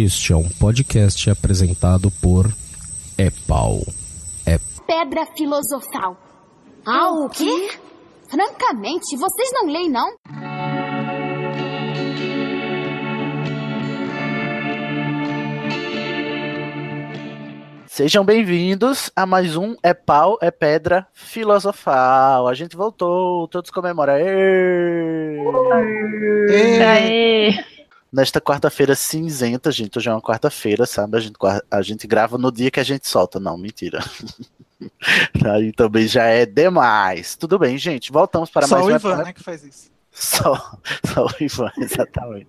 Este é um podcast apresentado por Epau. É Pedra filosofal. Ah, o quê? Francamente, vocês não leem, não? Sejam bem-vindos a mais um É Pau, É Pedra Filosofal. A gente voltou, todos comemoram. Êêêê! Aê! Nesta quarta-feira cinzenta, gente, hoje é uma quarta-feira, sabe? A gente, a gente grava no dia que a gente solta. Não, mentira. Aí também já é demais. Tudo bem, gente, voltamos para Só mais o Ivan, Epau- né, que faz isso. Só, só o Ivan, exatamente.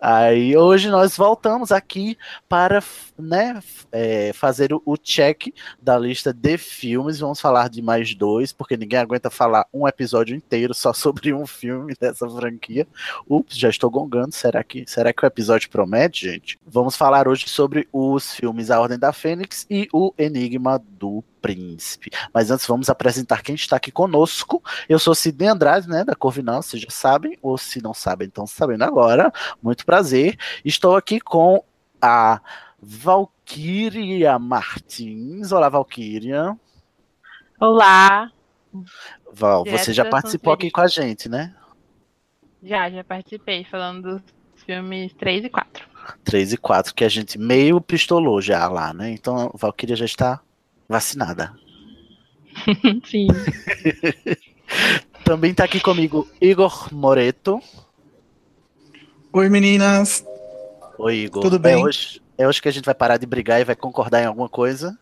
Aí hoje nós voltamos aqui para né, é, fazer o, o check da lista de filmes. Vamos falar de mais dois, porque ninguém aguenta falar um episódio inteiro só sobre um filme dessa franquia. Ups, já estou gongando. Será que, será que o episódio promete, gente? Vamos falar hoje sobre os filmes A Ordem da Fênix e O Enigma do Príncipe. Mas antes vamos apresentar quem está aqui conosco. Eu sou Sidney Andrade, né, da Corvinal, vocês já sabem, ou se não sabem, estão sabendo agora. Muito prazer. Estou aqui com a Valkyria Martins. Olá, Valkyria. Olá! Val, Direto você já participou aqui com a gente, né? Já, já participei falando dos filmes 3 e 4. 3 e 4, que a gente meio pistolou já lá, né? Então a Valkyria já está vacinada. Sim. Também está aqui comigo Igor Moreto. Oi, meninas. Oi, Igor. Tudo bem? É hoje, é hoje que a gente vai parar de brigar e vai concordar em alguma coisa.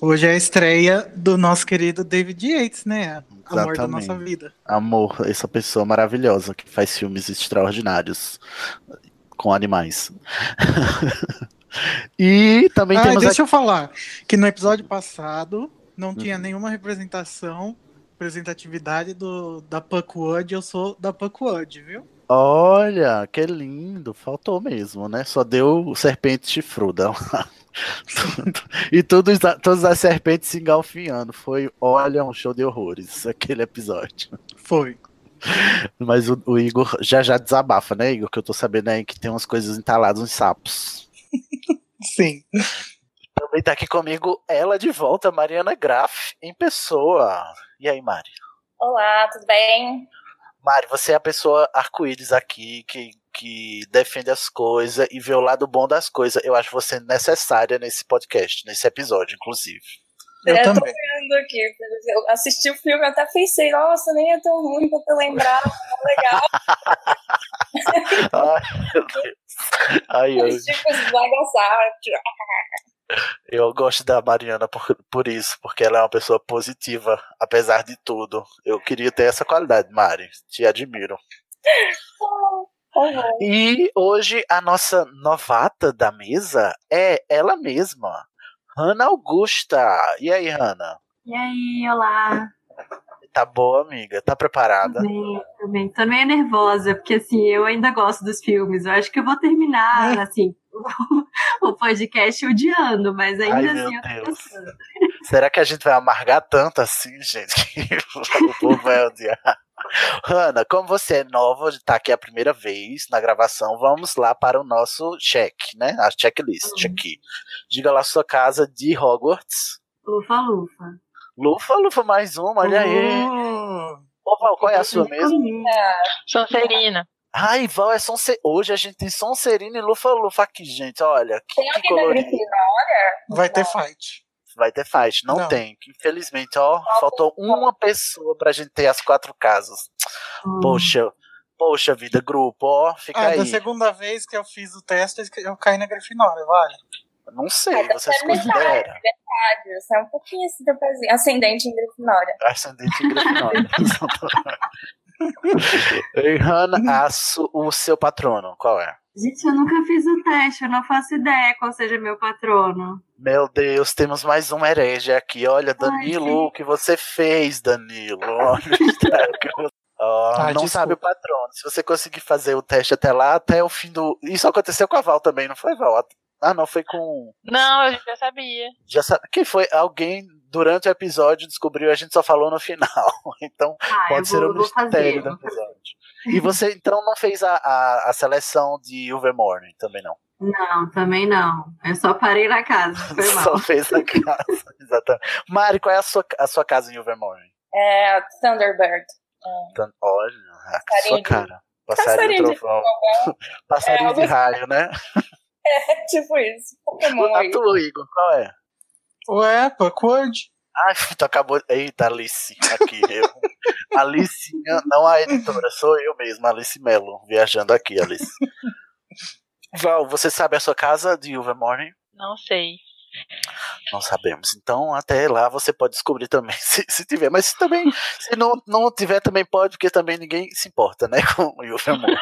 Hoje é a estreia do nosso querido David Yates, né? Amor da Exatamente. nossa vida. Amor, essa pessoa maravilhosa que faz filmes extraordinários com animais. e também Ah, temos deixa aqui. eu falar que no episódio passado não Uhum. tinha nenhuma representação, representatividade do, da Puckwood. Eu sou da Puckwood, viu? Olha, que lindo. Faltou mesmo, né? Só deu serpente chifruda. e todos, todas as serpentes se engalfinhando. Foi, olha, um show de horrores aquele episódio. Foi. Mas o, o Igor já já desabafa, né, Igor? Que eu tô sabendo aí que tem umas coisas entaladas, uns sapos. Sim. Também tá aqui comigo ela de volta, Mariana Graff, em pessoa. E aí, Mari? Olá, tudo bem? Mari, você é a pessoa arco-íris aqui que, que defende as coisas e vê o lado bom das coisas. Eu acho você necessária nesse podcast, nesse episódio, inclusive. Eu tô também. Vendo aqui. Eu assisti o filme, eu até pensei, nossa, nem é tão ruim pra eu lembrar, é legal. Ai. Ai, bagaçados. eu gosto da Mariana por, por isso, porque ela é uma pessoa positiva, apesar de tudo. Eu queria ter essa qualidade, Mari. Te admiro. Uhum. E hoje a nossa novata da mesa é ela mesma, Hanna Augusta. E aí, Hanna? E aí, olá. Tá boa, amiga? Tá preparada? Tudo bem. Tô meio nervosa, porque assim, eu ainda gosto dos filmes. Eu acho que eu vou terminar, assim, o podcast odiando, mas ainda Ai, assim meu eu tô Deus. Será que a gente vai amargar tanto assim, gente? Que o povo vai odiar. Hanna, como você é nova, está aqui a primeira vez na gravação, vamos lá para o nosso check, né? A checklist Uhum. aqui. Diga lá sua casa de Hogwarts. Lufa, lufa. Lufa, lufa, mais uma, olha aí. Oh, Ô, Val, qual é a sua mesmo? Sonserina. Ai, Val, é Sonse... hoje a gente tem Sonserina e Lufa Lufa aqui, gente. Olha, que, Tem que colorido. Grifinória? vai ter fight. Vai ter fight. Não, Não. tem. Infelizmente, ó, faltou uma pessoa pra gente ter as quatro casas. Hum. Poxa, poxa vida, grupo, ó, fica Ah, aí. da segunda vez que eu fiz o teste, eu caí na Grifinória, vale? Não sei, Ah, vocês consideram? Verdade, Você é um pouquinho assim, teu pezinho. Ascendente em Grifinória. Ascendente em Grifinória. Ei, Hannah, a su- o seu patrono, qual é? Gente, eu nunca fiz o teste, eu não faço ideia qual seja meu patrono. Meu Deus, temos mais um herege aqui. Olha, Danilo, sim. o que você fez, Danilo? Olha o estrago que você- Ó, Ai, não desculpa. sabe o patrono. Se você conseguir fazer o teste até lá, até o fim do. Isso aconteceu com a Val também, não foi, Val? Ah, não, foi com. Não, eu já sabia. Já sabe. Quem foi? Alguém durante o episódio descobriu, a gente só falou no final. Então Ah, pode ser vou, um mistério do episódio. E você então não fez a, a, a seleção de Ilvermorny também não? Não, também não. Eu só parei na casa, foi mal. Só fez a casa, exatamente. Mari, qual é a sua, a sua casa em Ilvermorny? É Thunderbird. Então, Olha, a sua de- cara. Passarinho, Passarinho de trovão. trovão. Passarinho É, de raio, né? É tipo isso. Pokémon A tua, Igor, qual é? Ué, Puckwood? Ai, tu acabou. Eita, Alice, aqui. Eu. Alice, não a editora, sou eu mesmo, Alice Melo, viajando aqui, Alice. Val, você sabe a sua casa de Ilvermorny? Não sei. Não sabemos. Então, até lá você pode descobrir também, se, se tiver. Mas se também, se não, não tiver, também pode, porque também ninguém se importa, né, com o Ilvermorny.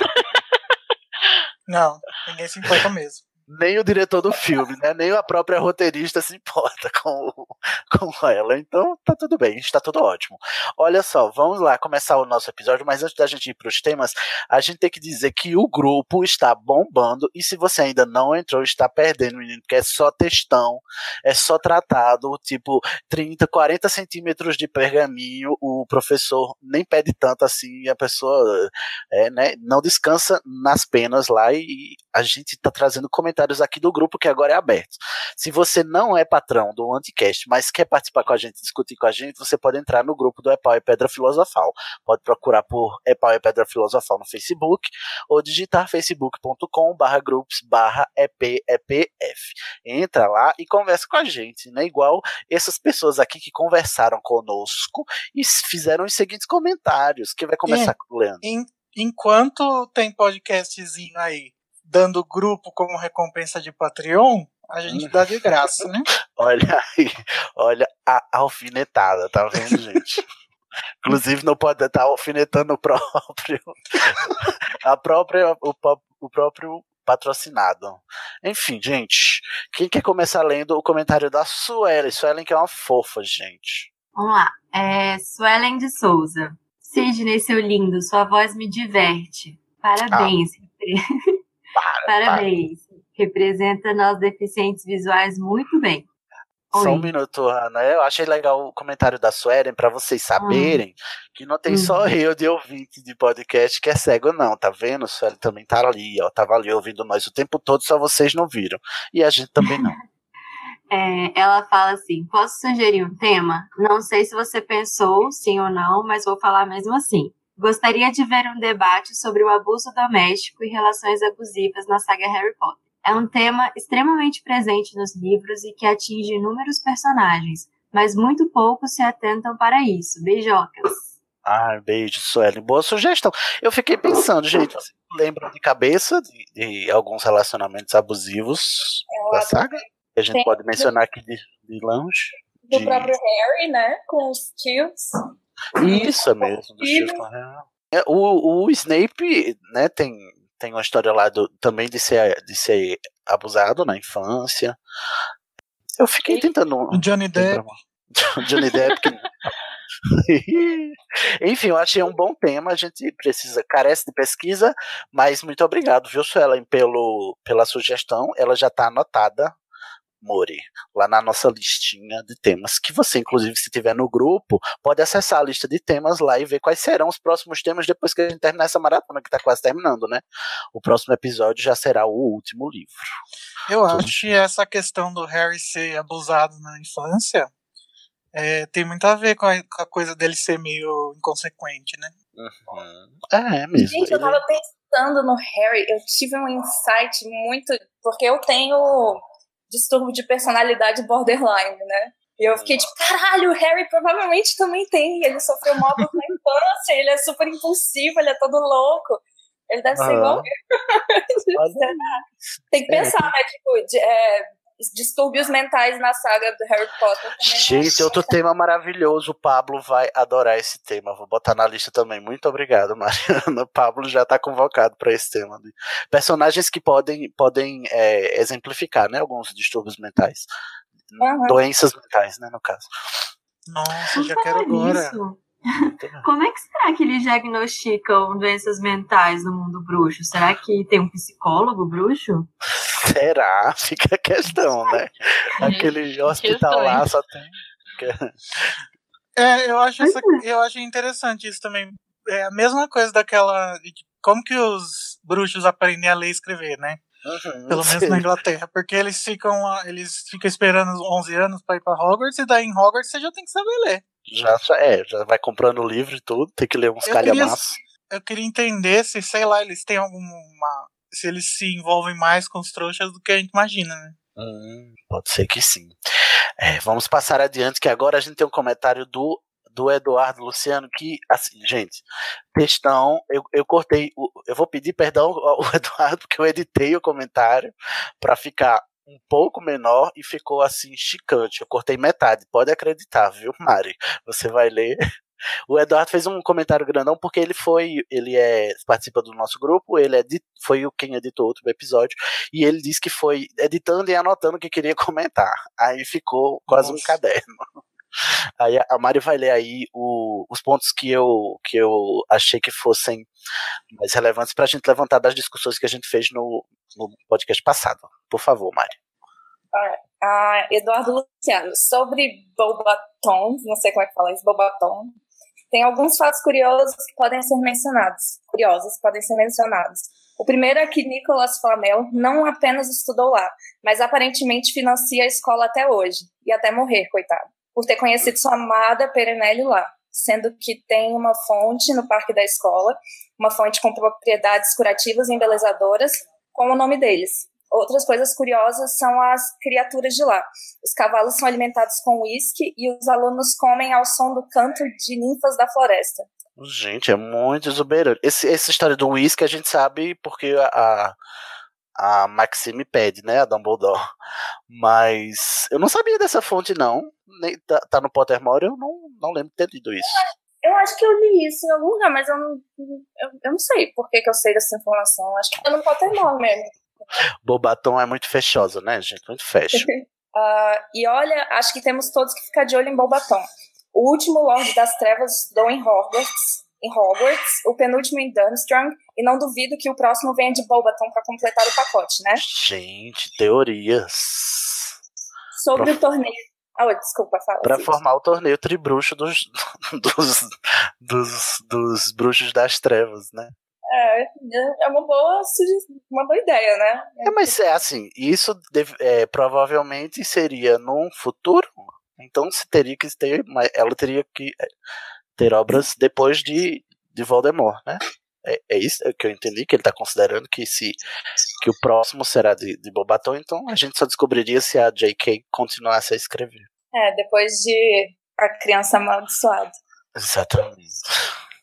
Não, ninguém se importa mesmo. Nem o diretor do filme, né? Nem a própria roteirista se importa com, com ela. Então tá tudo bem, está tudo ótimo. Olha só, vamos lá começar o nosso episódio, mas antes da gente ir para os temas, a gente tem que dizer que o grupo está bombando e se você ainda não entrou, está perdendo, menino, porque é só textão, é só tratado, tipo 30, 40 centímetros de pergaminho, o professor nem pede tanto assim, a pessoa é, né, não descansa nas penas lá e a gente está trazendo comentários aqui do grupo que agora é aberto. Se você não é patrão do Anticast, mas quer participar com a gente, discutir com a gente, você pode entrar no grupo do Epau e Pedra Filosofal. Pode procurar por Epau e Pedra Filosofal no Facebook ou digitar facebook.com barra grupos barra EPEPF. Entra lá e conversa com a gente, né? Igual essas pessoas aqui que conversaram conosco e fizeram os seguintes comentários, que vai começar com o Leandro. Em- enquanto tem podcastzinho aí dando grupo como recompensa de Patreon, a gente dá de graça, né? Olha aí, olha a alfinetada, tá vendo, gente? Inclusive não pode estar alfinetando o próprio, a própria, o, o próprio patrocinado. Enfim, gente, quem quer começar lendo o comentário da Suelen? Suelen que é uma fofa, gente. Vamos lá. É, Suelen de Souza. Sidney, seu lindo, sua voz me diverte. Parabéns. Repre- Parabéns. Representa nós deficientes visuais muito bem. Só um Oi. minuto, Ana. Eu achei legal o comentário da Suelen para vocês saberem que não tem Hum. só eu de ouvinte de podcast que é cego, não, tá vendo? Suelen também tá ali, ó. Tava ali ouvindo nós o tempo todo, só vocês não viram. E a gente também não. É, ela fala assim: posso sugerir um tema? Não sei se você pensou, sim ou não, mas vou falar mesmo assim. Gostaria de ver um debate sobre o abuso doméstico e relações abusivas na saga Harry Potter. É um tema extremamente presente nos livros e que atinge inúmeros personagens, mas muito poucos se atentam para isso. Beijocas. Ai, beijo, Suelen. Boa sugestão. Eu fiquei pensando, gente, vocês lembram de cabeça de, de alguns relacionamentos abusivos Eu da saga? Que a gente Tem. pode mencionar aqui de, de longe? Do De- próprio Harry, né? Com os tios. Isso é mesmo, do Cornell. É, O, o Snape, né, tem, tem uma história lá do, também de ser, de ser abusado na infância. Eu fiquei tentando. O Johnny Depp. Johnny Depp. que- Enfim, eu achei um bom tema. A gente precisa, carece de pesquisa, mas muito obrigado, viu, Suelen, pelo, pela sugestão. Ela já está anotada, Mori, lá na nossa listinha de temas. Que você, inclusive, se tiver no grupo, pode acessar a lista de temas lá e ver quais serão os próximos temas depois que a gente terminar essa maratona, que está quase terminando, né? O próximo episódio já será o último livro. Eu Tudo. acho que essa questão do Harry ser abusado na infância é, tem muito a ver com a, com a coisa dele ser meio inconsequente, né? É, é mesmo. Gente, eu tava pensando no Harry, eu tive um insight muito. Porque eu tenho distúrbio de personalidade borderline, né? E eu fiquei tipo, caralho, o Harry provavelmente também tem. Ele sofreu mal na infância, ele é super impulsivo, ele é todo louco. Ele deve ser Aham. igual? Tem que É, pensar, né? Tipo, de- é, distúrbios mentais na saga do Harry Potter também. Gente, outro tema maravilhoso. O Pablo vai adorar esse tema. Vou botar na lista também. Muito obrigado, Mariana. O Pablo já está convocado para esse tema. Personagens que podem, podem é, exemplificar né, alguns distúrbios mentais. Aham. Doenças mentais, né, no caso. Nossa, já quero agora. nisso, como é que será que eles diagnosticam doenças mentais no mundo bruxo? Será que tem um psicólogo bruxo? Será? Fica a questão, né? Aquele hospital lá só tem. É, eu acho, essa, eu acho interessante isso também. é a mesma coisa daquela. Como que os bruxos aprendem a ler e escrever, né? Uhum, Pelo menos na Inglaterra. Porque eles ficam, eles ficam esperando os 11 anos pra ir pra Hogwarts, e daí em Hogwarts você já tem que saber ler. Já, é, já vai comprando o livro e tudo, tem que ler uns calhamaços. Eu queria entender se, sei lá, eles têm alguma. Se eles se envolvem mais com os trouxas do que a gente imagina, né? Hum, pode ser que sim. É, vamos passar adiante, que agora a gente tem um comentário do, do Eduardo Luciano, que, assim, gente, textão, eu, eu cortei, eu vou pedir perdão ao Eduardo, porque eu editei o comentário para ficar um pouco menor e ficou assim chicante. Eu cortei metade, pode acreditar, viu, Mari? Você vai ler. O Eduardo fez um comentário grandão porque ele foi, ele é participa do nosso grupo, ele é, foi o quem editou outro episódio e ele disse que foi editando e anotando o que queria comentar. Aí ficou quase um Nossa. caderno. Aí a a Mari vai ler aí o- os pontos que eu, que eu achei que fossem mais relevantes pra gente levantar das discussões que a gente fez no, no podcast passado. Por favor, Mari. Ah, Eduardo Luciano, sobre Bobaton, não sei como é que fala isso, Bobaton, tem alguns fatos curiosos que podem ser mencionados, curiosos podem ser mencionados. O primeiro é que Nicolas Flamel não apenas estudou lá, mas aparentemente financia a escola até hoje, e até morrer, coitado, por ter conhecido sua amada Perenelle lá, sendo que tem uma fonte no parque da escola, uma fonte com propriedades curativas e embelezadoras, com o nome deles. Outras coisas curiosas são as criaturas de lá. Os cavalos são alimentados com uísque e os alunos comem ao som do canto de ninfas da floresta. Gente, é muito exuberante. Esse, essa história do uísque a gente sabe porque a, a Maxime pede, né? A Dumbledore. Mas eu não sabia dessa fonte, não. Nem, tá, tá no Pottermore, eu não, não lembro de ter lido isso. Eu acho que eu li isso em algum lugar, mas eu não, eu, eu não sei por que, que eu sei dessa informação. Acho que eu não Pottermore mesmo. Bobaton é muito fechosa, né, gente? Muito fecha. Ah, e olha, acho que temos todos que ficar de olho em Bobaton. O último Lorde das Trevas em Hogwarts, em Hogwarts, o penúltimo em Durmstrang, e não duvido que o próximo venha de Bobaton para completar o pacote, né? Gente, teorias. Sobre Pra- o torneio. Ah, desculpa, fala. Pra Cid. formar o torneio tribruxo dos, dos, dos, dos bruxos das trevas, né? É, é uma boa, uma boa ideia, né? É, mas é assim, isso deve- é, provavelmente seria num futuro, então se teria que ter, ela teria que ter obras depois de, de Voldemort, né? É, é isso que eu entendi, que ele tá considerando que se que o próximo será de, de Bobaton, então a gente só descobriria se a J.K. continuasse a escrever. É, depois de A Criança Amaldiçoada. Exatamente.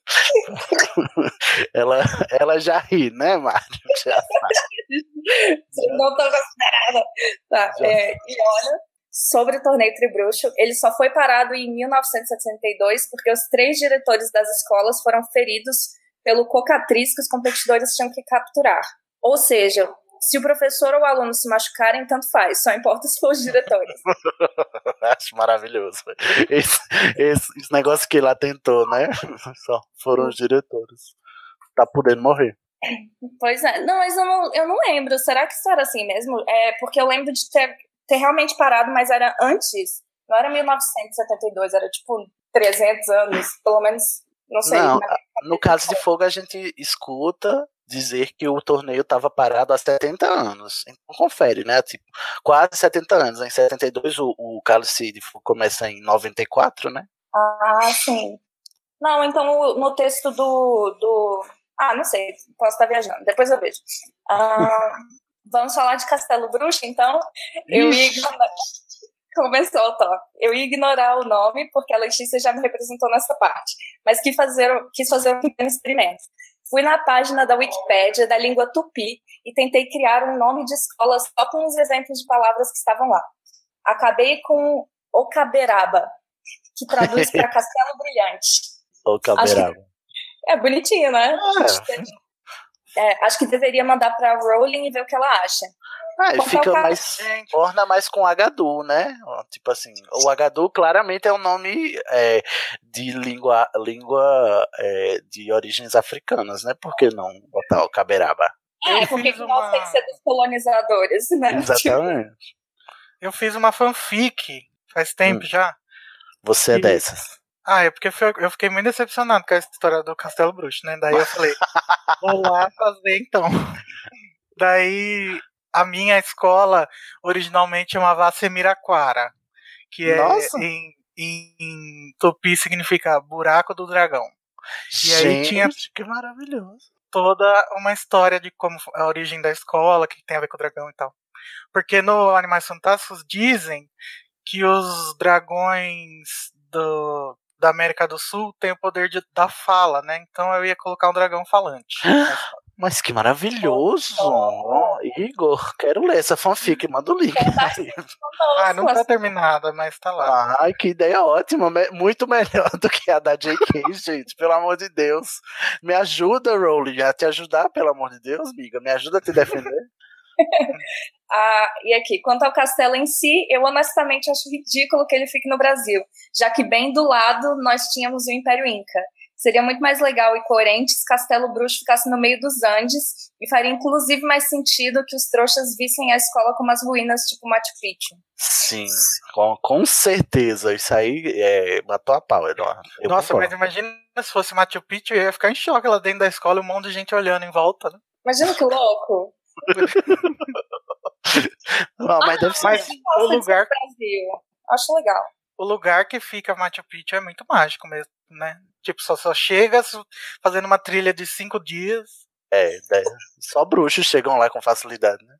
ela, ela já ri, né, Mário? Já sabe. Não tô considerada. Tá, é, e olha, sobre o torneio Tribruxo, ele só foi parado em 1972 porque os três diretores das escolas foram feridos pelo cocatriz que os competidores tinham que capturar. Ou seja, se o professor ou o aluno se machucarem, tanto faz, só importa se for os diretores. Acho maravilhoso. Esse, esse, esse negócio que lá tentou, né? Só foram os diretores. Tá podendo morrer. Pois é, não, mas eu não, eu não lembro. Será que isso era assim mesmo? É, porque eu lembro de ter, ter realmente parado, mas era antes. Não era 1972, era tipo 300 anos, pelo menos, não sei. Não, na- No caso de fogo, a gente escuta dizer que o torneio estava parado há 70 anos. Então confere, né? Tipo, quase 70 anos. Em 72, o, o de Fogo começa em 94, né? Ah, sim. Não, então no texto do, do. Ah, não sei, posso estar viajando, depois eu vejo. Ah, vamos falar de Castelo Bruxo, então? Eu ia ignorar. Começou o top. Eu ia ignorar o nome, porque a Letícia já me representou nessa parte. Mas quis fazer, quis fazer um pequeno experimento. Fui na página da Wikipédia da língua tupi e tentei criar um nome de escola só com os exemplos de palavras que estavam lá. Acabei com Ocaberaba, que traduz para Castelo Brilhante. Caldeirão. É bonitinho, né? Ah, É, acho que deveria mandar pra Rowling e ver o que ela acha. Ah, e é fica mais. Orna mais com Agadu, né? Tipo assim, o Agadu claramente é um nome é, de língua, língua é, de origens africanas, né? Por que não botar o Caberaba? É, Eu porque fiz o nosso uma- tem que ser dos colonizadores, né? Exatamente. Eu fiz uma fanfic faz tempo Hum. já. Você é E- dessas. Ah, é porque eu fiquei muito decepcionado com a história do Castelo Bruxo, né? Daí eu falei, vou lá fazer então. Daí a minha escola originalmente chamava Semiraquara, que é em, em tupi significa buraco do dragão. E aí Gente, tinha- que maravilhoso. Toda uma história de como a origem da escola, que tem a ver com o dragão e tal. Porque no Animais Fantásticos dizem que os dragões do, da América do Sul têm o poder de, da fala, né? Então eu ia colocar um dragão falante. Mas que maravilhoso! Igor, quero ler essa fanfic, manda o link. ah, não tá terminada, mas tá lá. Ai, que ideia ótima, muito melhor do que a da JK, gente, pelo amor de Deus. Me ajuda, Rowling, a te ajudar, pelo amor de Deus, amiga, me ajuda a te defender. Ah, e aqui, quanto ao castelo em si, eu honestamente acho ridículo que ele fique no Brasil, já que bem do lado nós tínhamos o Império Inca. Seria muito mais legal e coerente se Castelo Bruxo ficasse no meio dos Andes e faria inclusive mais sentido que os trouxas vissem a escola como as ruínas tipo Machu Picchu. Sim, com, com certeza, isso aí é, matou a pau, Eduardo. Eu Nossa, concordo. mas imagina se fosse Machu Picchu, eu ia ficar em choque lá dentro da escola, um monte de gente olhando em volta, né? Imagina que louco! Não, mas deve ser. Mas o lugar, Brasil. Acho legal. o lugar que fica Machu Picchu é muito mágico mesmo, né? Tipo, só, só chega fazendo uma trilha de cinco dias. É, né, só bruxos chegam lá com facilidade, né?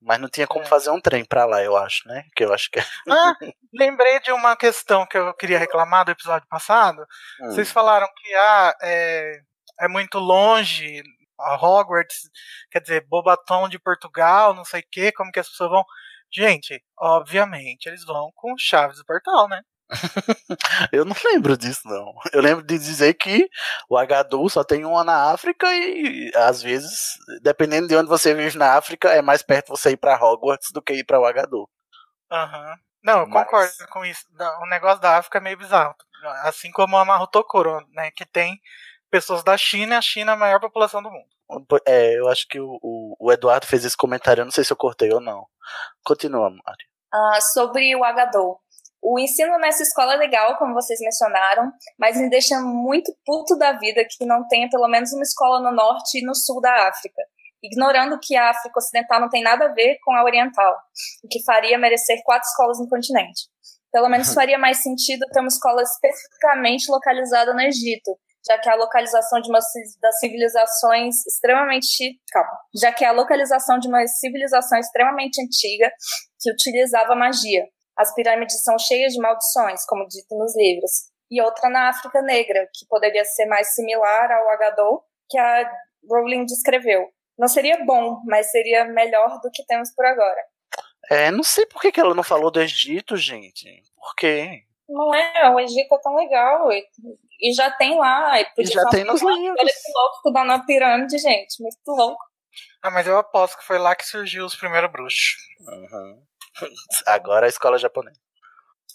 Mas não tinha como É. fazer um trem pra lá, eu acho, né? Que eu acho que é. Ah, lembrei de uma questão que eu queria reclamar do episódio passado. Hum. Vocês falaram que ah, é, é muito longe, a Hogwarts, quer dizer, Bobaton de Portugal, não sei o quê, como que as pessoas vão. Gente, obviamente, eles vão com chaves do portal, né? Eu não lembro disso, não. Eu lembro de dizer que o Agadu só tem uma na África e, às vezes, dependendo de onde você vive na África, é mais perto você ir pra Hogwarts do que ir pra o Agadu. Aham. Não, eu Mas- concordo com isso. O negócio da África é meio bizarro. Assim como a Marutokoro, né? Que tem pessoas da China, a China é a maior população do mundo. É, eu acho que o, o- o Eduardo fez esse comentário, eu não sei se eu cortei ou não. Continua, Mari. Ah, sobre o Agadou. O ensino nessa escola é legal, como vocês mencionaram, mas me deixa muito puto da vida que não tenha pelo menos uma escola no norte e no sul da África, ignorando que a África Ocidental não tem nada a ver com a Oriental, o que faria merecer quatro escolas no continente. Pelo menos faria mais sentido ter uma escola especificamente localizada no Egito, já que a localização de uma das civilizações extremamente calma, já que é a localização de uma civilização extremamente antiga que utilizava magia. As pirâmides são cheias de maldições, como dito nos livros. E outra na África Negra, que poderia ser mais similar ao Agadou, que a Rowling descreveu. Não seria bom, mas seria melhor do que temos por agora. É, não sei por que, que ela não falou do Egito, gente. Por quê? Não é, o Egito é tão legal. E, já tem lá. E, E podia já tem nos Olha livros. que louco estudar na pirâmide, gente. Muito louco. Ah, mas eu aposto que foi lá que surgiu os primeiros bruxos. Uhum. Agora a escola japonesa.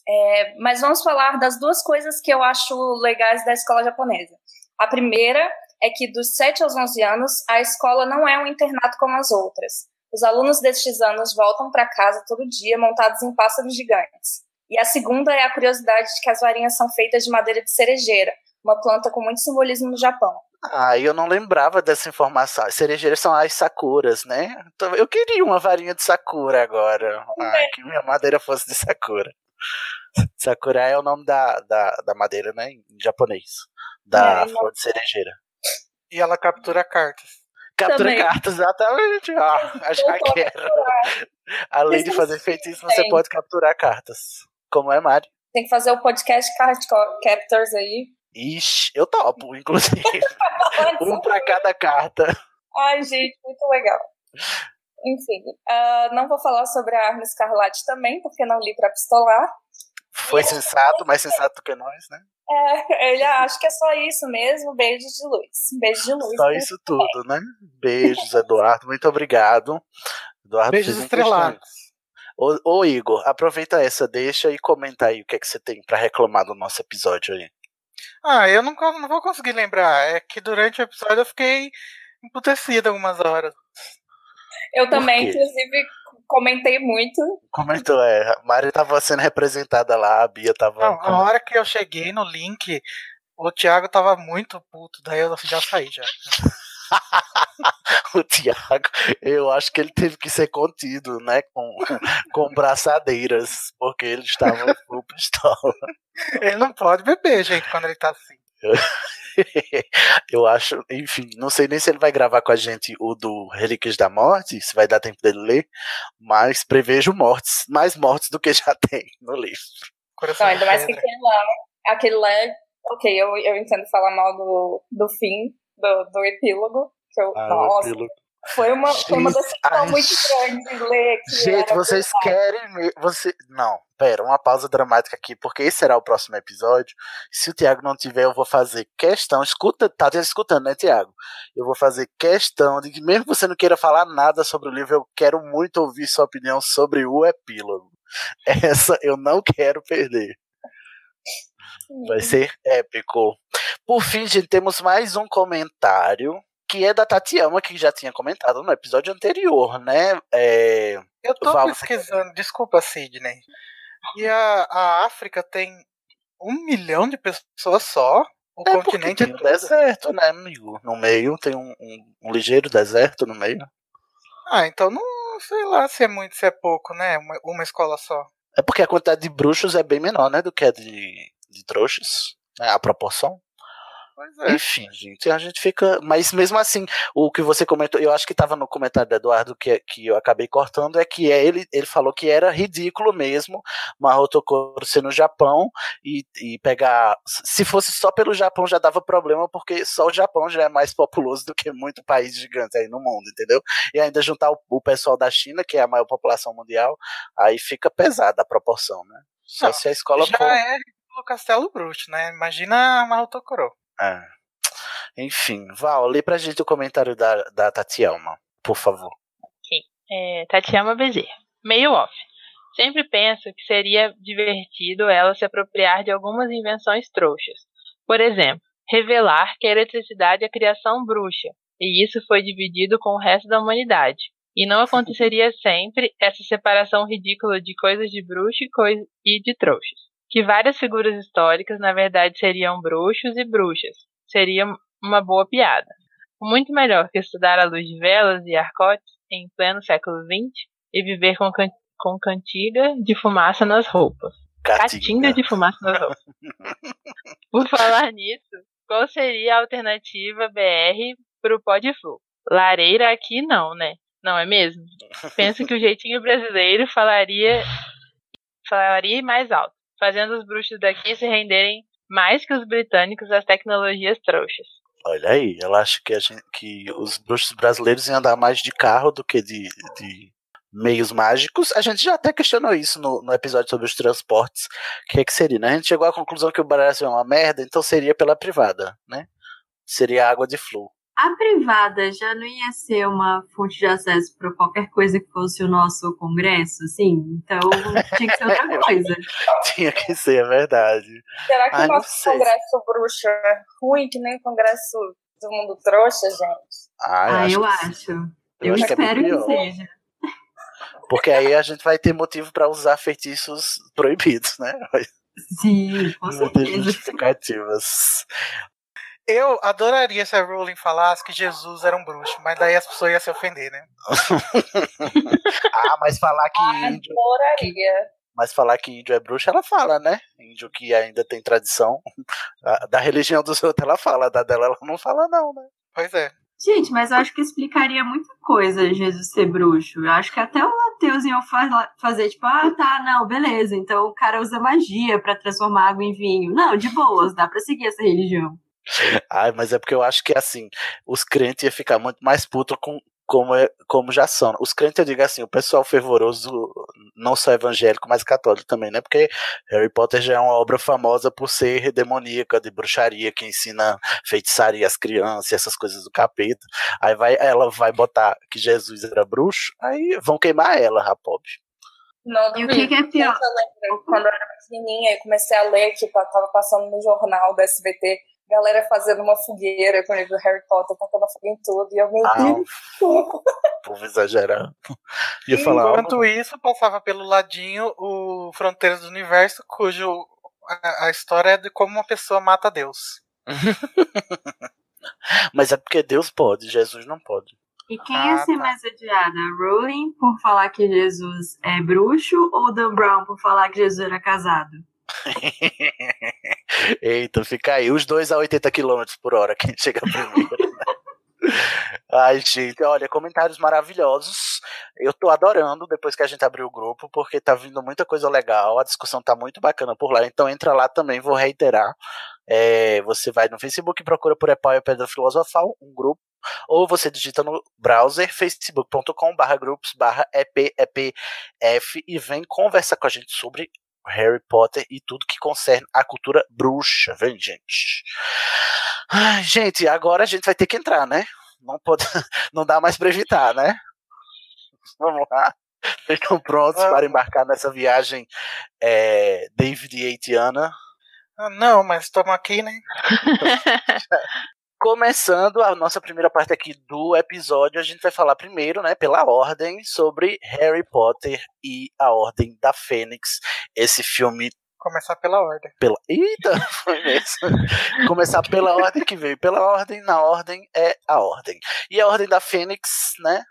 É, mas vamos falar das duas coisas que eu acho legais da escola japonesa. A primeira é que dos 7 aos 11 anos, a escola não é um internato como as outras. Os alunos destes anos voltam para casa todo dia montados em pássaros gigantes. E a segunda é a curiosidade de que as varinhas são feitas de madeira de cerejeira, uma planta com muito simbolismo no Japão. Ah, eu não lembrava dessa informação. As cerejeiras são as sakuras, né? Então, Eu queria uma varinha de sakura agora. Ah, que minha madeira fosse de sakura. Sakura é o nome da, da, da madeira, né? Em japonês. Da É, flor de cerejeira. E ela captura cartas. Captura Também. cartas, exatamente. Ah, já quero. Além de fazer feitiço, você pode capturar cartas. Como é, Mari? Tem que fazer o podcast Card Captors aí. Ixi, eu topo, inclusive. um pra cada carta. Ai, gente, muito legal. Enfim, ah, não vou falar sobre a arma escarlate também, porque não li para pistolar. Foi sensato, mais sensato que nós, né? É, ele acha que é só isso mesmo. Beijos de luz. Beijo de luz. Só isso tudo, né? Beijos, Eduardo. Muito obrigado. Eduardo Beijos estrelados. Ô, ô, Igor, aproveita essa deixa e comenta aí o que é que você tem pra reclamar do nosso episódio aí. Ah, eu não, não vou conseguir lembrar. É que durante o episódio eu fiquei emputecido algumas horas. Eu também, inclusive, comentei muito. Comentou, é. A Mari tava sendo representada lá, a Bia tava. Não, a hora que eu cheguei no link, o Thiago tava muito puto, daí eu já saí já. o Thiago, eu acho que ele teve que ser contido, né? Com, com braçadeiras, porque ele estava full pistola. Ele não pode beber, gente, quando ele tá assim. eu acho, enfim, não sei nem se ele vai gravar com a gente o do Relíquias da Morte, se vai dar tempo dele ler, mas prevejo mortes, mais mortes do que já tem no livro. Não, ainda mais que aquele lá, aquele lá, ok, eu, eu entendo falar mal do, do fim, do, do epílogo, que eu, ah, nossa, epílogo. Foi uma, foi uma decisão muito grande de ler. gente, vocês querem. Você... Não, pera, uma pausa dramática aqui, porque esse será o próximo episódio. Se o Tiago não tiver, eu vou fazer questão. Escuta, tá escutando, né, Tiago? Eu vou fazer questão de que, mesmo que você não queira falar nada sobre o livro, eu quero muito ouvir sua opinião sobre o epílogo. Essa eu não quero perder. Vai ser épico. Por fim, gente, temos mais um comentário que é da Tatiana, que já tinha comentado no episódio anterior, né? É... Eu tô Val, pesquisando, você... desculpa, Sidney. E a, a África tem um milhão de pessoas só. O é continente tem um deserto, né, amigo? No meio tem um, um, um, ligeiro deserto no meio. Ah, então não sei lá se é muito, se é pouco, né? Uma, uma escola só. É porque a quantidade de bruxos é bem menor, né? Do que a de, de trouxas. Né, a proporção. É. Enfim, gente, a gente fica. Mas mesmo assim, o que você comentou, eu acho que estava no comentário do Eduardo que, que eu acabei cortando, é que é, ele, ele falou que era ridículo mesmo Mahotokoro ser no Japão e, e pegar. Se fosse só pelo Japão já dava problema, porque só o Japão já é mais populoso do que muito país gigante aí no mundo, entendeu? E ainda juntar o, o pessoal da China, que é a maior população mundial, aí fica pesada a proporção, né? Só Não, se a escola já for. é o Castelo Bruxo, né? Imagina Mahotokoro. É. Enfim, Val, lê pra gente o comentário da, da Tatiana, por favor. Ok. É, Tatiana Bezerra. Meio off. Sempre penso que seria divertido ela se apropriar de algumas invenções trouxas. Por exemplo, revelar que a eletricidade é criação bruxa, e isso foi dividido com o resto da humanidade. E não aconteceria sempre essa separação ridícula de coisas de bruxo e, e de trouxas que várias figuras históricas na verdade seriam bruxos e bruxas. Seria uma boa piada. Muito melhor que estudar à luz de velas e arcotes em pleno século XX e viver com, can com cantiga de fumaça nas roupas. Catinga de fumaça nas roupas. Por falar nisso, qual seria a alternativa BR para o pó de flu? Lareira aqui não, né? Não é mesmo? Penso que o jeitinho brasileiro falaria falaria mais alto fazendo os bruxos daqui se renderem mais que os britânicos às tecnologias trouxas. Olha aí, ela acha que, gente, que os bruxos brasileiros iam andar mais de carro do que de, de meios mágicos. A gente já até questionou isso no, no episódio sobre os transportes. O que, é que seria, né? A gente chegou à conclusão que o Brasil é uma merda, então seria pela privada, né? Seria água de flu a privada já não ia ser uma fonte de acesso para qualquer coisa que fosse o nosso congresso, assim? Então tinha que ser outra coisa. tinha que ser, é verdade. Será que Ai, o nosso congresso bruxo é ruim que nem o congresso do mundo trouxa, gente? Ah, eu ah, acho. Eu, eu acho espero que, é que seja. Porque aí a gente vai ter motivo para usar feitiços proibidos, né? Sim, com certeza. justificativas. Eu adoraria se a Rowling falasse que Jesus era um bruxo, mas daí as pessoas iam se ofender, né? ah, mas falar que índio. Adoraria. Mas falar que índio é bruxo, ela fala, né? Índio que ainda tem tradição. Da religião dos outros, ela fala. Da dela, ela não fala, não, né? Pois é. Gente, mas eu acho que explicaria muita coisa Jesus ser bruxo. Eu acho que até os ateus iam fazer, tipo, ah, tá, não, beleza. Então o cara usa magia para transformar água em vinho. Não, de boas, dá pra seguir essa religião. Ai, mas é porque eu acho que assim, os crentes iam ficar muito mais putos com como, é, como já são. Os crentes, eu digo assim, o pessoal fervoroso, não só evangélico, mas católico também, né? Porque Harry Potter já é uma obra famosa por ser demoníaca, de bruxaria, que ensina feitiçaria às crianças, essas coisas do capeta. Aí vai, ela vai botar que Jesus era bruxo, aí vão queimar ela, Rapob. Não, e o que, que, é pior? Eu lembro, quando eu era pequenininha, eu comecei a ler, tipo, eu tava passando no jornal do SBT, galera fazendo uma fogueira com o livro do Harry Potter, tacando fogo em tudo, e eu, meu Ah, Deus. povo exagerando. Ia falar Enquanto algo? isso, passava pelo ladinho o Fronteiras do Universo, cujo a, a história é de como uma pessoa mata Deus. Mas é porque Deus pode, Jesus não pode. E quem Ah, ia ser tá. mais odiada? Rowling por falar que Jesus é bruxo ou Dan Brown por falar que Jesus era casado? Eita, fica aí os dois a 80 km por hora, quem chega primeiro. Ai, gente, olha, comentários maravilhosos. Eu tô adorando depois que a gente abriu o grupo, porque tá vindo muita coisa legal, a discussão tá muito bacana por lá. Então entra lá também, vou reiterar. É, você vai no Facebook e procura por Epau e Pedra Filosofal, um grupo, ou você digita no browser facebook.com barra grupos barra epepf e vem conversar com a gente sobre Harry Potter e tudo que concerne a cultura bruxa, vem, gente. Ai, gente, agora a gente vai ter que entrar, né? Não, pode, não dá mais pra evitar, né? Vamos lá. Ficam prontos para embarcar nessa viagem é, David e Etiana. Ah, não, mas estamos aqui, né? Começando a nossa primeira parte aqui do episódio, a gente vai falar primeiro, né, pela ordem, sobre Harry Potter e a Ordem da Fênix. Esse filme Começar pela ordem. pela. Eita, foi mesmo. Começar pela ordem que veio. Pela ordem, na ordem é a ordem. E a Ordem da Fênix, né?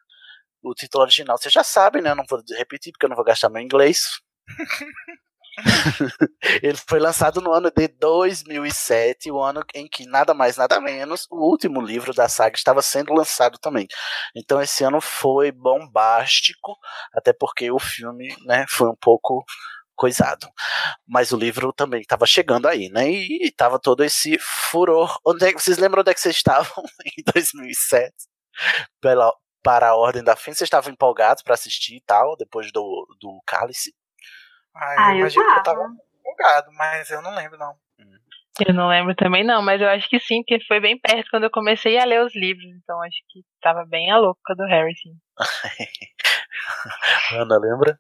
O título original vocês já sabem, né? Eu não vou repetir porque eu não vou gastar meu inglês. Ele foi lançado no ano de 2007, o ano em que nada mais, nada menos, o último livro da saga estava sendo lançado também. Então esse ano foi bombástico, até porque o filme, né, foi um pouco coisado. Mas o livro também estava chegando aí, né? E estava todo esse furor. Onde é, vocês lembram onde é que vocês estavam em 2007? Pela, para a Ordem da Fênix, vocês estavam empolgados para assistir e tal, depois do, do Cálice? Ah, Ah, eu eu imagino que eu tava. tava empolgado, mas eu não lembro, não. Eu não lembro também não, mas eu acho que sim, porque foi bem perto quando eu comecei a ler os livros, então acho que tava bem a louca do Harry, sim. Ana, lembra?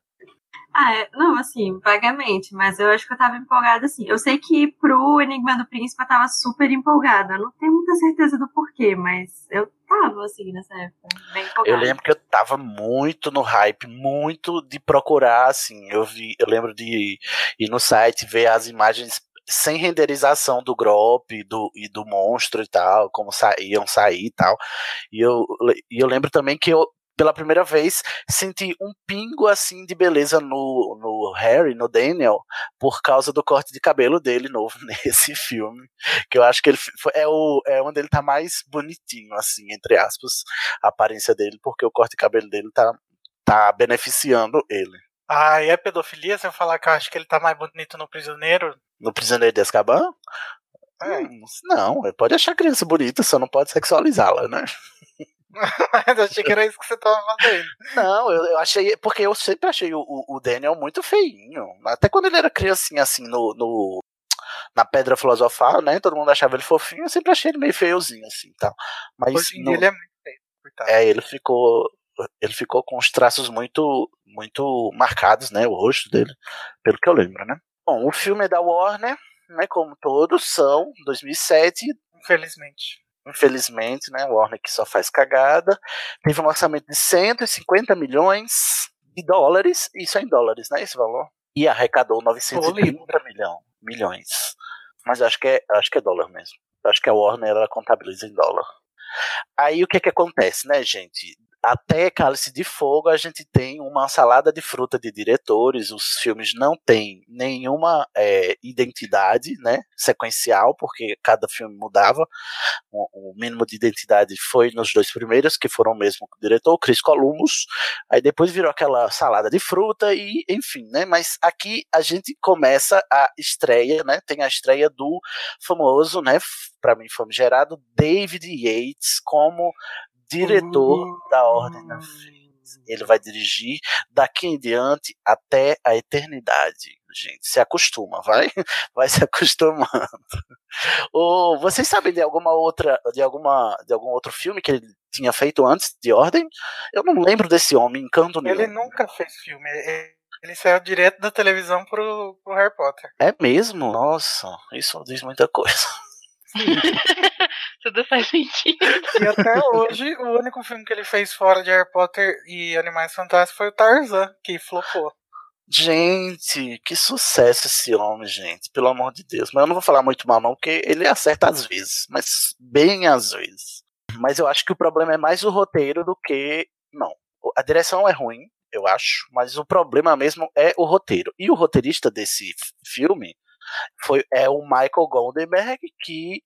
Ah, é- não, assim, vagamente, mas eu acho que eu tava empolgada assim. Eu sei que pro Enigma do Príncipe eu tava super empolgada. Eu não tenho muita certeza do porquê, mas eu tava, assim, nessa época. Bem empolgada. Eu lembro que eu tava muito no hype, muito de procurar, assim. Eu vi, eu lembro de ir no site ver as imagens sem renderização do Grop do, e do monstro e tal, como sa iam sair e tal. E eu, e eu lembro também que eu, pela primeira vez, senti um pingo assim de beleza no, no Harry, no Daniel, por causa do corte de cabelo dele novo nesse filme. Que eu acho que ele foi, é, o, é onde ele tá mais bonitinho, assim, entre aspas, a aparência dele, porque o corte de cabelo dele tá, tá beneficiando ele. Ah, e é pedofilia se eu falar que eu acho que ele tá mais bonito no prisioneiro? No Prisioneiro de Azkaban? É. Hum, Não, ele pode achar a criança bonita, só não pode sexualizá-la, né? Mas eu achei que era isso que você tava fazendo. Não, eu, eu achei. Porque eu sempre achei o, o Daniel muito feinho. Até quando ele era criancinha, assim, no. no na Pedra Filosofal, né? Todo mundo achava ele fofinho, eu sempre achei ele meio feiozinho, assim tal. Mas Hoje no- ele é muito feio, coitado. é, ele ficou. Ele ficou com os traços muito, muito marcados, né? O rosto dele, pelo que eu lembro, né? Bom, o filme é da Warner, né? Como todos são, 2007. Infelizmente. Infelizmente, né? Warner que só faz cagada. Teve um orçamento de 150 milhões de dólares. Isso é em dólares, né? Esse valor. E arrecadou 930 milhão, milhões. Mas acho que, é, acho que é dólar mesmo. Acho que a Warner ela contabiliza em dólar. Aí o que que acontece, né, gente? Até Cálice de Fogo a gente tem uma salada de fruta de diretores. Os filmes não têm nenhuma é, identidade, né, sequencial, porque cada filme mudava. O, o mínimo de identidade foi nos dois primeiros, que foram o mesmo diretor, Chris Columbus. Aí depois virou aquela salada de fruta e, enfim, né? Mas aqui a gente começa a estreia, né? Tem a estreia do famoso, né? Para mim famigerado David Yates como diretor da Ordem da Fênix. Ele vai dirigir daqui em diante até a eternidade. Gente, se acostuma, vai, vai se acostumando. Ou vocês sabem de alguma outra, de alguma, de algum outro filme que ele tinha feito antes de Ordem? Eu não lembro desse homem, encanto nenhum. Ele nunca fez filme. Ele ele saiu direto da televisão pro, pro Harry Potter. É mesmo? Nossa, isso diz muita coisa. Tudo faz sentido. E até hoje, o único filme que ele fez fora de Harry Potter e Animais Fantásticos foi o Tarzan, que flopou. Gente, que sucesso esse homem, gente. Pelo amor de Deus. Mas eu não vou falar muito mal, não, porque ele acerta às vezes, mas bem às vezes. Mas eu acho que o problema é mais o roteiro do que. Não. A direção é ruim, eu acho, mas o problema mesmo é o roteiro. E o roteirista desse filme foi é o Michael Goldenberg, que,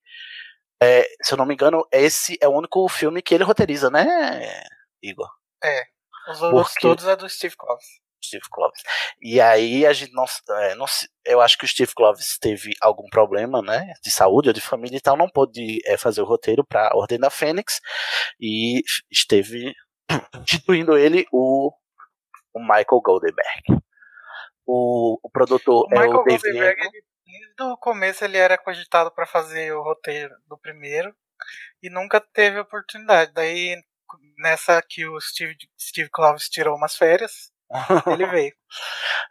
é, se eu não me engano, esse é o único filme que ele roteiriza, né, Igor? É. Os outros Porque- todos é do Steve Kloves. Steve Kloves. E aí a gente não, é, não eu acho que o Steve Kloves teve algum problema, né, de saúde ou de família e tal, não pôde é, fazer o roteiro para Ordem da Fênix e esteve substituindo ele o, o Michael Goldenberg. O, o produtor O é Michael o David Goldenberg, ele, desde o começo, ele era cogitado para fazer o roteiro do primeiro e nunca teve oportunidade. Daí, nessa que o Steve, Steve Kloves tirou umas férias, ele veio.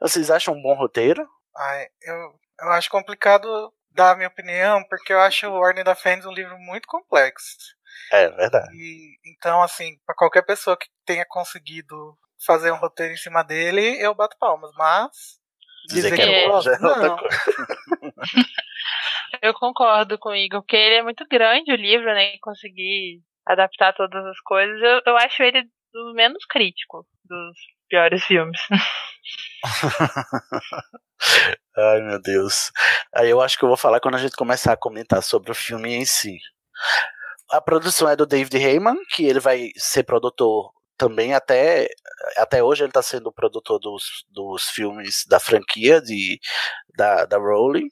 Vocês acham um bom roteiro? Ai, eu, eu acho complicado dar a minha opinião, porque eu acho o Ordem da Fênix um livro muito complexo. É verdade. E, então, assim, para qualquer pessoa que tenha conseguido fazer um roteiro em cima dele, eu bato palmas. Mas Dizer dizer que que é eu bom já é outra coisa. Eu concordo com o Igor, porque ele é muito grande o livro, né? Conseguir adaptar todas as coisas. Eu, eu acho ele o menos crítico dos piores filmes. Ai, meu Deus. Aí eu acho que eu vou falar quando a gente começar a comentar sobre o filme em si. A produção é do David Heyman, que ele vai ser produtor também até, até hoje ele está sendo o produtor dos, dos filmes da franquia de, da, da Rowling.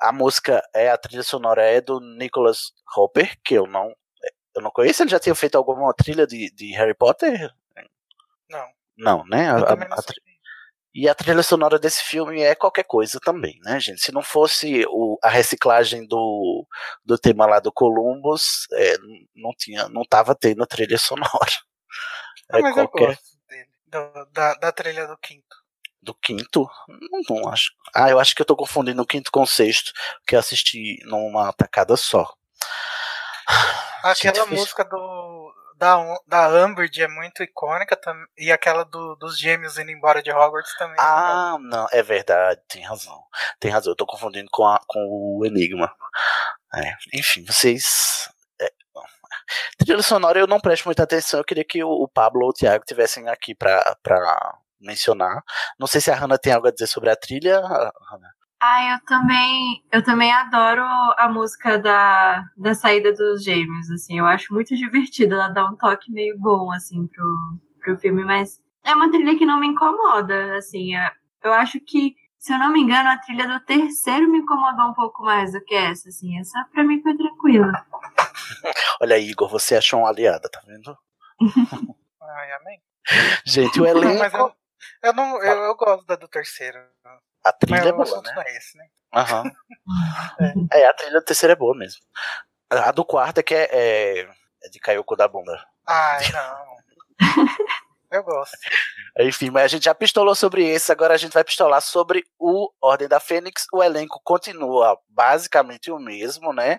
A música é a trilha sonora é do Nicholas Hopper, que eu não eu não conheço. Ele já tinha feito alguma trilha de, de Harry Potter? Não, Não, né? A- a- não a e a trilha sonora desse filme é qualquer coisa também, né, gente? Se não fosse o, a reciclagem do, do tema lá do Columbus, é, não tinha, não tava tendo a trilha sonora. É mas eu qualquer gosto dele. do- da, da trilha do quinto. do quinto, não, não acho. Ah, eu acho que eu tô confundindo o quinto com o sexto, que eu assisti numa tacada só. Aquela música do da, da Umbridge é muito icônica tam- e aquela do, dos gêmeos indo embora de Hogwarts também. é. Ah, não, é verdade, tem razão. Tem razão, eu tô confundindo com, a, com o Enigma. É, enfim, vocês. Trilha sonora eu não presto muita atenção, eu queria que o, Pablo ou o Thiago tivessem aqui pra mencionar. Não sei se a Hannah tem algo a dizer sobre a trilha. Ah, eu também, eu também adoro a música da, da saída dos gêmeos, assim, eu acho muito divertida, ela dá um toque meio bom, assim, pro, pro filme, mas é uma trilha que não me incomoda, assim, é- eu acho que, se eu não me engano, a trilha do terceiro me incomodou um pouco mais do que essa, assim, essa pra mim foi tranquila. Olha aí, Igor, você achou uma aliada, tá vendo? Ai, amém. Gente, o Não, elenco. mas eu, eu, não, eu, eu gosto da do terceiro. A trilha Mas é boa, né? não é esse, né? Aham. É, a trilha do terceiro é boa mesmo. A do quarto é que é, é, é de cair o cu da bunda. Ai, não. Eu gosto. Enfim, mas a gente já pistolou sobre esse, agora a gente vai pistolar sobre o Ordem da Fênix. O elenco continua basicamente o mesmo, né?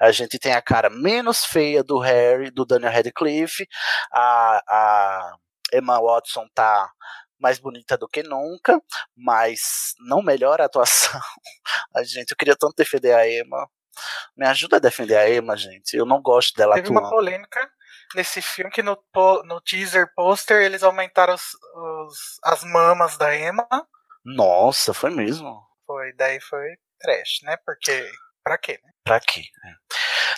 A gente tem a cara menos feia do Harry, do Daniel Radcliffe. A, a Emma Watson tá mais bonita do que nunca, mas não melhora a atuação. A gente, eu queria tanto defender a Emma. Me ajuda a defender a Emma, gente. Eu não gosto dela Teve uma atuando. polêmica nesse filme que no, no teaser poster eles aumentaram os, os- as mamas da Emma. Nossa, foi mesmo. Foi, daí foi trash, né? Porque. Pra quê, né? Pra quê? É.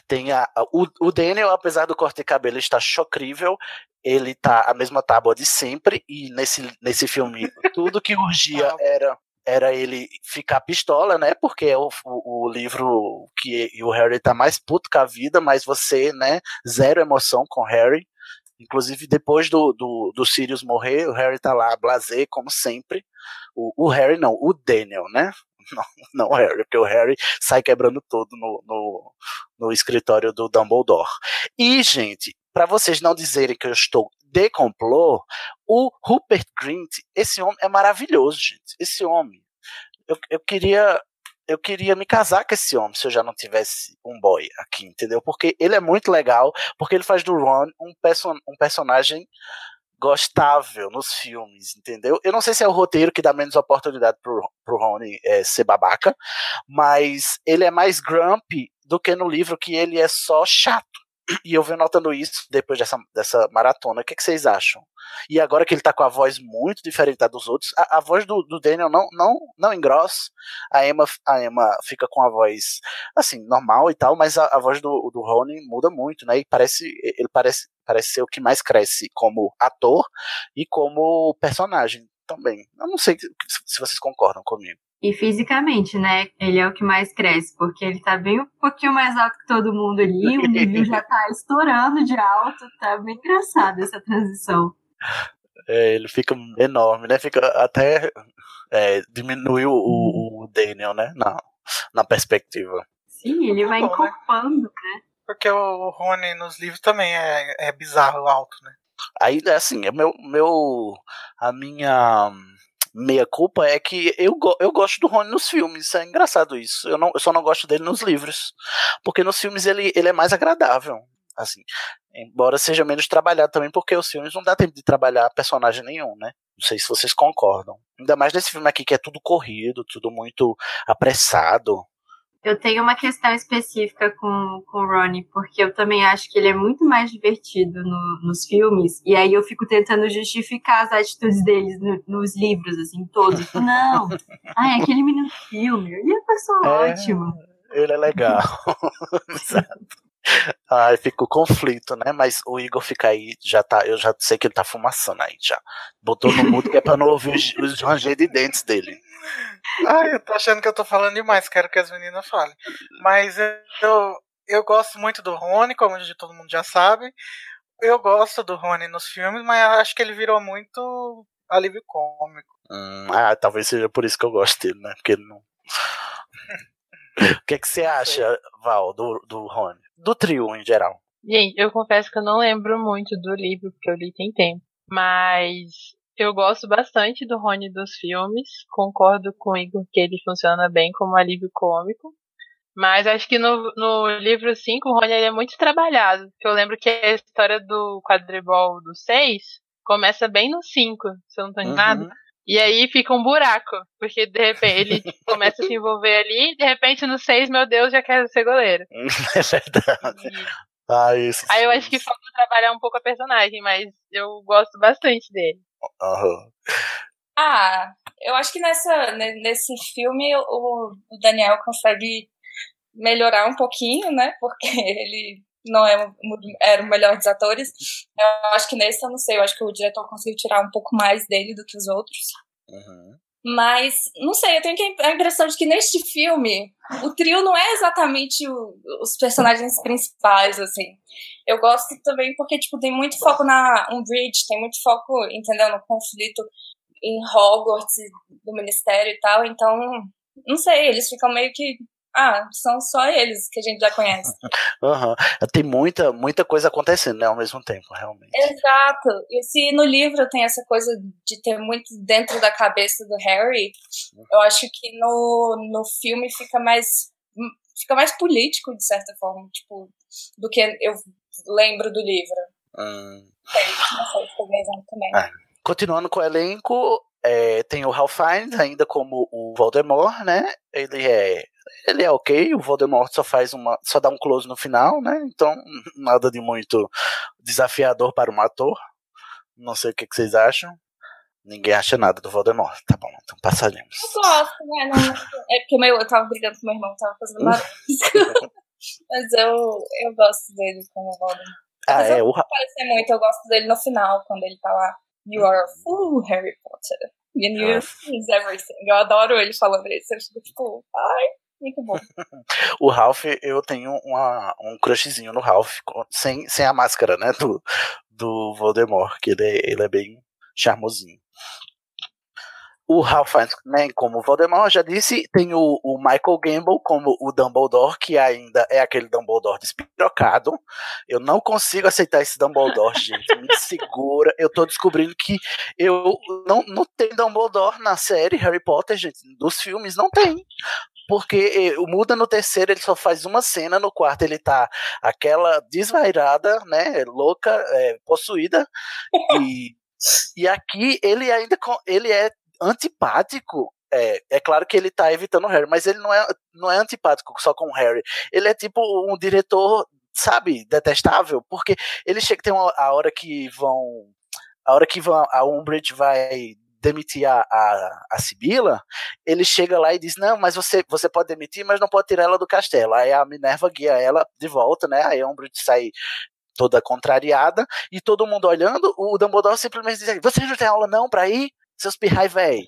Tem a, a- o, o Daniel, apesar do corte de cabelo estar chocrível, ele tá a mesma tábua de sempre, e nesse, nesse filme tudo que urgia Ah. era, era ele ficar pistola, né? Porque é o, o, o livro que o Harry tá mais puto com a vida, mas você, né, zero emoção com Harry. Inclusive, depois do, do, do Sirius morrer, o Harry tá lá, blazer, como sempre. O, o Harry não, o Daniel, né? Não, não o Harry, porque o Harry sai quebrando todo no, no, no escritório do Dumbledore. E, gente, para vocês não dizerem que eu estou de complô, o Rupert Grint, esse homem é maravilhoso, gente. Esse homem. Eu, eu queria eu queria me casar com esse homem se eu já não tivesse um boy aqui, entendeu? Porque ele é muito legal, porque ele faz do Ron um, perso um personagem gostável nos filmes, entendeu? Eu não sei se é o roteiro que dá menos oportunidade pro, pro Rony é, ser babaca, mas ele é mais grumpy do que no livro que ele é só chato. E eu venho notando isso depois dessa, dessa maratona. O que, é que vocês acham? E agora que ele tá com a voz muito diferente da dos outros, a, a voz do, do, Daniel não, não, não engrossa. A Emma, a Emma fica com a voz, assim, normal e tal, mas a, a voz do, do Rony muda muito, né? E parece, ele parece, parece ser o que mais cresce como ator e como personagem também. Eu não sei se vocês concordam comigo. E fisicamente, né? Ele é o que mais cresce, porque ele tá bem um pouquinho mais alto que todo mundo ali, o nível já tá estourando de alto, tá bem engraçado essa transição. É, ele fica enorme, né? Fica até é, diminui o, o, Daniel, né? Na, na perspectiva. Sim, ele vai Bom, encorpando, né? né? Porque o Rony nos livros também é, é bizarro alto, né? Aí, assim, é meu, meu, a minha meia culpa é que eu, eu gosto do Rony nos filmes. É engraçado isso. Eu, não, eu só não gosto dele nos livros. Porque nos filmes ele, ele é mais agradável. Assim, embora seja menos trabalhado também, porque os filmes não dá tempo de trabalhar personagem nenhum, né? Não sei se vocês concordam. Ainda mais nesse filme aqui que é tudo corrido, tudo muito apressado. Eu tenho uma questão específica com, com o Ronnie, porque eu também acho que ele é muito mais divertido no, nos filmes, e aí eu fico tentando justificar as atitudes deles no, nos livros, assim, todos. Não, ah, é aquele menino filme, ele é pessoa é, ótimo. Ele é legal. Exato. Ai, fica o conflito, né? Mas o Igor fica aí, já tá, eu já sei que ele tá fumaçando aí já. Botou no mudo que é pra não ouvir os, os ranger de dentes dele. Ai, eu tô achando que eu tô falando demais, quero que as meninas falem. Mas eu, eu gosto muito do Rony, como todo mundo já sabe. Eu gosto do Rony nos filmes, mas acho que ele virou muito alívio cômico. Hum, ah, talvez seja por isso que eu gosto dele, né? Porque ele não. O que, é que você acha, Val, do, do Rony? Do trio em geral? Gente, eu confesso que eu não lembro muito do livro, porque eu li tem tempo. Mas eu gosto bastante do Rony dos filmes, concordo com o Igor que ele funciona bem como alívio cômico. Mas acho que no, no livro 5 o Rony é muito trabalhado. Eu lembro que a história do quadribol do 6 começa bem no 5, se eu não tô enganado. Uhum. E aí fica um buraco, porque de repente ele começa a se envolver ali, e de repente no 6, meu Deus, já quer ser goleiro. É verdade. E... Ah, isso. Aí eu acho que falta trabalhar um pouco a personagem, mas eu gosto bastante dele. Uhum. Ah, eu acho que nessa, nesse filme o, o Daniel consegue melhorar um pouquinho, né? Porque ele não é, era o melhor dos atores. Eu acho que nesse eu não sei, eu acho que o diretor conseguiu tirar um pouco mais dele do que os outros. Uhum. Mas, não sei, eu tenho a impressão de que neste filme, o trio não é exatamente o, os personagens principais, assim. Eu gosto também porque, tipo, tem muito foco na Umbridge, tem muito foco, entendeu, no conflito em Hogwarts, do Ministério e tal, então, não sei, eles ficam meio que ah, são só eles que a gente já conhece. Uhum. Tem muita, muita coisa acontecendo, né, ao mesmo tempo, realmente. Exato. E se no livro tem essa coisa de ter muito dentro da cabeça do Harry, uhum. eu acho que no, no filme fica mais fica mais político, de certa forma, tipo, do que eu lembro do livro. Hum. Sei, não sei, também. É. Continuando com o elenco, é, tem o Ralph Fiennes ainda como o Voldemort, né? Ele é ele é ok, o Voldemort só faz uma. só dá um close no final, né? Então, nada de muito desafiador para um ator. Não sei o que, que vocês acham. Ninguém acha nada do Voldemort. Tá bom, então passaremos. Eu gosto, né? Não, é porque meu, eu tava brigando com meu irmão, tava fazendo barulho. Mas eu, eu gosto dele como Voldemort. Ah, é, o... parecer muito, eu gosto dele no final, quando ele tá lá. You are a fool, Harry Potter. And you ah. everything. Eu adoro ele falando isso. Eu fico tipo, ai, muito bom. o Ralph, eu tenho uma, um crushzinho no Ralph, sem, sem a máscara, né? Do, do Voldemort, que ele é, ele é bem charmosinho. O Ralph né, como Voldemort, já disse, tem o, o, Michael Gamble como o Dumbledore, que ainda é aquele Dumbledore despirocado. Eu não consigo aceitar esse Dumbledore, gente. Me segura. Eu tô descobrindo que eu não, não tem Dumbledore na série Harry Potter, gente. Dos filmes não tem. porque eh, muda no terceiro, ele só faz uma cena, no quarto ele tá aquela desvairada, né, louca, é, possuída, e, e aqui ele ainda ele é antipático é, é claro que ele tá evitando o Harry, mas ele não é, não é antipático só com o Harry. Ele é tipo um diretor, sabe, detestável, porque ele chega, tem uma, a hora que vão. A hora que vão, a Umbridge vai demitir a, a, a Sibila, ele chega lá e diz: Não, mas você, você pode demitir, mas não pode tirar ela do castelo. Aí a Minerva guia ela de volta, né? Aí a Umbridge sai toda contrariada e todo mundo olhando. O Dumbledore simplesmente diz: Você não tem aula não pra ir? Seus pirrai, véi.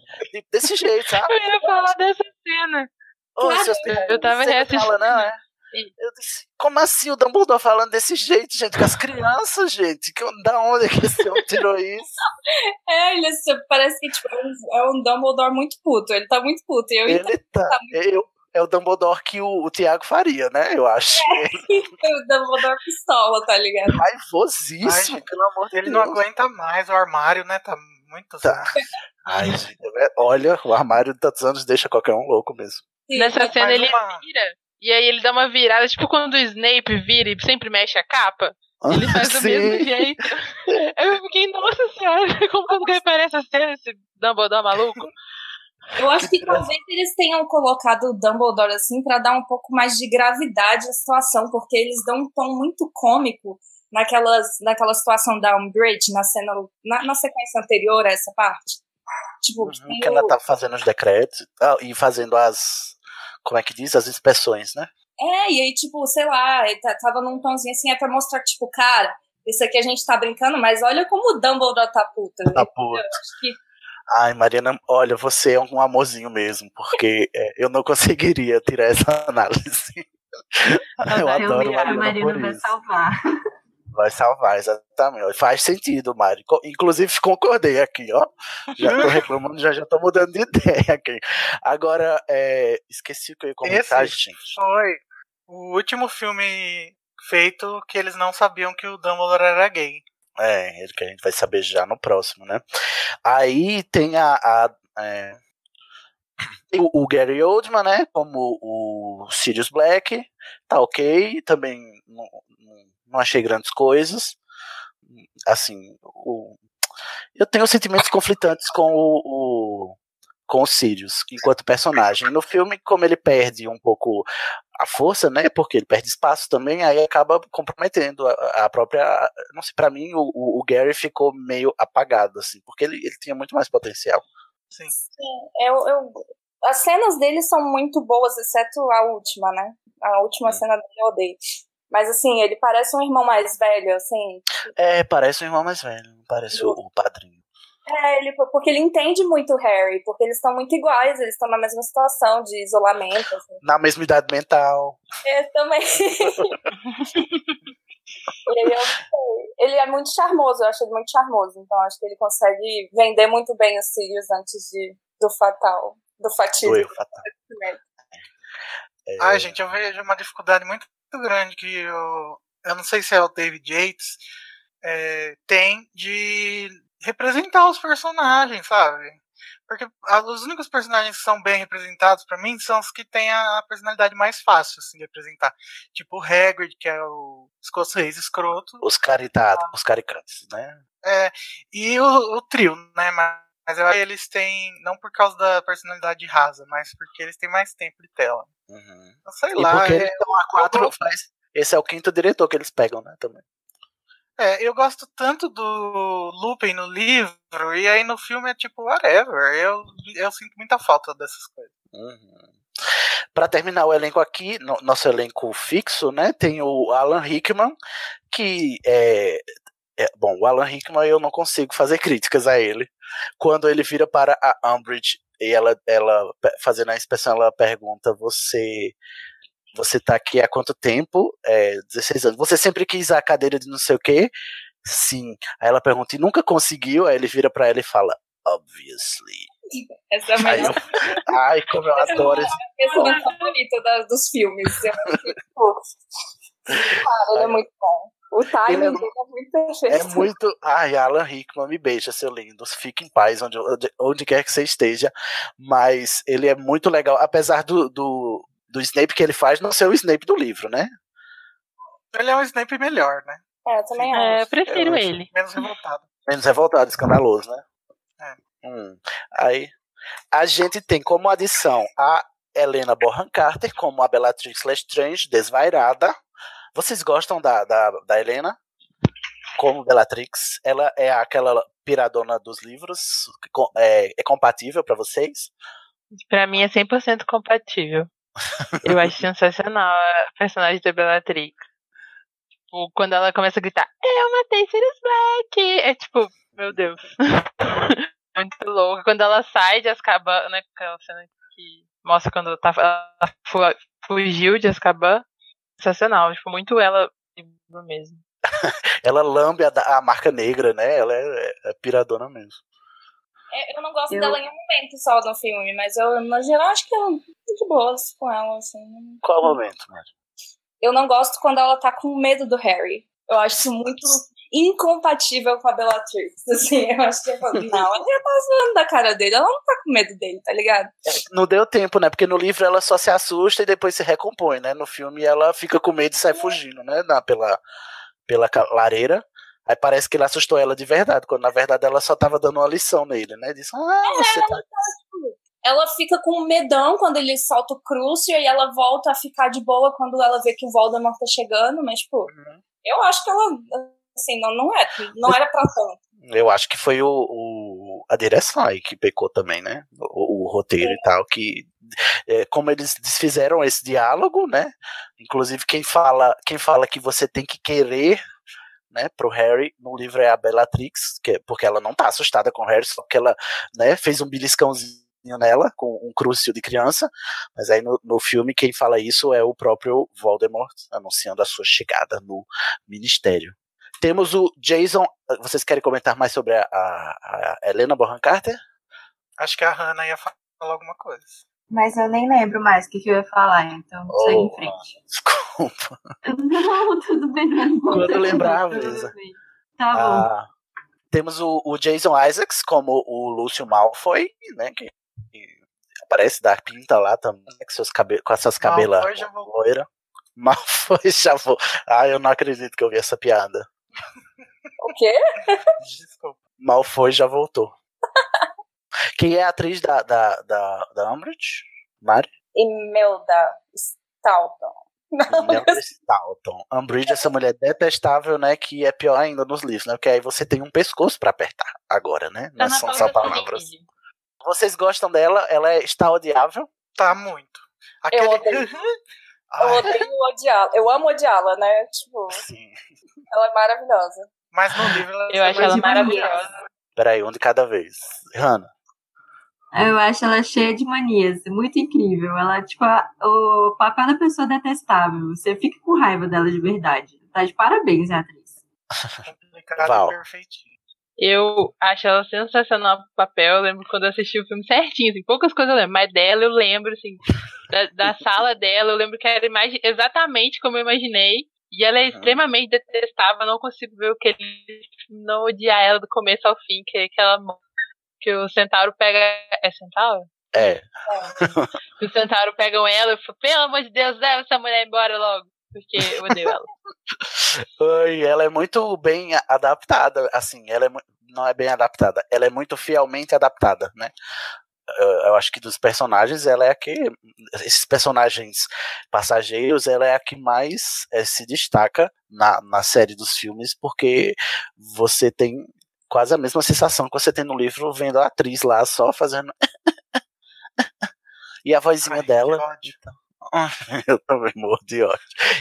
Desse jeito, sabe? Eu ia falar dessa cena. Ô, seus pirrai, eu tava reassistindo. Fala, não, é? Eu disse, como assim o Dumbledore falando desse jeito, gente? Com as crianças, gente? Que, da onde que esse homem tirou isso? É, ele parece que tipo, é um Dumbledore muito puto. Ele tá muito puto. Eu ele tá. tá muito... eu, é o Dumbledore que o, o Tiago faria, né? Eu acho. É, o Dumbledore pistola, tá ligado? Raivosíssimo, pelo amor de Deus. Ele não aguenta mais o armário, né? Tá muitos tá. anos. Ai, é, olha, o armário de tantos anos deixa qualquer um louco mesmo. Sim, Nessa cena ele uma... vira, e aí ele dá uma virada, tipo quando o Snape vira e sempre mexe a capa. Ele faz do mesmo jeito. Eu fiquei, nossa senhora, como quando aparece a cena, esse Dumbledore maluco. Eu acho que talvez eles tenham colocado o Dumbledore assim para dar um pouco mais de gravidade à situação, porque eles dão um tom muito cômico naquelas, naquela situação da Umbridge, na cena, na, na sequência anterior a essa parte. Tipo, uhum, que ela tá fazendo os decretos ah, e fazendo as. Como é que diz? As inspeções, né? É, e aí, tipo, sei lá, tava num tomzinho assim, é pra mostrar, tipo, cara, isso aqui a gente tá brincando, mas olha como o Dumbledore tá puta. Tá puta. Que... Ai, Mariana, olha, você é um amorzinho mesmo, porque é, eu não conseguiria tirar essa análise. eu, eu adoro Mariana. A Mariana vai salvar. Vai salvar, exatamente. Faz sentido, Mari. Inclusive, concordei aqui, ó. Já tô reclamando, já, já tô mudando de ideia aqui. Agora, é... esqueci o que eu ia comentar, Esse gente. Foi o último filme feito que eles não sabiam que o Dumbledore era gay. É, ele que a gente vai saber já no próximo, né? Aí tem a. a é... o, o, Gary Oldman, né? Como o Sirius Black, tá ok. Também não, não achei grandes coisas. Assim, o, eu tenho sentimentos conflitantes com o, o, com o Sirius enquanto personagem. No filme, como ele perde um pouco a força, né? Porque ele perde espaço também, aí acaba comprometendo a, a própria. Não sei, para mim o, o, Gary ficou meio apagado, assim, porque ele, ele tinha muito mais potencial. Sim. Sim eu, eu, as cenas dele são muito boas, exceto a última, né? A última Sim. cena dele eu odeio. Mas assim, ele parece um irmão mais velho, assim. É, parece um irmão mais velho, parece o, o padrinho. É, ele, porque ele entende muito o Harry, porque eles estão muito iguais, eles estão na mesma situação de isolamento. Assim. Na mesma idade mental. É, também. ele, é, ele é muito charmoso, eu acho ele muito charmoso, então acho que ele consegue vender muito bem os Sirius antes de, do fatal, do fatismo. Do fatal. É... Ai, gente, eu vejo uma dificuldade muito grande que eu, eu não sei se é o David Yates, é, tem de representar os personagens, sabe? Porque os únicos personagens que são bem representados para mim são os que têm a personalidade mais fácil assim, de representar. Tipo o Hagrid, que é o escocês escroto. Os caritados, ah. os caricantes, né? É, e o, o trio, né? Mas, mas eu acho que eles têm, não por causa da personalidade rasa, mas porque eles têm mais tempo de tela. Uhum. sei e lá. Porque é, eles estão a quatro faz. Esse é o quinto diretor que eles pegam, né? Também. É, eu gosto tanto do Lupin no livro, e aí no filme é tipo, whatever. Eu, eu sinto muita falta dessas coisas. Uhum. Para terminar o elenco aqui, no, nosso elenco fixo, né? Tem o Alan Rickman, que é, é, bom, o Alan Rickman eu não consigo fazer críticas a ele. Quando ele vira para a Umbridge e ela, ela fazendo a inspeção, ela pergunta: Você você tá aqui há quanto tempo? É, 16 anos. Você sempre quis a cadeira de não sei o quê? Sim. Aí ela pergunta: E nunca conseguiu? Aí ele vira para ela e fala: Obviously. Essa é a melhor. Eu, ai, como eu essa adoro esse. Essa é a favorita dos filmes. Eu Cara, ele é muito bom. O timing Ele é- é muito perfeito. É muito. Ai, Alan Rickman, me beija, seu lindo. Fique em paz onde, onde, onde quer que você esteja. Mas ele é muito legal, apesar do, do, do Snape que ele faz não ser o Snape do livro, né? Ele é um Snape melhor, né? É, eu também É, eu acho. prefiro Eu acho. ele. Menos revoltado. Menos revoltado, escandaloso, né? É. Hum. Aí a gente tem como adição a Helena Bonham Carter como a Bellatrix Lestrange, desvairada. Vocês gostam da, da, da Helena como Bellatrix? Ela é aquela piradona dos livros? É, é compatível pra vocês? Pra mim é 100% compatível. Eu acho sensacional a personagem da Bellatrix. Tipo, quando ela começa a gritar, eu matei Sirius Black! É tipo, meu Deus. Muito louco. Quando ela sai de Azkaban, né? Aquela cena que mostra quando tá, ela fu- fugiu de Azkaban. Sensacional. Tipo, muito ela mesmo. Ela lambe a, a marca negra, né? Ela é, é piradona mesmo. É, Eu não gosto Eu- dela em um momento só no filme, mas eu, no geral, acho que eu tô de boas com ela, assim. Qual momento, Mari? Eu não gosto quando ela tá com medo do Harry. Eu acho isso muito incompatível com a Bellatrix. Assim, eu acho que eu falo, não, ela já tá zoando da cara dele, ela não tá com medo dele, tá ligado? Não deu tempo, né? Porque no livro ela só se assusta e depois se recompõe, né? No filme ela fica com medo e sai fugindo, né? Na, pela, pela lareira. Aí parece que ele assustou ela de verdade, quando na verdade ela só tava dando uma lição nele, né? Disse, ah, você tá. Ela fica com medão quando ele solta o Crucio e ela volta a ficar de boa quando ela vê que o Voldemort tá chegando, mas, tipo, Uhum. eu acho que ela, assim, não, não é, não era pra tanto. Eu acho que foi o, o- a direção aí que pecou também, né? O, o roteiro e tal, que é, como eles desfizeram esse diálogo, né? Inclusive quem fala, quem fala que você tem que querer, né, pro Harry no livro é a Bellatrix, que, é- porque ela não tá assustada com o Harry, só porque ela, né, fez um beliscãozinho nela com um crucio de criança, mas aí no, no filme quem fala isso é o próprio Voldemort anunciando a sua chegada no ministério. Temos o Jason. Vocês querem comentar mais sobre a, a- a Helena Bonham Carter? Acho que a Hannah ia falar alguma coisa. Mas eu nem lembro mais o que, que eu ia falar, então segue em Oh. frente. Desculpa. Não, tudo bem. Não Quando importa, lembrar, bem. Tá bom. Ah, temos o, o Jason Isaacs como o Lúcio Malfoy, né? Que, que aparece da pinta lá também, né, com, seus cabe com essas cabelas loiras. Malfoy já vou. Ah, eu não acredito que eu vi essa piada. O quê? Desculpa. Malfoy já voltou. Quem é a atriz da, da, da, da Umbridge? Mari? Imelda Staunton. Imelda Staunton. Umbridge, essa mulher detestável, né? Que é pior ainda nos livros, né? Porque aí você tem um pescoço pra apertar agora, né? Não são na só palavras. Vocês gostam dela? Ela é- está odiável? Tá muito. Aquele... Eu odeio. Eu odeio odiá-la. Eu amo odiá-la, né? Tipo, Sim. ela é maravilhosa. Mas no livro ela Eu acho Mas ela maravilhosa. Peraí, um de cada vez. Hanna. Eu acho ela cheia de manias, muito incrível. Ela, tipo, a- o papel da pessoa detestável. Você fica com raiva dela de verdade. Tá de parabéns, atriz. Val. perfeitinha. Eu acho ela sensacional pro papel. Eu lembro quando eu assisti o filme certinho, assim, poucas coisas eu lembro, mas dela eu lembro, assim, da, da sala dela, eu lembro que era imagi- exatamente como eu imaginei. E ela é Uhum. extremamente detestável, não consigo ver o que ele não odiar ela do começo ao fim, que, que ela que o centauro pega. É centauro? É. Que o centauro pegam ela e falo, pelo amor de Deus, leva essa mulher embora logo. Porque eu odeio ela. Ai, ela é muito bem adaptada, assim, ela é não é bem adaptada, ela é muito fielmente adaptada, né? Eu, acho que dos personagens, ela é a que. Esses personagens passageiros, ela é a que mais eh, se destaca na, na série dos filmes, porque você tem quase a mesma sensação que você tem no livro vendo a atriz lá só fazendo. e a vozinha Ai, dela. ódio. Eu também morro de ódio.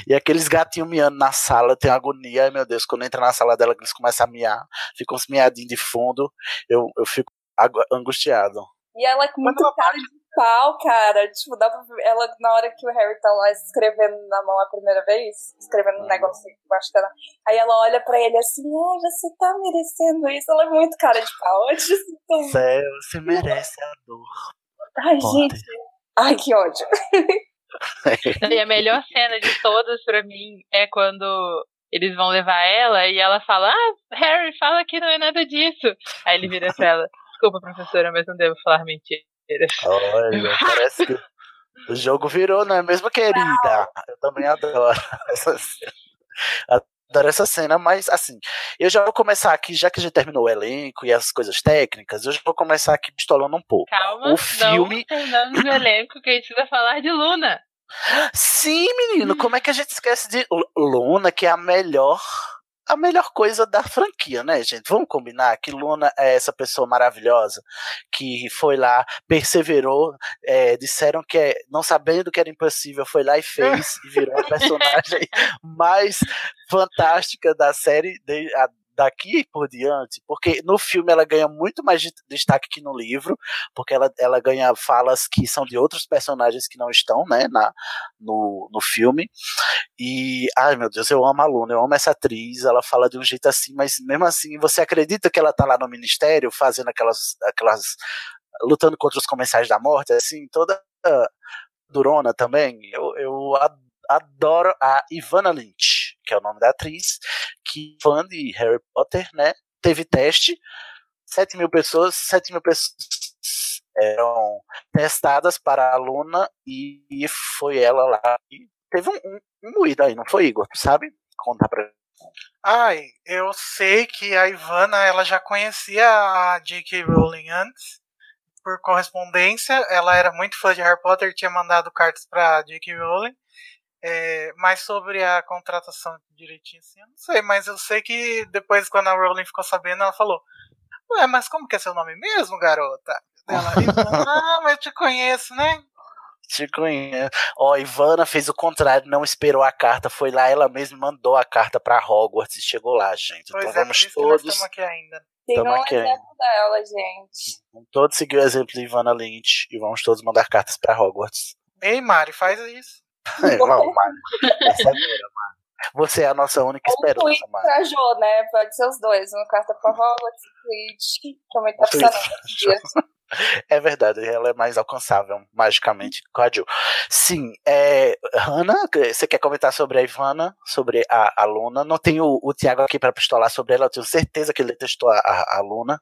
E aqueles gatinhos miando na sala, tem agonia. Ai meu Deus, quando entra na sala dela, eles começam a miar, ficam uns miadinhos de fundo, eu, eu fico angustiado. E ela é com muito cara de pau, cara. Tipo, dá pra ver. Ela, na hora que o Harry tá lá escrevendo na mão a primeira vez, escrevendo um negócio embaixo da. Aí ela olha pra ele assim, ai, você tá merecendo isso. Ela é muito cara de pau. Disse, então, Céu, você merece a dor. Ai, Potter. gente. Ai, que ódio. E a melhor cena de todas pra mim é quando eles vão levar ela e ela fala: Ah, Harry, fala que não é nada disso. Aí ele vira pra ela: Desculpa, professora, mas não devo falar mentiras. Olha, parece que o jogo virou, não é mesmo, querida? Eu também adoro essa cena. Adoro essa cena, mas assim, eu já vou começar aqui, já que a gente terminou o elenco e as coisas técnicas, eu já vou começar aqui pistolando um pouco. Calma, o filme. não terminamos o elenco que a gente vai falar de Luna. Sim, menino, como é que a gente esquece de Luna, que é a melhor a melhor coisa da franquia, né, gente? Vamos combinar que Luna é essa pessoa maravilhosa que foi lá, perseverou, é, disseram que é, não sabendo que era impossível, foi lá e fez e virou a personagem mais fantástica da série, de, a, daqui por diante, porque no filme ela ganha muito mais destaque que no livro, porque ela, ela ganha falas que são de outros personagens que não estão, né, na, no, no filme, e, ai meu Deus, eu amo a Luna, eu amo essa atriz, ela fala de um jeito assim, mas mesmo assim, você acredita que ela tá lá no ministério, fazendo aquelas, aquelas lutando contra os comensais da morte, assim, toda durona também, eu, eu adoro a Ivana Lynch, que é o nome da atriz, que fã de Harry Potter, né? Teve teste, 7 mil pessoas, 7 mil pessoas eram testadas para a Luna e foi ela lá. E teve um, um, um moído aí, não foi, Igor? Sabe? Contar pra Ai, eu sei que a Ivana ela já conhecia a J.K. Rowling antes, por correspondência. Ela era muito fã de Harry Potter, tinha mandado cartas para J.K. Rowling. É, mas sobre a contratação direitinho assim, eu não sei, mas eu sei que depois, quando a Rowling ficou sabendo, ela falou: Ué, mas como que é seu nome mesmo, garota? Ela, ah, mas eu te conheço, né? Te conheço. Ó, Ivana fez o contrário, não esperou a carta, foi lá ela mesma mandou a carta para Hogwarts e chegou lá, gente. Pois então é, vamos todos. estamos aqui ainda. Sigam o aqui ainda. exemplo dela, gente. Vamos todos seguir o exemplo de Ivana Lynch e vamos todos mandar cartas para Hogwarts. Ei, Mari, faz isso. É, não, Mari. Essa é dura, Mari. Você é a nossa única Ou um tweet esperança, Mari. pra Jo, né? Pode ser os dois. Uma carta pra Hogwarts um tweet. Também tá Um dias. É verdade, ela é mais alcançável magicamente com a Jill. Sim, é, Hannah, você quer comentar sobre a Ivana, sobre a, a Luna? Não tem o, o Tiago aqui para pistolar sobre ela, eu tenho certeza que ele detestou a, a, a Luna.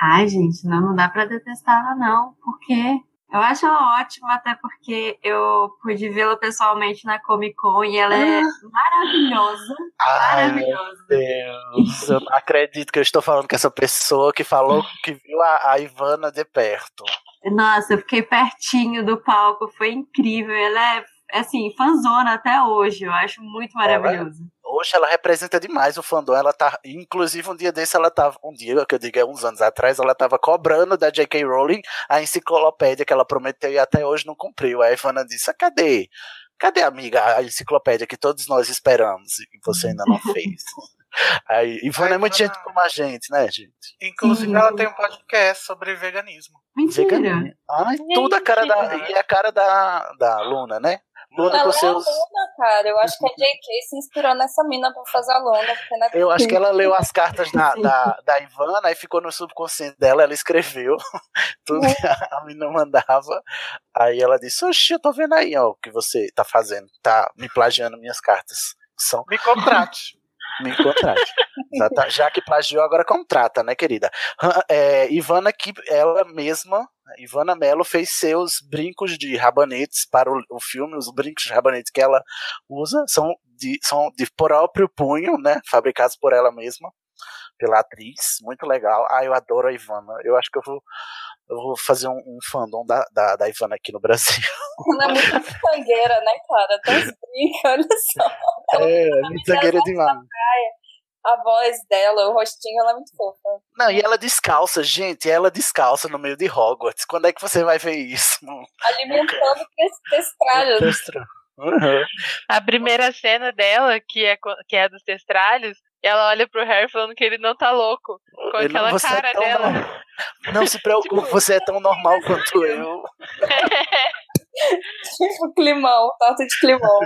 Ai, gente, não, não dá pra detestar ela, não. Por quê? Eu acho ela ótima, até porque eu pude vê-la pessoalmente na Comic Con e ela é maravilhosa. Ai, meu Maravilhosa. Deus, eu não acredito que eu estou falando com essa pessoa que falou que viu a, a Ivana de perto. Nossa, eu fiquei pertinho do palco, foi incrível. Ela é, assim, fanzona até hoje. Eu acho muito maravilhoso. Hoje ela representa demais o fandom. Ela tá, inclusive um dia desse ela tava, um dia que eu digo é uns anos atrás, ela tava cobrando da J.K. Rowling a enciclopédia que ela prometeu e até hoje não cumpriu. Aí a Ivana disse: "Ah, cadê? Cadê, amiga, a enciclopédia que todos nós esperamos e você ainda não fez? Aí, Ivana é muito Ivana- gente como a gente, né, gente? Inclusive, Sim. ela tem um podcast sobre veganismo. Mentira. Veganismo. Ai, tudo a cara da. E a cara da, da Luna, né? Luna com é seus. Luna, cara. Eu acho que a J.K. se inspirou nessa mina pra fazer a Luna. Porque não é Eu acho que ela leu as cartas da, da, da Ivana e ficou no subconsciente dela, ela escreveu tudo que a menina mandava. Aí ela disse, oxi, eu tô vendo aí, ó, o que você tá fazendo, tá me plagiando minhas cartas. São, Me contrate. Me contrate. Já, tá- já que plagiou, agora contrata, né, querida? É, Ivana, que ela mesma, Ivana Mello, fez seus brincos de rabanetes para o, o filme. Os brincos de rabanetes que ela usa são de, são de próprio punho, né? Fabricados por ela mesma, pela atriz. Muito legal. Ah, eu adoro a Ivana. Eu acho que eu vou, eu vou fazer um, um fandom da, da, da Ivana aqui no Brasil. Ela é muito sangueira, né, cara? Até brinca, olha só. É, muito zagueira demais. A voz dela, o rostinho, ela é muito fofa. Não, e ela descalça, gente, ela descalça no meio de Hogwarts. Quando é que você vai ver isso? Alimentando testralhos. Uhum. A primeira cena dela, que é, que é dos testralhos, ela olha pro Harry falando que ele não tá louco. Com Ele- aquela você é cara tão dela. normal. Não se preocupe, você é tão normal quanto eu. Tipo climão, torta de climão.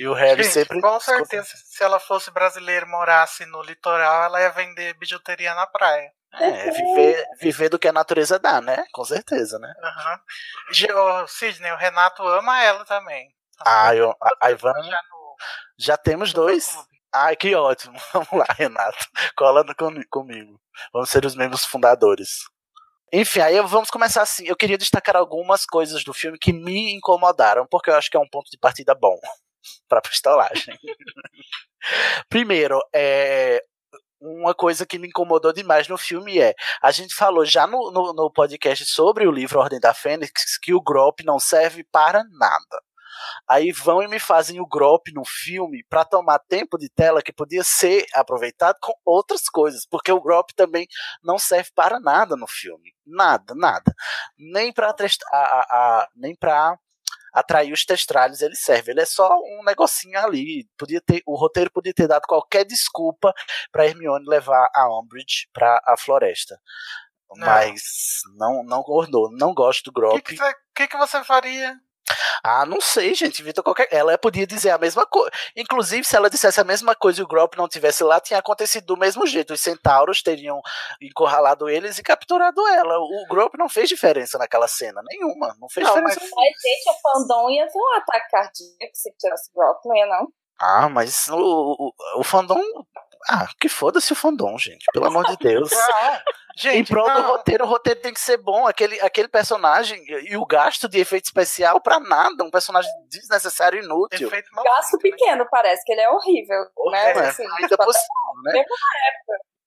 E o Harry Gente, sempre. com certeza, se ela fosse brasileira e morasse no litoral, ela ia vender bijuteria na praia. É, viver, viver do que a natureza dá, né? Com certeza, né? Ô, Sidney, o Renato ama ela também. Ah, eu, a, Ivana. Já no- Já temos no dois. Ai, que ótimo. Vamos lá, Renato. Cola com, comigo. Vamos ser os membros fundadores. Enfim, aí vamos começar assim. Eu queria destacar algumas coisas do filme que me incomodaram, porque eu acho que é um ponto de partida bom para pistolagem. Primeiro, é, uma coisa que me incomodou demais no filme é: a gente falou já no, no, no podcast sobre o livro Ordem da Fênix que o Grop não serve para nada. Aí vão e me fazem o Grop no filme para tomar tempo de tela que podia ser aproveitado com outras coisas, porque o Grop também não serve para nada no filme, nada, nada, nem para nem para atrair os testralhos ele serve. Ele é só um negocinho ali. Podia ter, o roteiro podia ter dado qualquer desculpa para Hermione levar a Umbridge para a floresta. Não. Mas não não ornou, não gosto do Grop. O que, que, que, você faria? Ah, não sei, gente. Vitor, qualquer... Ela podia dizer a mesma coisa. Inclusive, se ela dissesse a mesma coisa e o Grop não tivesse lá, tinha acontecido do mesmo jeito. Os centauros teriam encurralado eles e capturado ela. O Grop não fez diferença naquela cena, nenhuma. Não fez não, diferença. Mas, mas gente, o fandom ia ter um ataque cardíaco se tivesse o Grop, não ia, não? Ah, mas o, o, o fandom ah, que foda-se o fandom, gente. Pelo amor de Deus. gente, em prol não. do roteiro, o roteiro tem que ser bom. Aquele, aquele personagem e o gasto de efeito especial pra nada. Um personagem desnecessário e inútil. Gasto né? pequeno, parece que ele é horrível. Né? É, assim, ainda possível, né?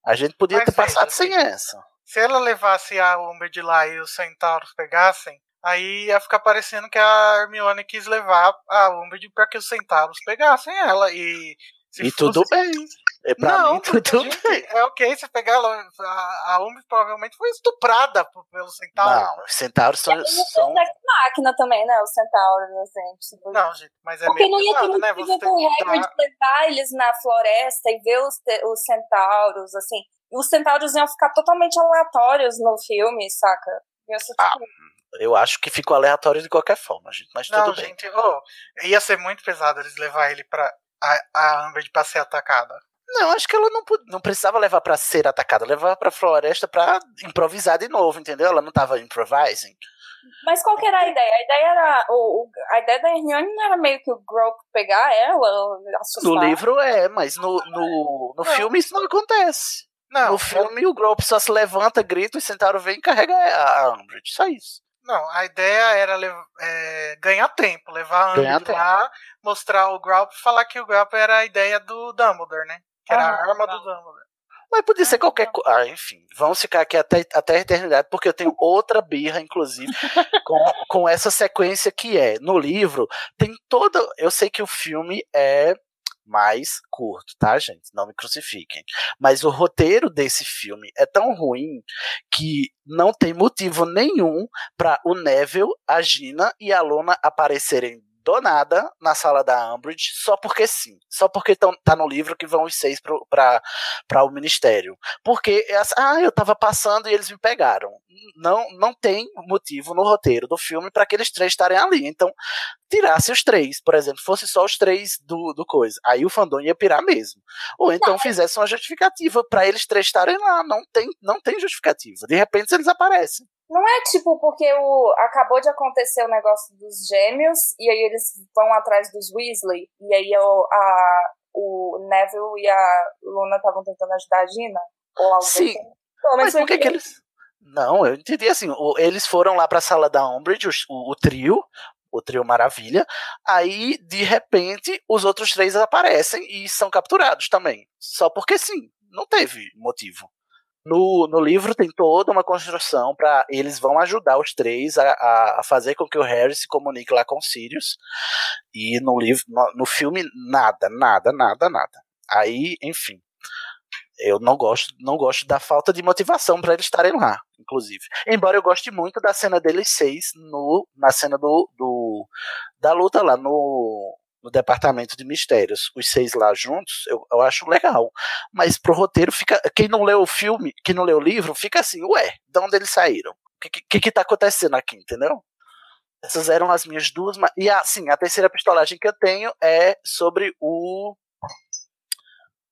A gente podia Mas ter passado sem essa. Se ela levasse a Umber de lá e os centauros pegassem, aí ia ficar parecendo que a Hermione quis levar a Umbridge para que os centauros pegassem ela. E, e tudo bem. É pra não, mim tudo gente, bem. É ok, você pegar ela, a, a Umi provavelmente foi estuprada pelo centauro. Não, os centauros são. são... máquina também, né? Os centauros, assim. Tipo... Não, gente, mas é Porque meio não ia ter né? motivo pro Hagrid levar eles na floresta e ver os, os centauros, assim. E os centauros iam ficar totalmente aleatórios no filme, saca? Ia ser, ah, tipo... eu acho que ficou aleatório de qualquer forma, gente, mas não, tudo bem. Gente, oh, ia ser muito pesado eles levar ele pra a, a Amber pra ser atacada. Não, acho que ela não, não precisava levar para ser atacada, levava pra floresta para improvisar de novo, entendeu? Ela não tava improvising. Mas qual que era a ideia? A ideia era. O, a ideia da Hermione não era meio que o Grope pegar ela, assustar. No livro é, mas no, no, no filme isso não acontece. Não, no filme o Grope só se levanta, grita e Centauro vem e carrega a Umbridge. Só isso. Não, a ideia era é, ganhar tempo, levar a Umbridge lá, mostrar o Grope e falar que o Grope era a ideia do Dumbledore, né? Que era a arma do Dumbledore. Mas podia ser qualquer coisa. Ah, enfim, vamos ficar aqui até, até a eternidade, porque eu tenho outra birra, inclusive, com, com essa sequência que é. No livro, tem toda. Eu sei que o filme é mais curto, tá, gente? Não me crucifiquem. Mas o roteiro desse filme é tão ruim que não tem motivo nenhum para o Neville, a Gina e a Luna aparecerem do nada na sala da Umbridge, só porque sim. Só porque tão, tá no livro que vão os seis para o ministério. Porque, ah, eu tava passando e eles me pegaram. Não, não tem motivo no roteiro do filme para aqueles três estarem ali. Então, tirasse os três, por exemplo, fosse só os três do, do coisa. Aí o fandom ia pirar mesmo. Ou então fizesse uma justificativa para eles três estarem lá. Não tem, não tem justificativa. De repente eles aparecem. Não é tipo porque o, acabou de acontecer o negócio dos gêmeos e aí eles vão atrás dos Weasley e aí o, a, o Neville e a Luna estavam tentando ajudar a Gina? Ou algo Sim. Assim. Mas por que, que eles. Não, eu entendi assim. Eles foram lá pra sala da Umbridge, o, o trio, o trio Maravilha. Aí, de repente, os outros três aparecem e são capturados também. Só porque sim, não teve motivo. No, no livro tem toda uma construção para eles vão ajudar os três a, a, fazer com que o Harry se comunique lá com o Sirius. E no livro, no, no filme, nada, nada, nada, nada. Aí, enfim, eu não gosto, não gosto da falta de motivação para eles estarem lá, inclusive. Embora eu goste muito da cena deles seis no, na cena do, do da luta lá no no departamento de mistérios, os seis lá juntos, eu, eu acho legal. Mas pro roteiro fica. Quem não leu o filme, quem não leu o livro, fica assim, ué, de onde eles saíram? O que, que, que tá acontecendo aqui, entendeu? Essas eram as minhas duas. E assim, a terceira pistolagem que eu tenho é sobre o.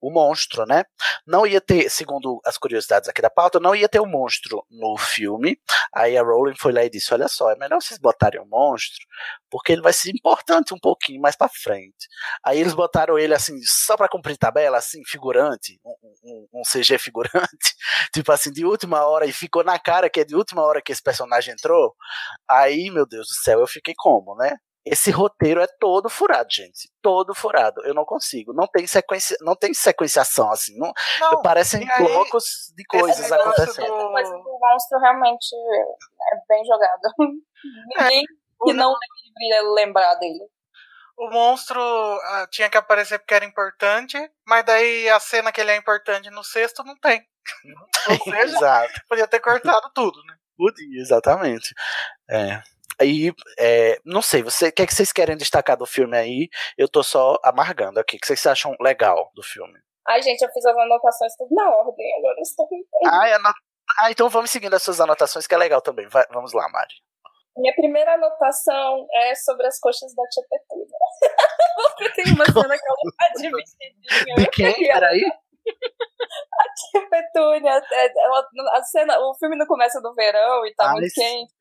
o monstro, né? Não ia ter, segundo as curiosidades aqui da pauta, não ia ter o monstro no filme. Aí a Rowling foi lá e disse: Olha só, é melhor vocês botarem o monstro, porque ele vai ser importante um pouquinho mais para frente. Aí eles botaram ele assim, só para cumprir tabela, assim, figurante, um, um, um CG figurante, tipo assim, de última hora, e ficou na cara que é de última hora que esse personagem entrou. Aí, meu Deus do céu, eu fiquei como, né? Esse roteiro é todo furado, gente. Todo furado. Eu não consigo. Não tem sequência, não tem sequenciação assim. Não, Não, parecem aí, blocos de coisas acontecendo. do- Mas o monstro realmente é bem jogado. Ninguém que não deveria lembrar dele. O monstro ah, tinha que aparecer porque era importante, mas daí a cena que ele é importante no sexto não tem. Ou seja, Exato. podia ter cortado tudo, né? Podia, exatamente. É. Aí, é, não sei, você, o que, é que vocês querem destacar do filme aí? Eu tô só amargando aqui. O que vocês acham legal do filme? Ai, gente, eu fiz as anotações tudo na ordem, agora estou ano- ah, então vamos seguindo as suas anotações, que é legal também. Vai- vamos lá, Mari. Minha primeira anotação é sobre as coxas da Tia Petúnia. Porque tem uma cena que ela tá de vestidinho. De quem? E Peraí. Tia Petúnia, é, ela, a cena, o filme não começa no verão e tá Ah, muito esse- quente.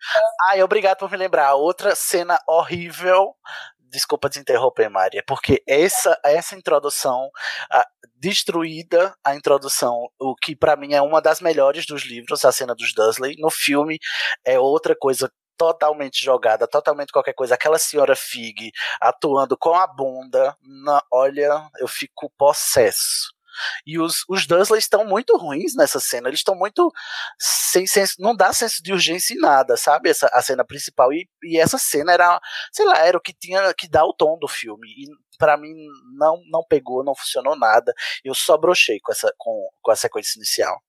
Ai, obrigado por me lembrar. Outra cena horrível. Desculpa te interromper, Maria, porque essa essa introdução ah, destruída a introdução, o que pra mim é uma das melhores dos livros, a cena dos Dursley. No filme é outra coisa totalmente jogada, totalmente qualquer coisa. Aquela senhora Fig atuando com a bunda, na, olha, eu fico possesso. E os, os Dursley estão muito ruins nessa cena. Eles estão muito sem senso. Não dá senso de urgência em nada, sabe? Essa, a cena principal. E, e essa cena era, sei lá, era o que tinha que dar o tom do filme. E para mim não, não pegou, não funcionou nada. Eu só brochei com, essa, com, com a sequência inicial.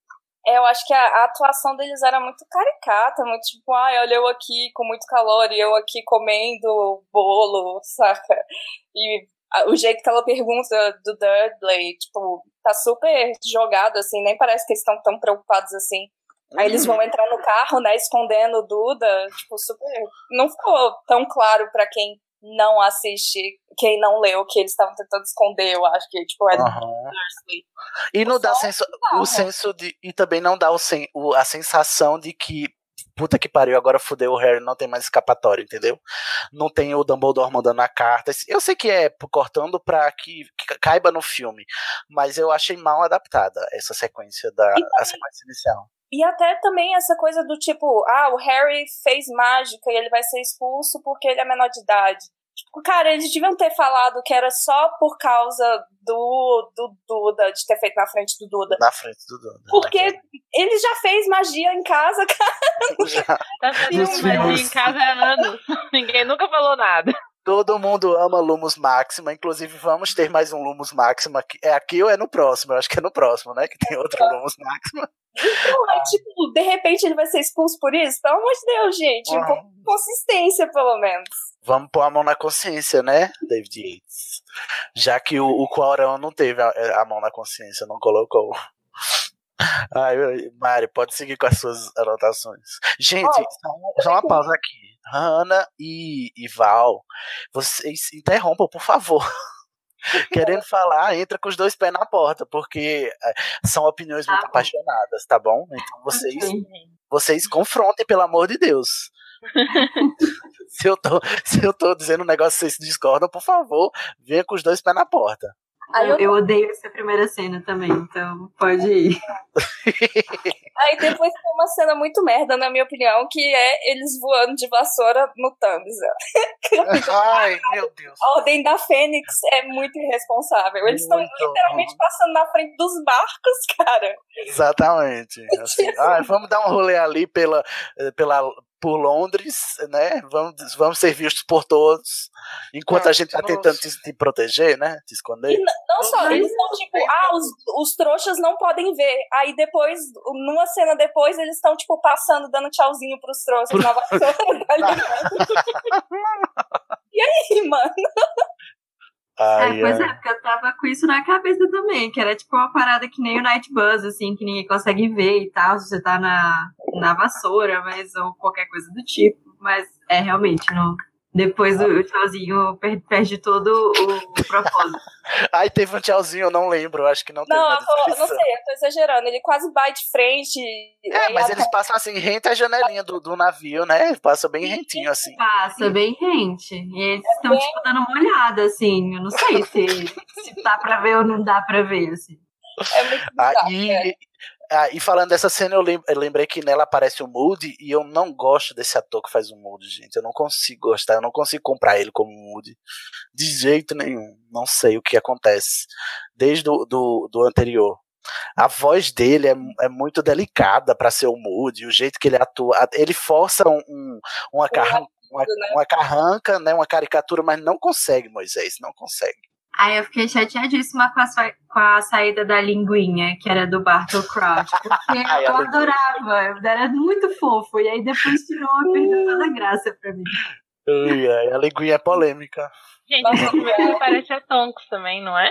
É, eu acho que a, a atuação deles era muito caricata, muito tipo, ai, olha eu aqui com muito calor e eu aqui comendo bolo, saca? E o jeito que ela pergunta do Dudley, tipo, tá super jogado, assim, nem parece que eles estão tão preocupados assim. Aí eles vão entrar no carro, né, escondendo o Duda, tipo, super. Não ficou tão claro pra quem não assiste, quem não leu, que eles estavam tentando esconder, eu acho que, tipo, era Aham. Dursley. E não dá senso, o senso de. E também não dá o sen, o, a sensação de que. Puta que pariu, agora fudeu o Harry, não tem mais escapatória, entendeu? Não tem o Dumbledore mandando a carta. Eu sei que é cortando pra que, que caiba no filme, mas eu achei mal adaptada essa sequência da a sequência inicial. E até também essa coisa do tipo, ah, o Harry fez mágica e ele vai ser expulso porque ele é menor de idade. Tipo, cara, eles deviam ter falado que era só por causa do, do Duda, de ter feito na frente do Duda. Na frente do Dumbledore. Porque ele já fez magia em casa, cara. Já- Tá fazendo magia em casa há anos. Ninguém nunca falou nada. Todo mundo ama Lumos Máxima, inclusive vamos ter mais um Lumos Máxima. aqui- É aqui ou é no próximo? Eu acho que é no próximo, né? Que tem outro Lumos Máxima. Então, é tipo, de repente ele vai ser expulso por isso? Pelo amor de Deus, gente. Com consistência, pelo menos. Vamos pôr a mão na consciência, né, David Yates? Já que o, o Quarão não teve a, a mão na consciência, não colocou. Ai, Mari, pode seguir com as suas anotações. Gente, Olha, só, só uma pausa aqui. Hanna e, e Val, vocês interrompam, por favor. Querendo falar, entra com os dois pés na porta, porque é, são opiniões muito Tá bom. apaixonadas, tá bom? Então vocês, vocês confrontem, pelo amor de Deus. se, eu tô, se eu tô dizendo um negócio que vocês discordam, por favor, venha com os dois pés na porta. Aí Eu, eu- odeio essa primeira cena também, então pode ir. Aí depois tem uma cena muito merda, na minha opinião, que é eles voando de vassoura no Thumbs. Ai, meu Deus. A Ordem da Fênix é muito irresponsável. Eles estão literalmente passando na frente dos barcos, cara. Exatamente. Assim, ah, vamos dar um rolê ali pela, pela, por Londres, né? Vamos, vamos ser vistos por todos, enquanto Não, a gente tá tentando te, te proteger, né? Te esconder. E não só, eles estão tipo, ah, os, os trouxas não podem ver. Aí depois, numa cena depois, eles estão, tipo, passando, dando tchauzinho pros trouxas na vassoura, tá? E aí, mano? Ai, é, pois é, porque eu tava com isso na cabeça também, que era tipo uma parada que nem o Night Buzz, assim, que ninguém consegue ver e tal, se você tá na, na vassoura, mas, ou qualquer coisa do tipo. Mas é realmente, não, Depois o tchauzinho per- perde todo o propósito. Aí teve um tchauzinho, eu não lembro, acho que não teve Não, eu tô, não sei, eu tô exagerando. Ele quase bate de frente. É, mas eles passam assim, rente a janelinha do, do navio, né? Passa bem rentinho, assim. Passa bem rente. E eles estão, tipo, dando uma olhada, assim. Eu não sei se, se dá pra ver ou não dá pra ver, assim. É muito bizarro. Aí, é. Ah, e falando dessa cena, eu, lem- eu lembrei que nela aparece o Moody e eu não gosto desse ator que faz o Moody, gente. Eu não consigo gostar, eu não consigo comprar ele como Moody. De jeito nenhum. Não sei o que acontece. Desde do, do, do anterior. A voz dele é, é muito delicada pra ser o Moody, o jeito que ele atua. Ele força um, um- uma, carran- uma, né? uma carranca, né, uma caricatura, mas não consegue, Moisés, não consegue. Aí eu fiquei chateadíssima com a, com a saída da linguinha, que era do Bartol Crouch, porque Ai, eu adorava, era muito fofo, e aí depois tirou e perdeu toda a graça pra mim. Ai, a linguinha é polêmica. Gente, Nossa, no primeiro ele parece a Tonks também, não é?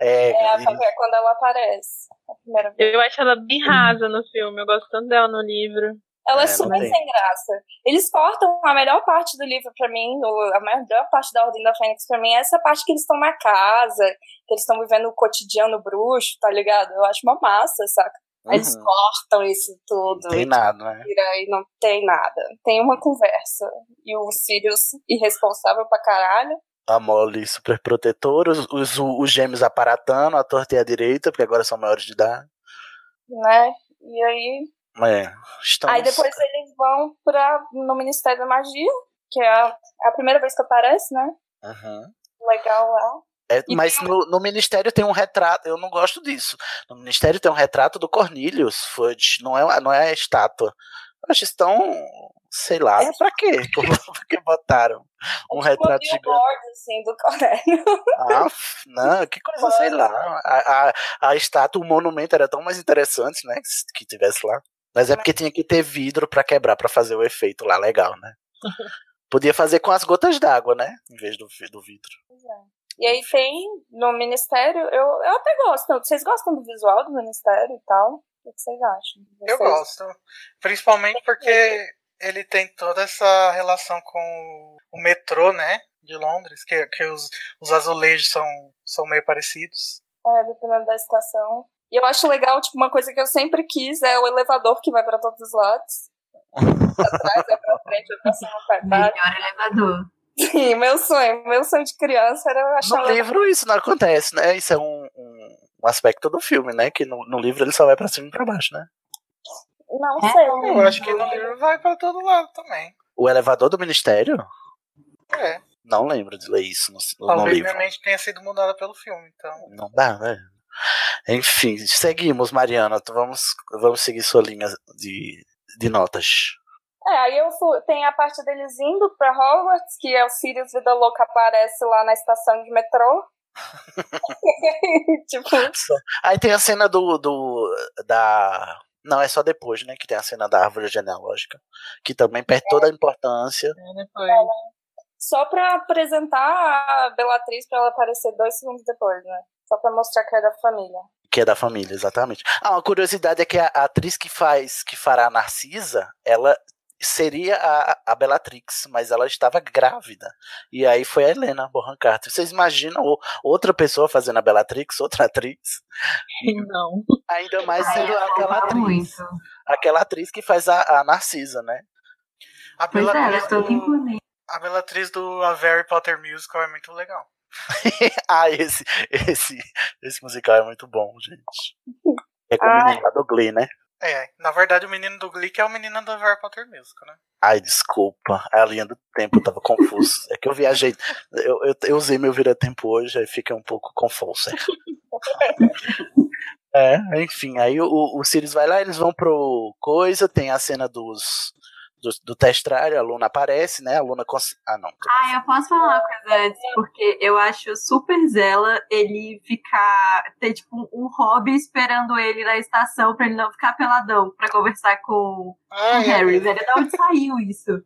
É, É, a- é quando ela aparece. A primeira vez. Eu acho ela bem rasa no filme, eu gosto tanto dela no livro. Ela é, É, super sem graça. Eles cortam a melhor parte do livro pra mim, a melhor parte da Ordem da Fênix pra mim é essa parte que eles estão na casa, que eles estão vivendo o cotidiano bruxo, tá ligado? Eu acho uma massa, saca? Aí Eles Uhum. cortam isso tudo. Não tem nada, né? e não tem nada. Tem uma conversa. E o Sirius, irresponsável pra caralho. A Molly super protetora, os, os, os gêmeos aparatando, a torta e a direita, porque agora são maiores de idade. né? E aí. É, estamos... Aí depois eles vão pra, no Ministério da Magia, que é a, a primeira vez que aparece, né? Uhum. Legal lá. É, mas no, no Ministério tem um retrato, eu não gosto disso. No Ministério tem um retrato do Cornelius Fudge, não é, não é a estátua. Eu acho isso tão. Sei lá, É. pra quê? Por que botaram um É retrato o gigante? billboard, assim, do Cornélio. Ah, não, que coisa, sei lá. A, a, a estátua, o monumento era tão mais interessante, né? que- Que tivesse lá. Mas é porque tinha que ter vidro pra quebrar, pra fazer o efeito lá legal, né? Podia fazer com as gotas d'água, né? Em vez do, do vidro. E aí tem no Ministério, eu, eu até gosto. Vocês gostam do visual do Ministério e tal? O que vocês acham? Eu Vocês- gosto. Principalmente porque ele tem toda essa relação com o metrô, né? De Londres, que, que os, os azulejos são, são meio parecidos. É, dependendo da estação. E eu acho legal, tipo, uma coisa que eu sempre quis é o elevador que vai pra todos os lados. Pra trás, vai pra frente, vai pra cima, pra baixo. Melhor elevador. Sim, meu sonho, meu sonho de criança era achar No legal. livro isso não acontece, né? Isso é um, um, um aspecto do filme, né? Que no, no livro ele só vai pra cima e pra baixo, né? Não É, sei. Eu acho que no livro vai pra todo lado também. O elevador do Ministério? É. Não lembro de ler isso no, no Talvez livro. minha mente tenha sido mudada pelo filme, então. Não dá, né? Enfim, seguimos, Mariana. Vamos, vamos seguir sua linha de, de notas. É, aí eu fui, tem a parte deles indo pra Hogwarts, que é o Sirius Vida Louca aparece lá na estação de metrô. tipo, Aí tem a cena do, do. da. Não, é só depois, né? Que tem a cena da árvore genealógica. Que também perde toda a importância. É, depois. só pra apresentar a Bellatrix pra ela aparecer dois segundos depois, né? Só pra mostrar que é da família. Que é da família, exatamente. Ah, uma curiosidade é que a, a atriz que faz, que fará a Narcisa, ela seria a, a Bellatrix, mas ela estava grávida. E aí foi a Helena Bonham Carter. Vocês imaginam o- outra pessoa fazendo a Bellatrix, outra atriz? Não. Ainda mais Ai, sendo eu aquela atriz. muito. Aquela atriz que faz a, a Narcisa, né? A Pois é, é Bellatrix, do, a Bellatrix do A Harry Potter Musical é muito legal. ah, esse, esse, esse musical é muito bom, gente. É com o Ah. menino lá do Glee, né? É, na verdade o menino do Glee que é o menino do Harry Potter Musical, né? Ai, desculpa. A linha do tempo tava confuso. É que eu viajei. Eu, eu, eu usei meu vira-tempo hoje, aí fica um pouco confuso. É, enfim, aí o, o Sirius vai lá, eles vão pro coisa, tem a cena dos. Do, do testrário, a Luna aparece, né? A Luna cons... Ah, não. Ah, eu posso falar uma coisa antes, porque eu acho super zela ele ficar, ter tipo um hobby esperando ele na estação pra ele não ficar peladão pra conversar com o Harry, velho. Da onde saiu isso?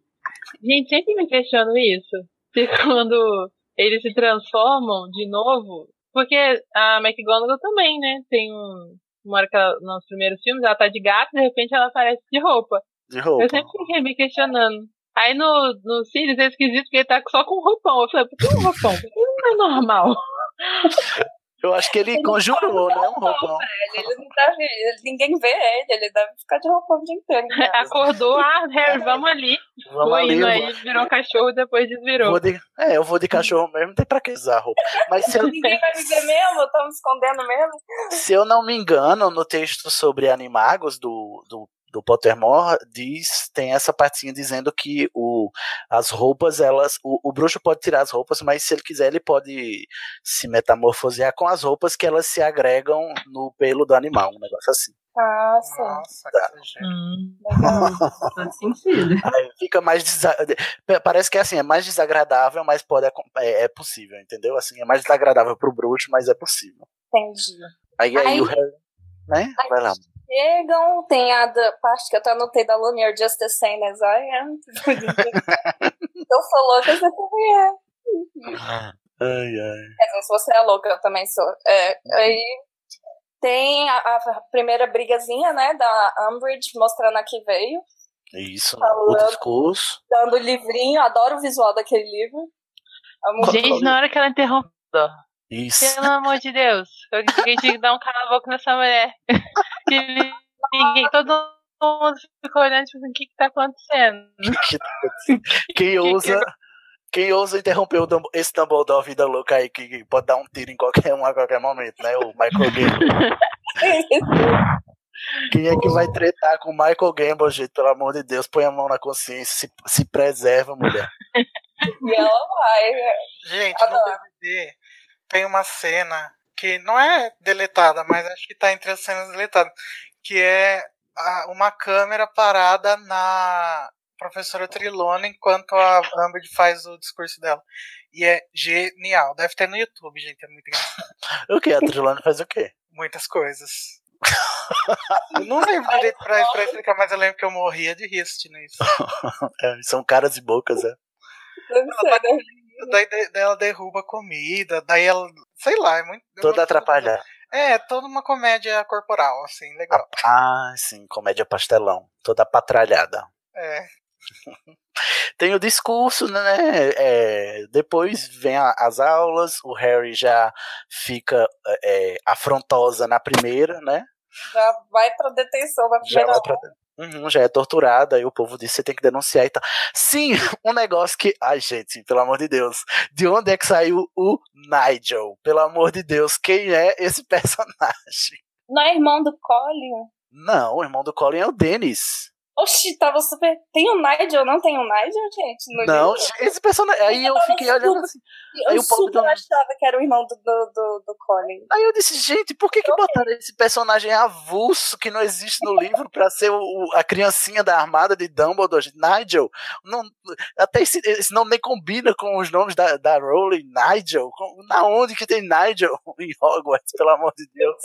Gente, sempre me questiono isso. Se quando eles se transformam de novo. Porque a McGonagall também, né? Tem um. Uma hora que ela, nos primeiros filmes ela tá de gato, de repente ela aparece de roupa. De roupa. Eu sempre fiquei me questionando. Aí no, no Sirius é esquisito porque ele tá só com roupão. Eu falei, por que um roupão? Por que não é normal? Eu acho que ele, ele conjurou, né? Um roupão. Ele, ele não deve, ele, ninguém vê ele, ele deve ficar de roupão o dia inteiro. Né? Acordou, ah, Harry, vamos ali. Vamos Foi ali. indo, aí virou cachorro, depois desvirou. vou de, é, eu vou de cachorro mesmo, não tem pra que usar roupa. Mas se eu, Ninguém vai me ver mesmo, eu tô me escondendo mesmo. se eu não me engano, no texto sobre animagos do, do, do Pottermore, diz, tem essa partinha dizendo que o, as roupas, elas. O, o bruxo pode tirar as roupas, mas se ele quiser, ele pode se metamorfosear com as roupas que elas se agregam no pelo do animal, um negócio assim. Ah, sim. Nossa, Tá. Hum. Faz sentido. Aí fica mais desa- parece que é assim, é mais desagradável, mas pode é, é possível, entendeu? Assim, é mais desagradável pro bruxo, mas é possível. Entendi. Aí, aí, Aí- o né? Aí- Vai lá. Chegam, tem a da, parte que eu até anotei da Luna, you're just the same as I am. eu sou louca, você também é. Ai, ai. Dizer, se você é louca, eu também sou. É, aí tem a, a primeira brigazinha, né, da Umbridge, mostrando a que veio, Isso, o Falando. discurso. dando o livrinho, adoro o visual daquele livro. Amo Gente, na hora que ela interrompeu, Isso. pelo amor de Deus, eu tinha que dar um cala a boca nessa mulher. Que ninguém, todo mundo ficou olhando, tipo assim, o que que tá acontecendo? Que tá acontecendo? Quem ousa. Quem ousa interromper o Dumb- esse Dumbledore vida louca aí, que pode dar um tiro em qualquer um a qualquer momento, né? O Michael Gambon. Quem é que vai tretar com o Michael Gambon, gente? Pelo amor de Deus, põe a mão na consciência, se, se preserva, mulher. E ela vai. né? Gente, no Adoro. DVD tem uma cena que não é deletada, mas acho que tá entre as cenas deletadas, que é a- uma câmera parada na professora Trilona enquanto a Umbridge faz o discurso dela. E é genial. Deve ter no YouTube, gente. É muito engraçado. O que? A Trilone faz o quê? Muitas coisas. Eu não lembro direito pra, pra explicar, mas eu lembro que eu morria de rir assistindo isso. É, são caras e bocas, é. Deve ser, né? Daí, daí ela derruba comida, daí ela. Sei lá, é muito. Toda atrapalhada. É, toda uma comédia corporal, assim, legal. Ah, sim, comédia pastelão. Toda patralhada. É. Tem o discurso, né? é, depois vem a- as aulas, o Harry já fica é, afrontosa na primeira, né? Já vai pra detenção na Já, primeira vai pra- Uhum, já é torturada, aí o povo diz você tem que denunciar e tal. Sim, um negócio que. Ai, gente, pelo amor de Deus. De onde é que saiu o Nigel? Pelo amor de Deus, quem é esse personagem? Não é irmão do Colin? Não, o irmão do Colin é o Dennis. Oxi, tava super. Tem o Nigel? Não tem o Nigel, gente? No Não, livro? esse personagem. Aí eu fiquei olhando assim. Eu povo super deu- achava que era o irmão do, do, do, do Colin. Aí eu disse, gente, por que, que botaram esse personagem avulso que não existe no livro pra ser o, o- a criancinha da armada de Dumbledore? Gente, Nigel, não, até esse, esse nome nem combina com os nomes da, da Rowling, Nigel. Com- Na onde que tem Nigel em Hogwarts, pelo amor de Deus?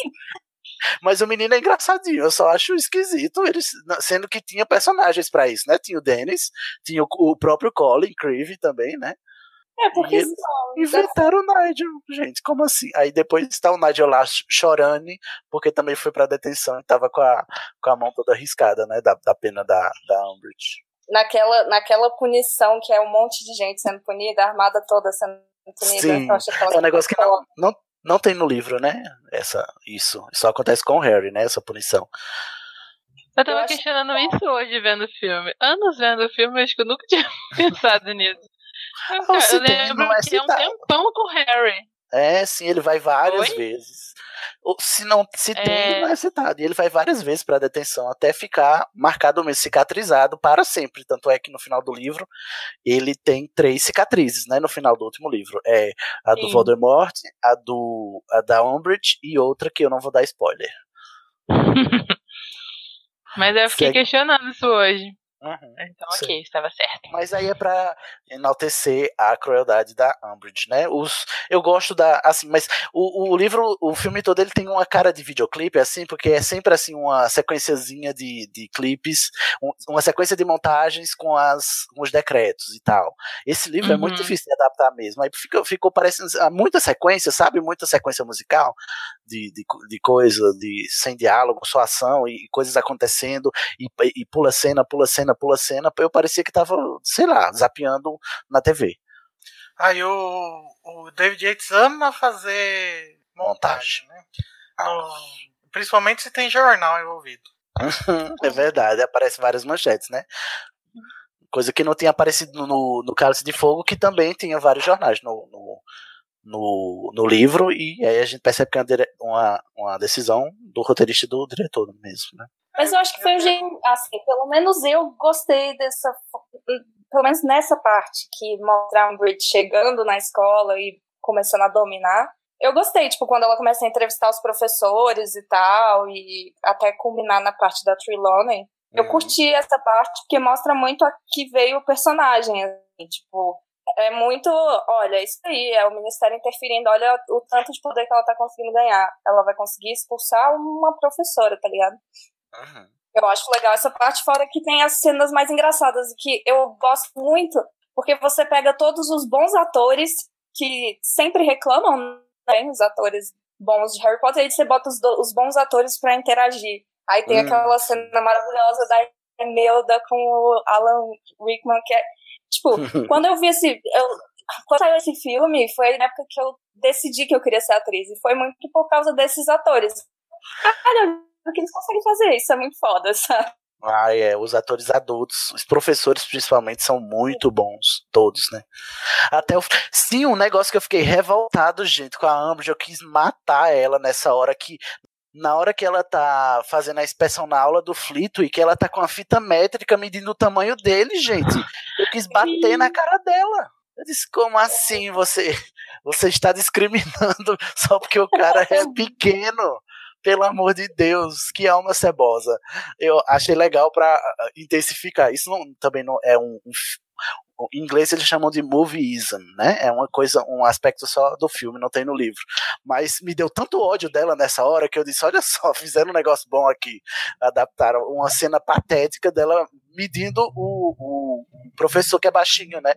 Mas o menino é engraçadinho, eu só acho esquisito, eles, sendo que tinha personagens pra isso, né? Tinha o Dennis, tinha o, o próprio Colin Creevy também, né? É, porque eles senão. Inventaram o Nigel, gente, como assim? Aí depois está o Nigel lá ch- chorando, porque também foi pra detenção e tava com a, com a mão toda arriscada, né? Da, da pena da, da Umbridge. Naquela, naquela punição que é um monte de gente sendo punida, a armada toda sendo punida. Sim, aquela É um negócio que não, não, não tem no livro, né? Essa, isso. Só acontece com o Harry, né? Essa punição. Eu tava Eu acho questionando isso hoje vendo o filme. Anos vendo o filme, acho que eu nunca tinha pensado nisso. Eu, Ah, se eu lembro é que é um tempão com o Harry. É, sim, ele vai várias Oi? vezes. Se não se tem, É. não é citado. E ele vai várias vezes pra detenção até ficar marcado mesmo, cicatrizado para sempre. Tanto é que no final do livro ele tem três cicatrizes, né? No final do último livro. É a do Sim. Voldemort, a do a da Umbridge e outra que eu não vou dar spoiler. Mas eu fiquei Segue. questionando isso hoje. Uhum. Então, Sim. ok, estava certo. Mas aí é pra enaltecer a crueldade da Umbridge, né? Os, eu gosto da. Assim, mas o, o livro, o filme todo, ele tem uma cara de videoclipe, assim, porque é sempre assim uma sequenciazinha de, de clipes, um- uma sequência de montagens com, as, com os decretos e tal. Esse livro é muito Uhum. difícil de adaptar mesmo. Aí fica, ficou parecendo ah, muita sequência, sabe? Muita sequência musical de, de, de coisa, de sem diálogo, só ação e, coisas acontecendo, e, e pula cena, pula cena, cena, pula cena, eu parecia que tava, sei lá, zapeando na TV. Aí o, o David Yates ama fazer montagem, né? No, principalmente se tem jornal envolvido. é verdade, aparece várias manchetes, né? Coisa que não tinha aparecido no, no Cálice de Fogo, que também tinha vários jornais no, no, no, no livro, e aí a gente percebe que é uma, uma decisão do roteirista e do diretor mesmo, né? Mas eu acho que foi um jeito, assim, pelo menos eu gostei dessa, pelo menos nessa parte, que mostra a Umbridge chegando na escola e começando a dominar. Eu gostei, tipo, quando ela começa a entrevistar os professores e tal, e até culminar na parte da Trelawney. Uhum. Eu curti essa parte porque mostra muito a que veio o personagem, assim, tipo, é muito, olha, isso aí, é o ministério interferindo, olha o tanto de poder que ela tá conseguindo ganhar. Ela vai conseguir expulsar uma professora, tá ligado? Uhum. Eu acho legal essa parte, fora que tem as cenas mais engraçadas, que eu gosto muito, porque você pega todos os bons atores que sempre reclamam, né, os atores bons de Harry Potter, e você bota os, os bons atores para interagir. Aí tem hum. aquela cena maravilhosa da Imelda com o Alan Rickman, que é, tipo, quando eu vi esse, eu, quando saiu esse filme, foi na época que eu decidi que eu queria ser atriz, e foi muito por causa desses atores. Cara, porque eles conseguem fazer isso, é muito foda, sabe? Ah, é, os atores adultos, os professores principalmente são muito bons, todos, né? Até o sim, um negócio que eu fiquei revoltado, gente, com a Amber, eu quis matar ela nessa hora que na hora que ela tá fazendo a inspeção na aula do Flitwick, que ela tá com a fita métrica medindo o tamanho dele, gente. Eu quis bater na cara dela. Eu disse, como assim você você está discriminando só porque o cara é pequeno? pelo amor de Deus, que alma cebosa. Eu achei legal para ah, intensificar. Isso não, também não é um, um em inglês eles chamam de movieism, né? É uma coisa, um aspecto só do filme, não tem no livro. Mas me deu tanto ódio dela nessa hora que eu disse: olha só, fizeram um negócio bom aqui. Adaptaram uma cena patética dela medindo o, o, o professor que é baixinho, né?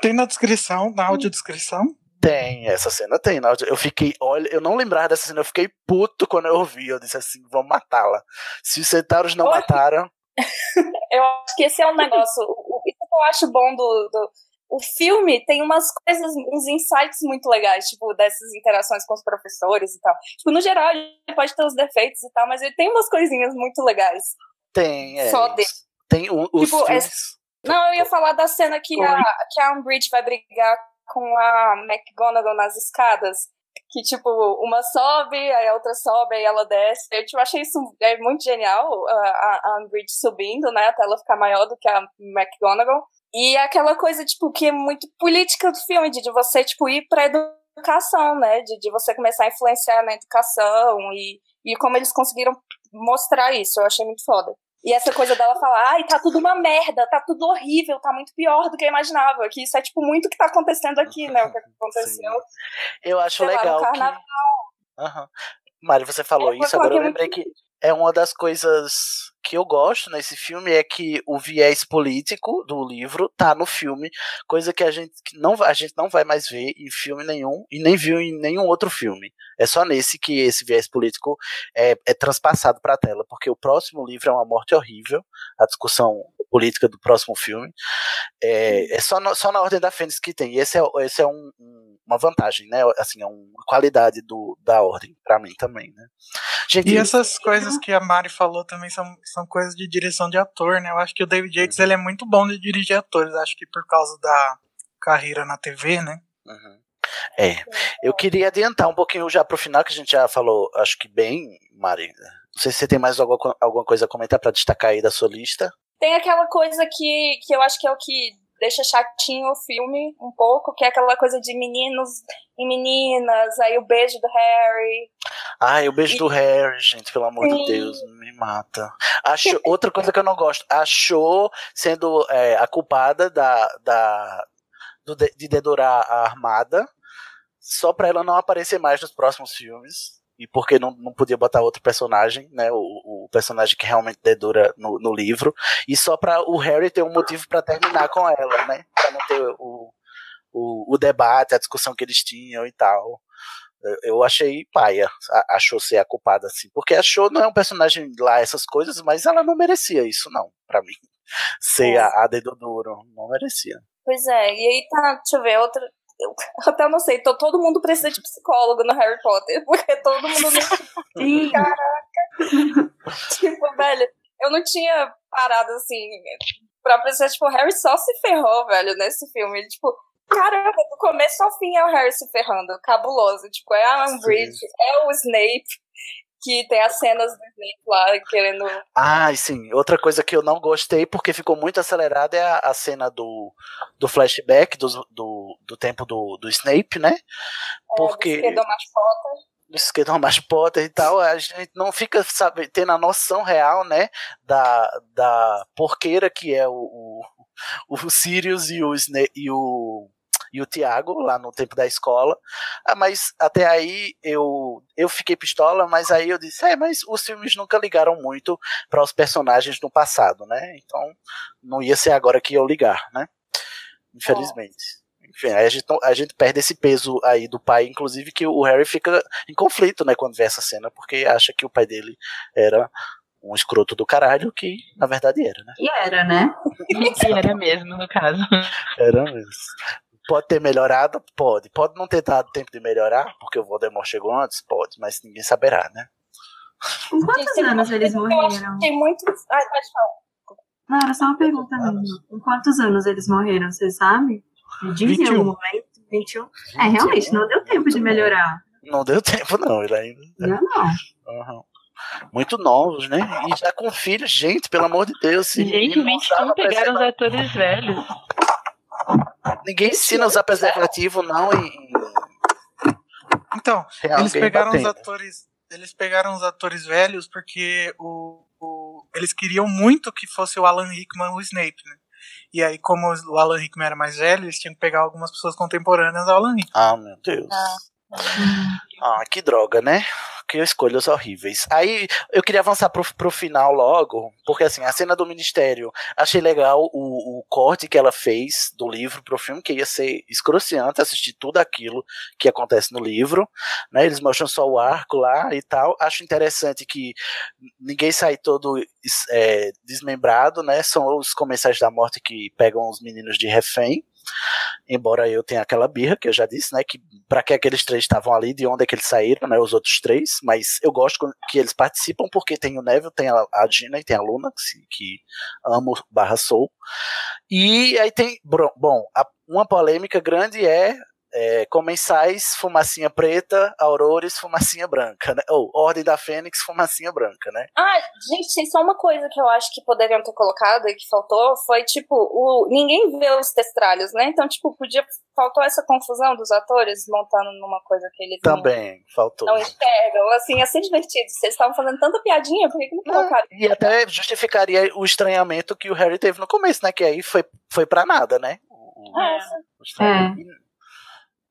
Tem na descrição, na audiodescrição? Tem, essa cena tem. Eu fiquei, olha, eu não lembrava dessa cena, eu fiquei puto quando eu ouvi. Eu disse assim, vamos matá-la. Se os centauros não mataram. eu acho que esse é um negócio. Que eu acho bom do, do, O filme tem umas coisas, uns insights muito legais, tipo, dessas interações com os professores e tal. Tipo, no geral, ele pode ter os defeitos e tal, mas ele tem umas coisinhas muito legais. Tem, é. Só dele. Tem o, os tipo, filmes... é... Não, eu ia falar da cena que a, que a Umbridge vai brigar com a McGonagall nas escadas. Que, tipo, uma sobe, aí a outra sobe, aí ela desce. Eu tipo, achei isso é muito genial, a, a Umbridge subindo, né, até ela ficar maior do que a McGonagall. E aquela coisa, tipo, que é muito política do filme, de, de você, tipo, ir pra educação, né, de, de você começar a influenciar na educação e, e como eles conseguiram mostrar isso. Eu achei muito foda. E essa coisa dela falar, ai, tá tudo uma merda, tá tudo horrível, tá muito pior do que eu imaginava. Que isso é, tipo, muito o que tá acontecendo aqui, né? O que aconteceu. Sim. Eu acho legal. Lá, que... Uhum. Mário, você falou isso, agora eu lembrei que é uma das coisas que eu gosto nesse filme é que o viés político do livro tá no filme, coisa que a gente não a gente não vai mais ver em filme nenhum e nem viu em nenhum outro filme. É só nesse que esse viés político é, é transpassado para a tela, porque o próximo livro é uma morte horrível, a discussão política do próximo filme é, é só, no, só na ordem da Fênix que tem. E esse é, esse é um, um, uma vantagem, né? Assim, é uma qualidade do, da ordem para mim também, né? Gente, e essas coisas que a Mari falou também são, são coisas de direção de ator, né? Eu acho que o David Yates uhum. ele é muito bom de dirigir atores. Acho que por causa da carreira na TV, né? Uhum. É, eu queria adiantar um pouquinho já pro final, que a gente já falou, acho que bem, Mari. Não sei se você tem mais alguma, alguma coisa a comentar para destacar aí da sua lista. Tem aquela coisa que, que eu acho que é o que deixa chatinho o filme um pouco, que é aquela coisa de meninos e meninas, aí o beijo do Harry. Ai, o beijo e... do Harry, gente, pelo amor Sim. de Deus, me mata. Acho, outra coisa que eu não gosto, achou sendo é, a culpada da, da, do, de dedurar a armada, só pra ela não aparecer mais nos próximos filmes e porque não, não podia botar outro personagem, né? O, o personagem que realmente dedura no, no livro, e só para o Harry ter um motivo para terminar com ela, né? Para não ter o, o, o, debate, a discussão que eles tinham e tal. Eu achei paia, achou ser a culpada assim, porque achou não é um personagem lá essas coisas, mas ela não merecia isso não, para mim. ser É. a, a dedo duro. Não merecia. Pois é, e aí tá, deixa eu ver, outra. Eu até não sei, tô, todo mundo precisa de psicólogo no Harry Potter, porque todo mundo não Sim. Tipo, velho, eu não tinha parado assim pra pensar, tipo, o Harry só se ferrou, velho, nesse filme. Ele, tipo, caramba, do começo ao fim é o Harry se ferrando, cabuloso. Tipo, é a Umbridge, é o Snape, que tem as cenas do Snape lá querendo. Ah, sim, outra coisa que eu não gostei, porque ficou muito acelerada, é a, a cena do, do flashback do, do, do tempo do, do Snape, né? Porque. foda. do esquerdo mais Potter e tal, a gente não fica sabe, tendo a noção real, né, da, da porqueira que é o, o, o Sirius e o, e o e o Tiago lá no tempo da escola. Ah, mas até aí eu eu fiquei pistola, mas aí eu disse, é, mas os filmes nunca ligaram muito para os personagens no passado, né? Então não ia ser agora que eu ligar, né? Infelizmente. Enfim, aí a gente, a gente perde esse peso aí do pai, inclusive que o Harry fica em conflito, né, quando vê essa cena, porque acha que o pai dele era um escroto do caralho, que na verdade era, né? E era, né? Que era mesmo, no caso. Era mesmo. Pode ter melhorado? Pode. Pode não ter dado tempo de melhorar, porque o Voldemort chegou antes? Pode, mas ninguém saberá, né? Com quantos tem anos eles morreram? Tem muito. Ai, pode falar. Não, era só uma pergunta mesmo. Com quantos anos eles morreram, você sabe? Diz em 21. algum momento? 21? É, realmente, não deu tempo de melhorar. Não deu tempo, não, ele ainda. Não, não. Aham. Muito novos, né? E já com filhos, gente, pelo amor de Deus. Gente, não 21 usava pegaram os atores velhos. Ninguém ensina a usar preservativo, não, e. Então, Tem eles pegaram os batendo. atores. Eles pegaram os atores velhos porque o, o- eles queriam muito que fosse o Alan Rickman o Snape, né? E aí, como o Alan Rickman era mais velho, eles tinham que pegar algumas pessoas contemporâneas ao Alan Rickman. Ah, meu Deus. Ah. Ah, que droga, né? Que escolhas horríveis. Aí eu queria avançar pro, pro final logo, porque assim, a cena do ministério, achei legal o, o corte que ela fez do livro pro filme, que ia ser excruciante assistir tudo aquilo que acontece no livro, né? Eles mostram só o arco lá e tal. Acho interessante que ninguém sai todo é, desmembrado, né? São os comensais da morte que pegam os meninos de refém. Embora eu tenha aquela birra que eu já disse, né? Que para que aqueles três estavam ali, de onde é que eles saíram, né? Os outros três. Mas eu gosto que eles participam porque tem o Neville, tem a, Gina e tem a Luna, que, que amo barra Soul. E aí tem. Bom, a- uma polêmica grande é. É, comensais, fumacinha preta, aurores, fumacinha branca, né? Ou Ordem da Fênix, fumacinha branca, né? Ah, gente, tem só uma coisa que eu acho que poderiam ter colocado e que faltou, foi tipo, o ninguém vê os testralhos, né? Então, tipo, podia faltou essa confusão dos atores montando numa coisa que eles não- Também, faltou. não, enxergam. Assim, ia ser divertido. Vocês estavam fazendo tanta piadinha, por que, que não colocaram? E até justificaria o estranhamento que o Harry teve no começo, né? Que aí foi, foi pra nada, né? Ah, o estranhamento.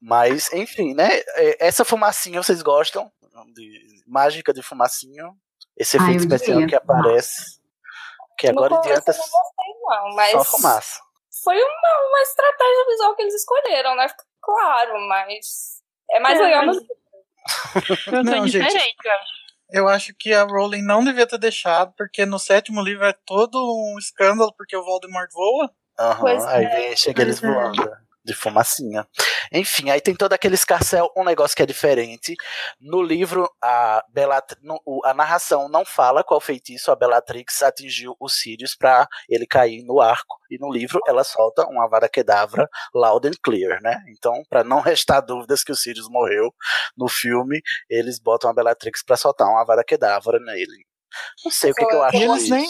Mas, enfim, né? é, Essa fumacinha vocês gostam? De mágica de fumacinha? Esse Ah, efeito especial diria. que aparece. Que no agora em começo diante eu não gostei, não, mas é só fumaça. foi uma, uma estratégia visual que eles escolheram, né? Claro, mas é mais É, legal mas- no Eu Não, gente. eu acho. Eu acho que a Rowling não devia ter deixado, porque no sétimo livro é todo um escândalo, porque o Voldemort voa. Aham, Pois aí é. vem, chega eles é. voando. De fumacinha. Enfim, aí tem todo aquele escarcel, um negócio que é diferente. No livro, a, Bellat no- a narração não fala qual feitiço a Bellatrix atingiu os Sirius pra ele cair no arco. E no livro ela solta uma vada kedavra loud and clear, né? Então, pra não restar dúvidas que o Sirius morreu no filme, eles botam a Bellatrix pra soltar uma vada kedavra nele. Não sei o que, que eu acho disso. nem,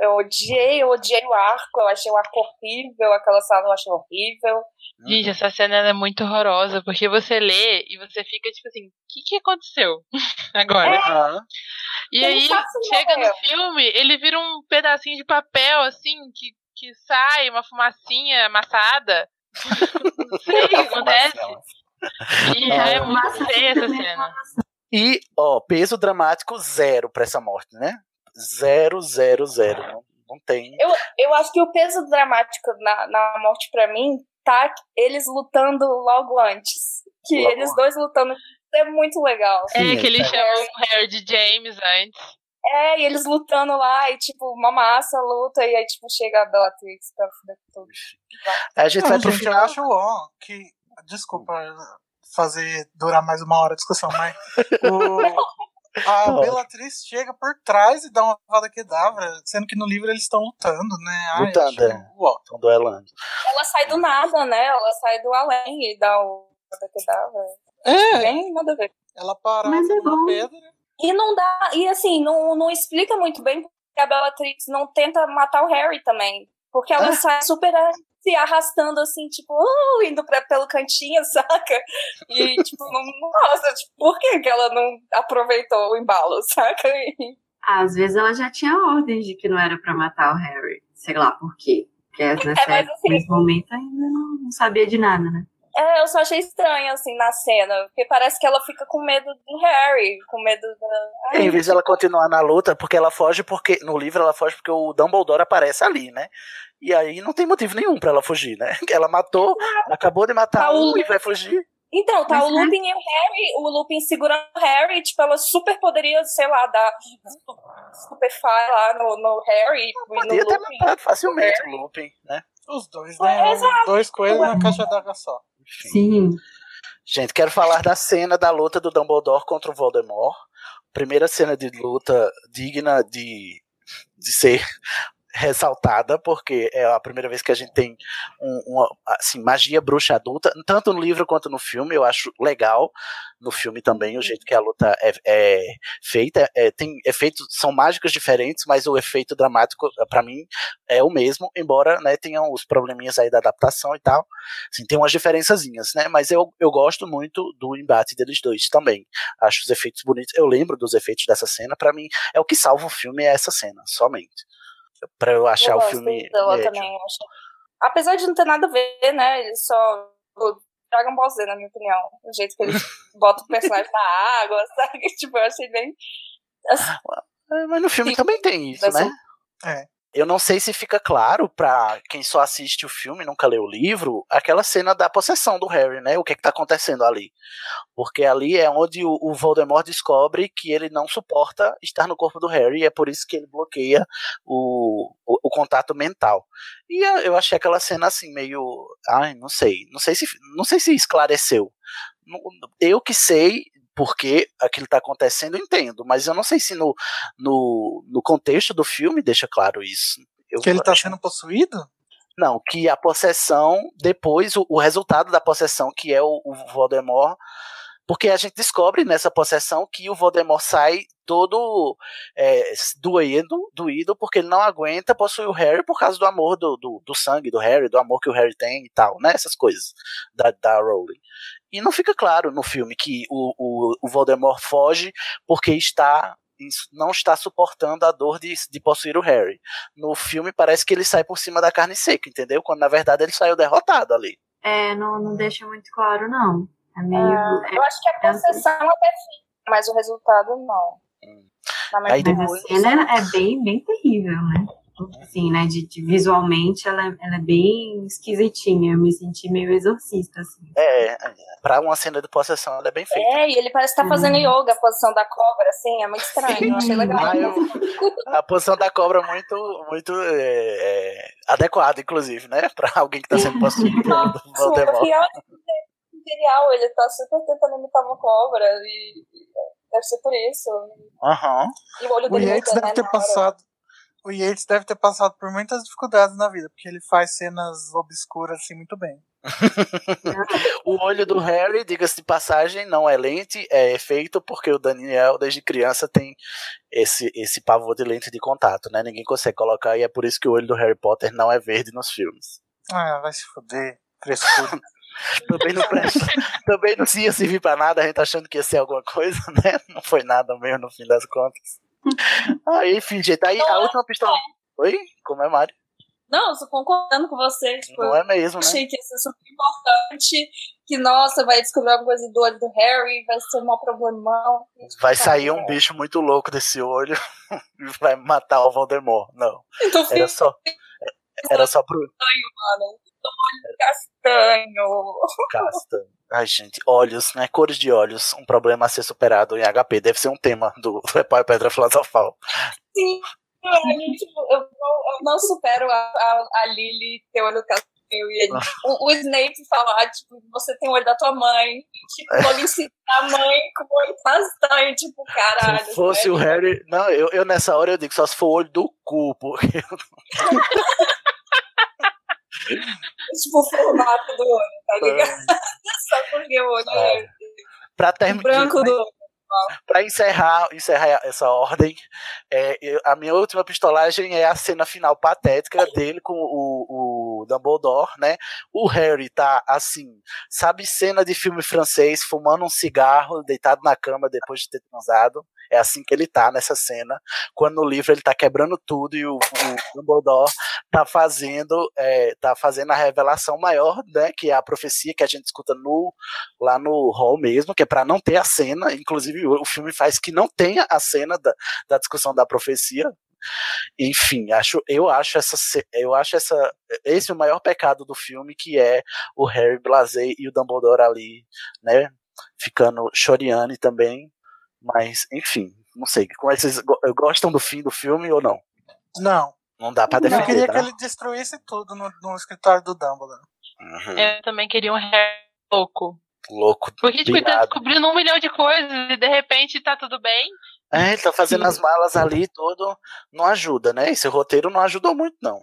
Eu odiei, eu odiei o arco, eu achei o arco horrível, aquela sala eu achei horrível. Gente, essa cena é muito horrorosa, porque você lê e você fica tipo assim, o que, que aconteceu agora? Aham. E aí, chega no filme, ele vira um pedacinho de papel, assim, que, que sai, uma fumacinha amassada. Não sei o que acontece. E é muito Massa feia essa cena. E, ó, peso dramático zero pra essa morte, né? Zero, zero, zero. Não, não tem. Eu acho que o peso dramático na, na morte pra mim tá eles lutando logo antes. Que Logo eles dois lutando é muito legal. É, Sim, que ele é. chama o Harry de James antes. É, e eles lutando lá, e tipo, uma massa luta, e aí tipo, chega a Bellatrix pra fuder tudo. A gente Não, vai pro gente, eu final. acho ó, que. Desculpa fazer durar mais uma hora a discussão, mas. o- a Tá Bellatrix chega por trás e dá uma vada quedavra, sendo que no livro eles estão lutando, né? Ai, Lutando, é. Estão duelando. Ela sai do nada, né? Ela sai do além e dá o que dava. É, Bem, nada a ver. ela para Mas é bom. pedra. E não dá, e assim, não, não explica muito bem porque a Bellatrix não tenta matar o Harry também. Porque ela Ah. sai super se arrastando assim, tipo, uh, indo pra, pelo cantinho, saca? E, tipo, não, nossa, tipo, por que, que ela não aproveitou o embalo, saca? E- Às vezes ela já tinha ordens de que não era pra matar o Harry. Sei lá por quê. Porque nessa, mas assim- nesse momento ainda não, não sabia de nada, né? É, eu só achei estranho, assim, na cena. Porque parece que ela fica com medo do Harry, com medo da. Ai, Em vez dela continuar na luta, porque ela foge porque. No livro ela foge porque o Dumbledore aparece ali, né? E aí não tem motivo nenhum pra ela fugir, né? Ela matou, acabou de matar Tá, um o- e vai fugir. Então, tá Mas, o né? Lupin e o Harry, o Lupin segurando o Harry, tipo, ela super poderia, sei lá, dar super fire lá no, no Harry. e no Podia ter Lupin. matado facilmente o Lupin, né? Os dois, É, né? exato. Dois coelhos na caixa d'água só. Sim. Gente, quero falar da cena da luta do Dumbledore contra o Voldemort. Primeira cena de luta digna de, de ser ressaltada, porque é a primeira vez que a gente tem um- uma assim, magia bruxa adulta, tanto no livro quanto no filme. Eu acho legal no filme também o jeito que a luta é, é feita. É, tem efeitos, são mágicas diferentes, mas o efeito dramático, pra mim, é o mesmo, embora né, tenham os probleminhas aí da adaptação e tal. Assim, tem umas diferençazinhas, né? Mas eu, eu gosto muito do embate deles dois também. Acho os efeitos bonitos. Eu lembro dos efeitos dessa cena. Pra mim, é o que salva o filme é essa cena, somente. Pra eu achar Eu o filme. dela médio. também, eu acho. Apesar de não ter nada a ver, né? Ele só. Dragon Ball Z, na minha opinião. O jeito que ele bota o personagem na água, sabe? Tipo, eu achei bem. assim, É, mas no filme Sim. também tem isso, Dessa- né? É. Eu não sei se fica claro pra quem só assiste o filme e nunca leu o livro, aquela cena da possessão do Harry, né? O que é que tá acontecendo ali. Porque ali é onde o, o Voldemort descobre que ele não suporta estar no corpo do Harry e é por isso que ele bloqueia o, o, o contato mental. E eu achei aquela cena assim meio, ai, não sei, não sei se não sei se esclareceu. Eu que sei porque aquilo está acontecendo, eu entendo, mas eu não sei se no, no, no contexto do filme deixa claro isso. Eu Que ele tá acho- sendo possuído? não, que a possessão, depois, o, o resultado da possessão, que é o, o Voldemort. Porque a gente descobre nessa possessão que o Voldemort sai todo é, doído, doído, porque ele não aguenta possuir o Harry por causa do amor do, do, do sangue do Harry, do amor que o Harry tem e tal, né? Essas coisas da, da Rowling. E não fica claro no filme que o, o, o Voldemort foge porque está não está suportando a dor de, de possuir o Harry. No filme parece que ele sai por cima da carne seca, entendeu? Quando na verdade ele saiu derrotado ali. É, não, não deixa muito claro, não. É meio. eu acho que a possessão até fica, mas o resultado não. Hum. Na minha Aí opinião. a cena é bem, bem terrível, né? Assim, né? De, de- visualmente ela, é- ela é bem esquisitinha. Eu me senti meio exorcista, assim. É, é, pra uma cena de possessão ela é bem feita. É, e ele parece estar fazendo Uhum. yoga, a posição da cobra, assim, é muito estranho, eu achei legal. Ah, eu- a posição da cobra muito, muito é, é, adequada, inclusive, né? Pra alguém que tá sendo possuído pelo Voldemort. que ótimo material, ele tá super tentando imitar uma cobra e deve ser por isso. Aham. E o olho O dele Yates deve né, ter hora. passado. O Yates deve ter passado por muitas dificuldades na vida, porque ele faz cenas obscuras assim muito bem. O olho do Harry, diga-se de passagem, não é lente, é efeito, porque o Daniel, desde criança, tem esse, esse pavor de lente de contato, né? Ninguém consegue colocar, e é por isso que o olho do Harry Potter não é verde nos filmes. Ah, vai se fuder. Frescura. Também não presta, também não ia servir pra nada, a gente achando que ia ser alguma coisa, né? Não foi nada mesmo no fim das contas. Aí, enfim, gente, aí a última pistola. Oi? Como é, Mari? Não, eu tô concordando com você. Tipo, Não é mesmo, né? achei que isso é super importante. Que, nossa, vai descobrir alguma coisa do olho do Harry, vai ser um mau problemão. Vai sair um bicho muito louco desse olho e vai matar o Voldemort. Não. Então, Era só. Era só pro. mano. Olho castanho. Castanho. Ai, gente, olhos, né? Cores de olhos, um problema a ser superado em HP. Deve ser um tema do, e Pedra Filosofal. Sim. Eu, não- eu não supero a, a, a Lily ter olho castanho e ele, o, o Snape falar, tipo, você tem o olho da tua mãe. Tipo, logo em seguida a mãe com o olho castanho, tipo, caralho. se fosse sério. o Harry. Não, eu, eu nessa hora eu digo só se for o olho do cu, porque. Tipo, o formato do olho, tá ligado? Só porque o olho é pra branco do olho. Pra encerrar, encerrar essa ordem, é, eu- a minha última pistolagem é a cena final patética dele com o, o Dumbledore, né? O Harry tá assim, sabe, cena de filme francês, fumando um cigarro, deitado na cama depois de ter transado. É assim que ele tá nessa cena. Quando no livro ele tá quebrando tudo e o, o Dumbledore tá fazendo, é, tá fazendo a revelação maior, né? Que é a profecia que a gente escuta no lá no hall mesmo, que é para não ter a cena. Inclusive, o, o filme faz que não tenha a cena da, da discussão da profecia. Enfim, acho, eu acho essa, eu acho essa, esse é o maior pecado do filme, que é o Harry Blasey e o Dumbledore ali, né, ficando choreando também. Mas, enfim, não sei, como é que vocês go- gostam do fim do filme ou não? Não. Não dá pra Eu defender, queria tá? que ele destruísse tudo no, no escritório do Dumbledore. Uhum, Eu também queria um Harry louco. Louco. Porque, tipo, ele tá descobrindo um milhão de coisas e de repente tá tudo bem. É, ele tá fazendo as malas ali e tudo, não ajuda, né? Esse roteiro não ajudou muito, não.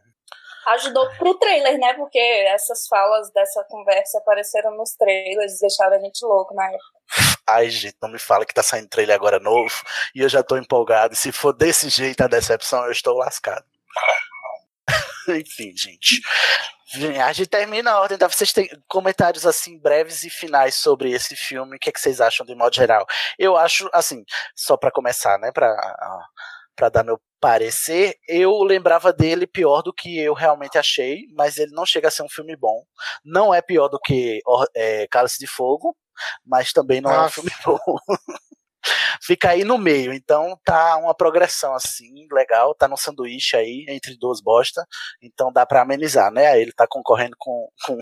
Ajudou pro trailer, né? Porque essas falas dessa conversa apareceram nos trailers, deixaram a gente louco na época. Ai, gente, não me fala que tá saindo trailer agora novo e eu já tô empolgado. E se for desse jeito a decepção, eu estou lascado. Enfim, gente. A gente termina a ordem. Tá? Vocês têm comentários assim breves e finais sobre esse filme? O que, é que vocês acham de modo geral? Eu acho, assim, só pra começar, né? Pra, pra dar meu parecer, eu lembrava dele pior do que eu realmente achei, mas ele não chega a ser um filme bom. Não é pior do que é, Cálice de Fogo, mas também não é um Nossa. filme bom. Fica aí no meio, então tá uma progressão assim, legal, tá no sanduíche aí, entre duas bosta, então dá pra amenizar, né? Aí ele tá concorrendo com, com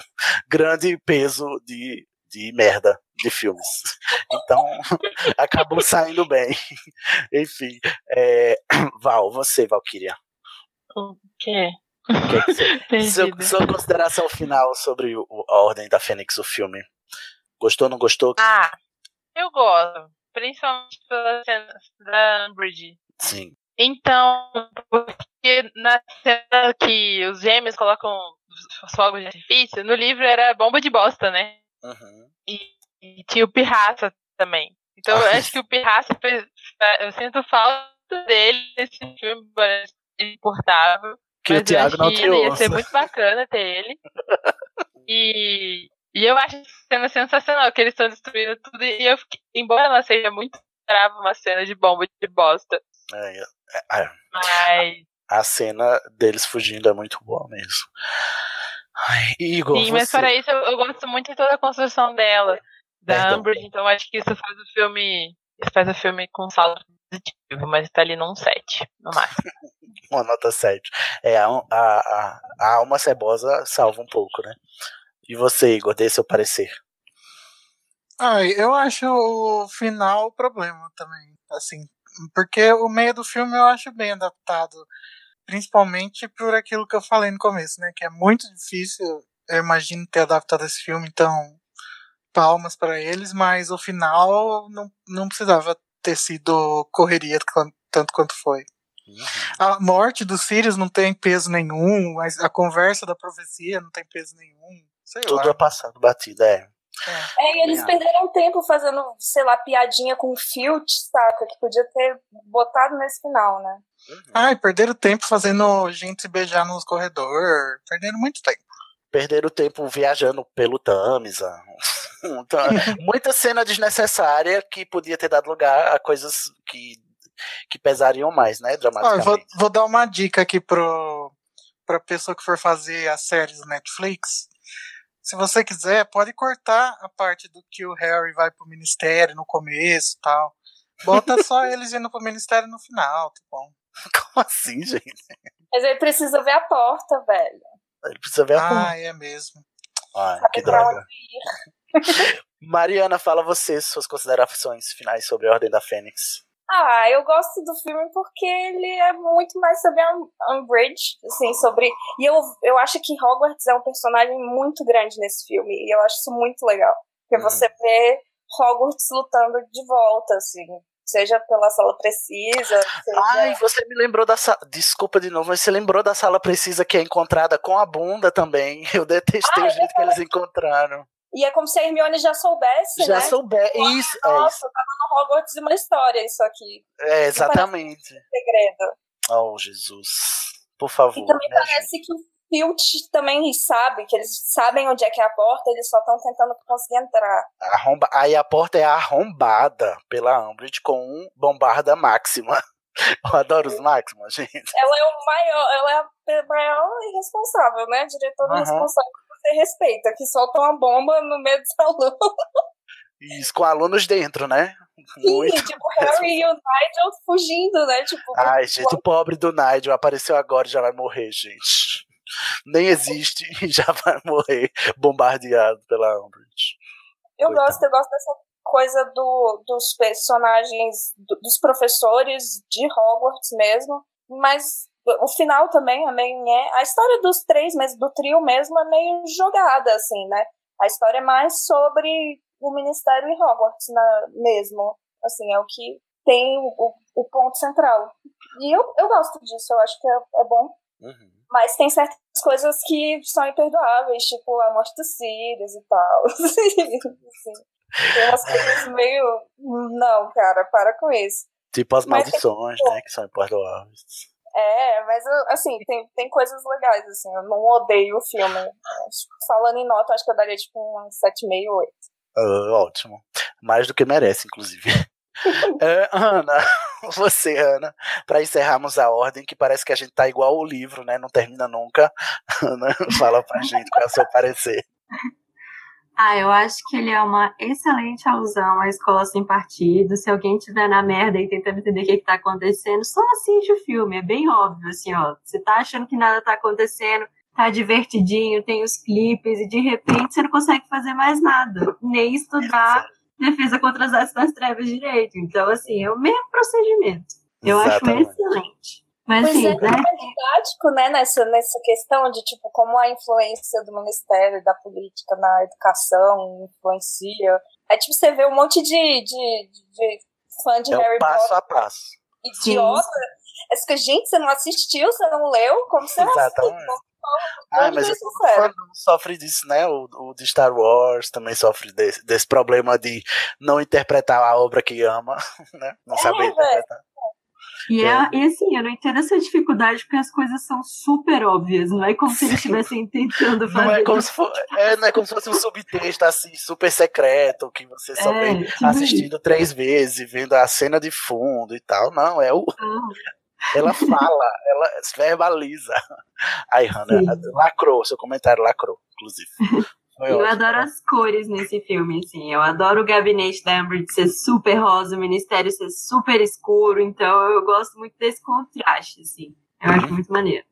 grande peso de, de merda de filmes. Então, acabou saindo bem. Enfim, é, Val, você, Valkyria. O quê? que é seu- sua consideração final sobre o, o- a Ordem da Fênix, o filme. Gostou, não gostou? Ah, eu gosto. Principalmente pela cena da Umbridge. Sim. Então, porque na cena que os gêmeos colocam os fogos de artifício, no livro era bomba de bosta, né? Uhum. E, e tinha o Pirraça também. Então eu Ah. acho que o Pirraça fez. Eu sinto falta dele nesse filme, parece insuportável. Que o mas eu Thiago não que te ia ser muito bacana ter ele. E, e eu acho a cena sensacional, que eles estão destruindo tudo. E eu fiquei, embora ela seja muito brava, uma cena de bomba de bosta. É, é, é. Mas. A cena deles fugindo é muito boa mesmo. Ai, Igor, Sim, mas você. fora isso, eu, eu gosto muito de toda a construção dela, da Perdão. Umbridge, então acho que isso faz o filme. Isso faz o filme com saldo positivo, mas tá ali num 7, no máximo. Uma nota 7. É, a, a, a, a alma cebosa salva um pouco, né? E você, Igor, dê seu parecer. Ai, eu acho o final o problema também, assim, porque o meio do filme eu acho bem adaptado, principalmente por aquilo que eu falei no começo, né, que é muito difícil, eu imagino ter adaptado esse filme, então palmas para eles, mas o final não, não precisava ter sido correria tanto quanto foi. A morte do Sirius não tem peso nenhum, mas a conversa da profecia não tem peso nenhum. Sei Tudo lá. é passado, batida, é. É, e eles É. perderam tempo fazendo, sei lá, piadinha com Filch, saca? Que podia ter botado nesse final, né? Ai, perderam tempo fazendo gente se beijar nos corredores. Perderam muito tempo. Perderam tempo viajando pelo Tamisa. Então, muita cena desnecessária que podia ter dado lugar a coisas que, que pesariam mais, né? Dramaticamente. vou, vou dar uma dica aqui pro, pra pessoa que for fazer as séries do Netflix. Se você quiser, pode cortar a parte do que o Harry vai pro ministério no começo e tal. Bota só eles indo pro ministério no final, tá bom? Como assim, gente? Mas ele precisa ver a porta, velho. Ele precisa ver a porta. Ah, é mesmo. Ai, que pra droga. Mariana, fala você suas considerações finais sobre a Ordem da Fênix. Ah, eu gosto do filme porque ele é muito mais sobre a Um- Umbridge, assim, sobre... E eu, eu acho que Hogwarts é um personagem muito grande nesse filme, e eu acho isso muito legal. Porque Uhum. você vê Hogwarts lutando de volta, assim, seja pela sala precisa, seja... Ai, você me lembrou da sala. Desculpa de novo, mas você lembrou da sala precisa que é encontrada com a bunda também. Eu detestei Ah, o é jeito que eles encontraram. E é como se a Hermione já soubesse, Já né? souber. Isso, é, Nossa, isso. tava no Hogwarts de uma história isso aqui, é exatamente. segredo. Oh, Jesus. Por favor. E também parece que o Filch também sabe, que eles sabem onde é que é a porta, eles só estão tentando conseguir entrar. Arromba... Aí a porta é arrombada pela Umbridge com um bombarda máxima. Eu adoro os máximos, gente. Ela é o maior, ela é a maior irresponsável, né? Diretora Aham. irresponsável que você respeita, que solta uma bomba no meio do salão. Isso, com alunos dentro, né? Sim, Muito. tipo, Harry e o Nigel fugindo, né? Tipo, Ai, gente, o pobre do Nigel apareceu agora e já vai morrer, gente. Nem existe e já vai morrer bombardeado pela Umbridge. eu coitado. gosto, eu gosto dessa coisa do, dos personagens, do- dos professores de Hogwarts mesmo, mas o final também é meio. Né? A história dos três, mas do trio mesmo, é meio jogada, assim, né? A história é mais sobre o Ministério e Hogwarts na, mesmo. Assim, é o que tem o, o- ponto central. E eu, eu gosto disso, eu acho que é, é bom. Uhum. Mas tem certas coisas que são imperdoáveis, tipo a morte do Sirius e tal. Assim, tem umas coisas meio. Não, cara, para com isso. Tipo as Mas- maldições, né? Que são imperdoáveis. É, mas assim, tem, tem coisas legais, assim, eu não odeio o filme. Falando em nota, acho que eu daria tipo um 7,5, 8. Ah, ótimo. Mais do que merece, inclusive. É, Ana, você, Ana, para encerrarmos a ordem, que parece que a gente tá igual o livro, né? Não termina nunca. Ana, fala pra gente qual é o seu parecer. Ah, eu acho que ele é uma excelente alusão à escola sem partido. Se alguém tiver na merda e tentando entender o que, que tá acontecendo, só assiste o filme. É bem óbvio, assim, ó. Você tá achando que nada tá acontecendo, tá divertidinho, tem os clipes, e de repente você não consegue fazer mais nada. Nem estudar defesa contra as artes das trevas direito. Então, assim, é o mesmo procedimento. Eu Exatamente. acho excelente. Mas, Pois assim, é, né? é didático, né, nessa, nessa questão de, tipo, como a influência do Ministério da Política na educação influencia. É tipo, você vê um monte de, de, de, de fã de É Harry o passo Potter a passo. idiota. É que, gente, você não assistiu, você não leu? Como você não Exatamente. Ah, mas isso, o sofre disso, né? O, o de Star Wars também sofre desse, desse problema de não interpretar a obra que ama, né? Não saber velho. interpretar. E, é, e assim, eu não entendo essa dificuldade porque as coisas são super óbvias. Não é como se eles estivessem tentando fazer. Não é como se for, é, não é como se fosse um subtexto assim, super secreto, que você só É, vem tipo assistindo três vezes, vendo a cena de fundo e tal. Não, é o. Não. Ela fala, ela verbaliza. Aí, Hannah, Sim. lacrou, seu comentário lacrou, inclusive. Foi Eu ótimo. adoro as cores nesse filme, assim. Eu adoro o gabinete da Amber ser super rosa, o ministério ser super escuro. Então eu gosto muito desse contraste, assim. Eu acho muito maneiro.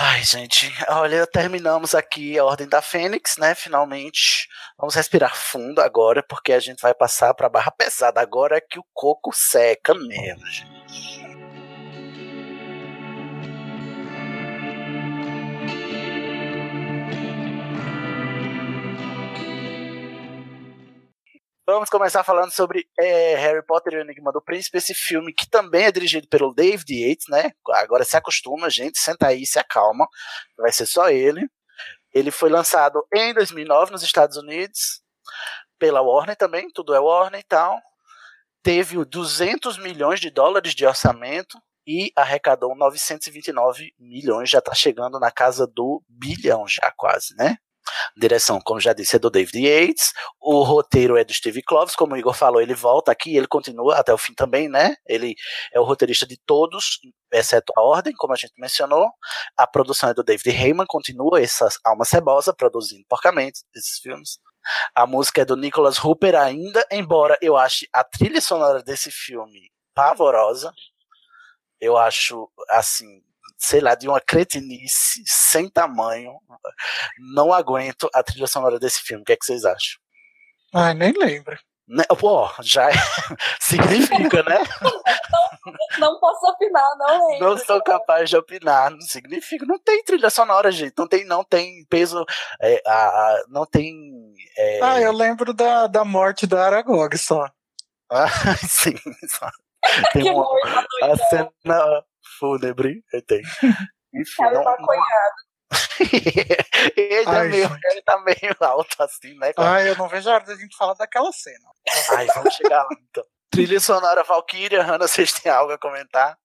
Ai, gente, olha, terminamos aqui a Ordem da Fênix, né? Finalmente. Vamos respirar fundo agora, porque a gente vai passar pra barra pesada. Agora que o coco seca mesmo, gente. Vamos começar falando sobre é, Harry Potter e o Enigma do Príncipe, esse filme que também é dirigido pelo David Yates, né? Agora se acostuma, gente, senta aí, se acalma, vai ser só ele. Ele foi lançado em 2009 nos Estados Unidos, pela Warner também, tudo é Warner e tal. Teve o 200 milhões de dólares de orçamento e arrecadou 929 milhões, já tá chegando na casa do bilhão já quase, né? Direção, como já disse, é do David Yates. O roteiro é do Steve Kloves, como o Igor falou, ele volta aqui, ele continua até o fim também, né? Ele é o roteirista de todos, exceto a Ordem, como a gente mencionou. A produção é do David Heyman, continua essa alma cebosa, produzindo porcamente esses filmes. A música é do Nicholas Hooper ainda, embora eu ache a trilha sonora desse filme pavorosa. Eu acho, assim, sei lá, de uma cretinice sem tamanho. Não aguento a trilha sonora desse filme. O que, é que vocês acham? Ai, nem lembro. Né? Pô, já é... significa, né? Não, não posso opinar, não lembro. Não sou capaz de opinar. Não significa. Não tem trilha sonora, gente. Não tem, não tem peso. é, a, a- não tem. é, Ah, eu lembro da, da morte da Aragog só. ah, sim. só- Tem Que uma, morte, a cena fúnebre. eu tenho. Enfim, não, não- maconhado. ele, tá Ai, meio, ele tá meio alto assim, né? cara? Ai, eu não vejo a hora da gente falar daquela cena. Ai, vamos chegar lá então. Trilha sonora Valkyria, Hannah, vocês têm algo a comentar?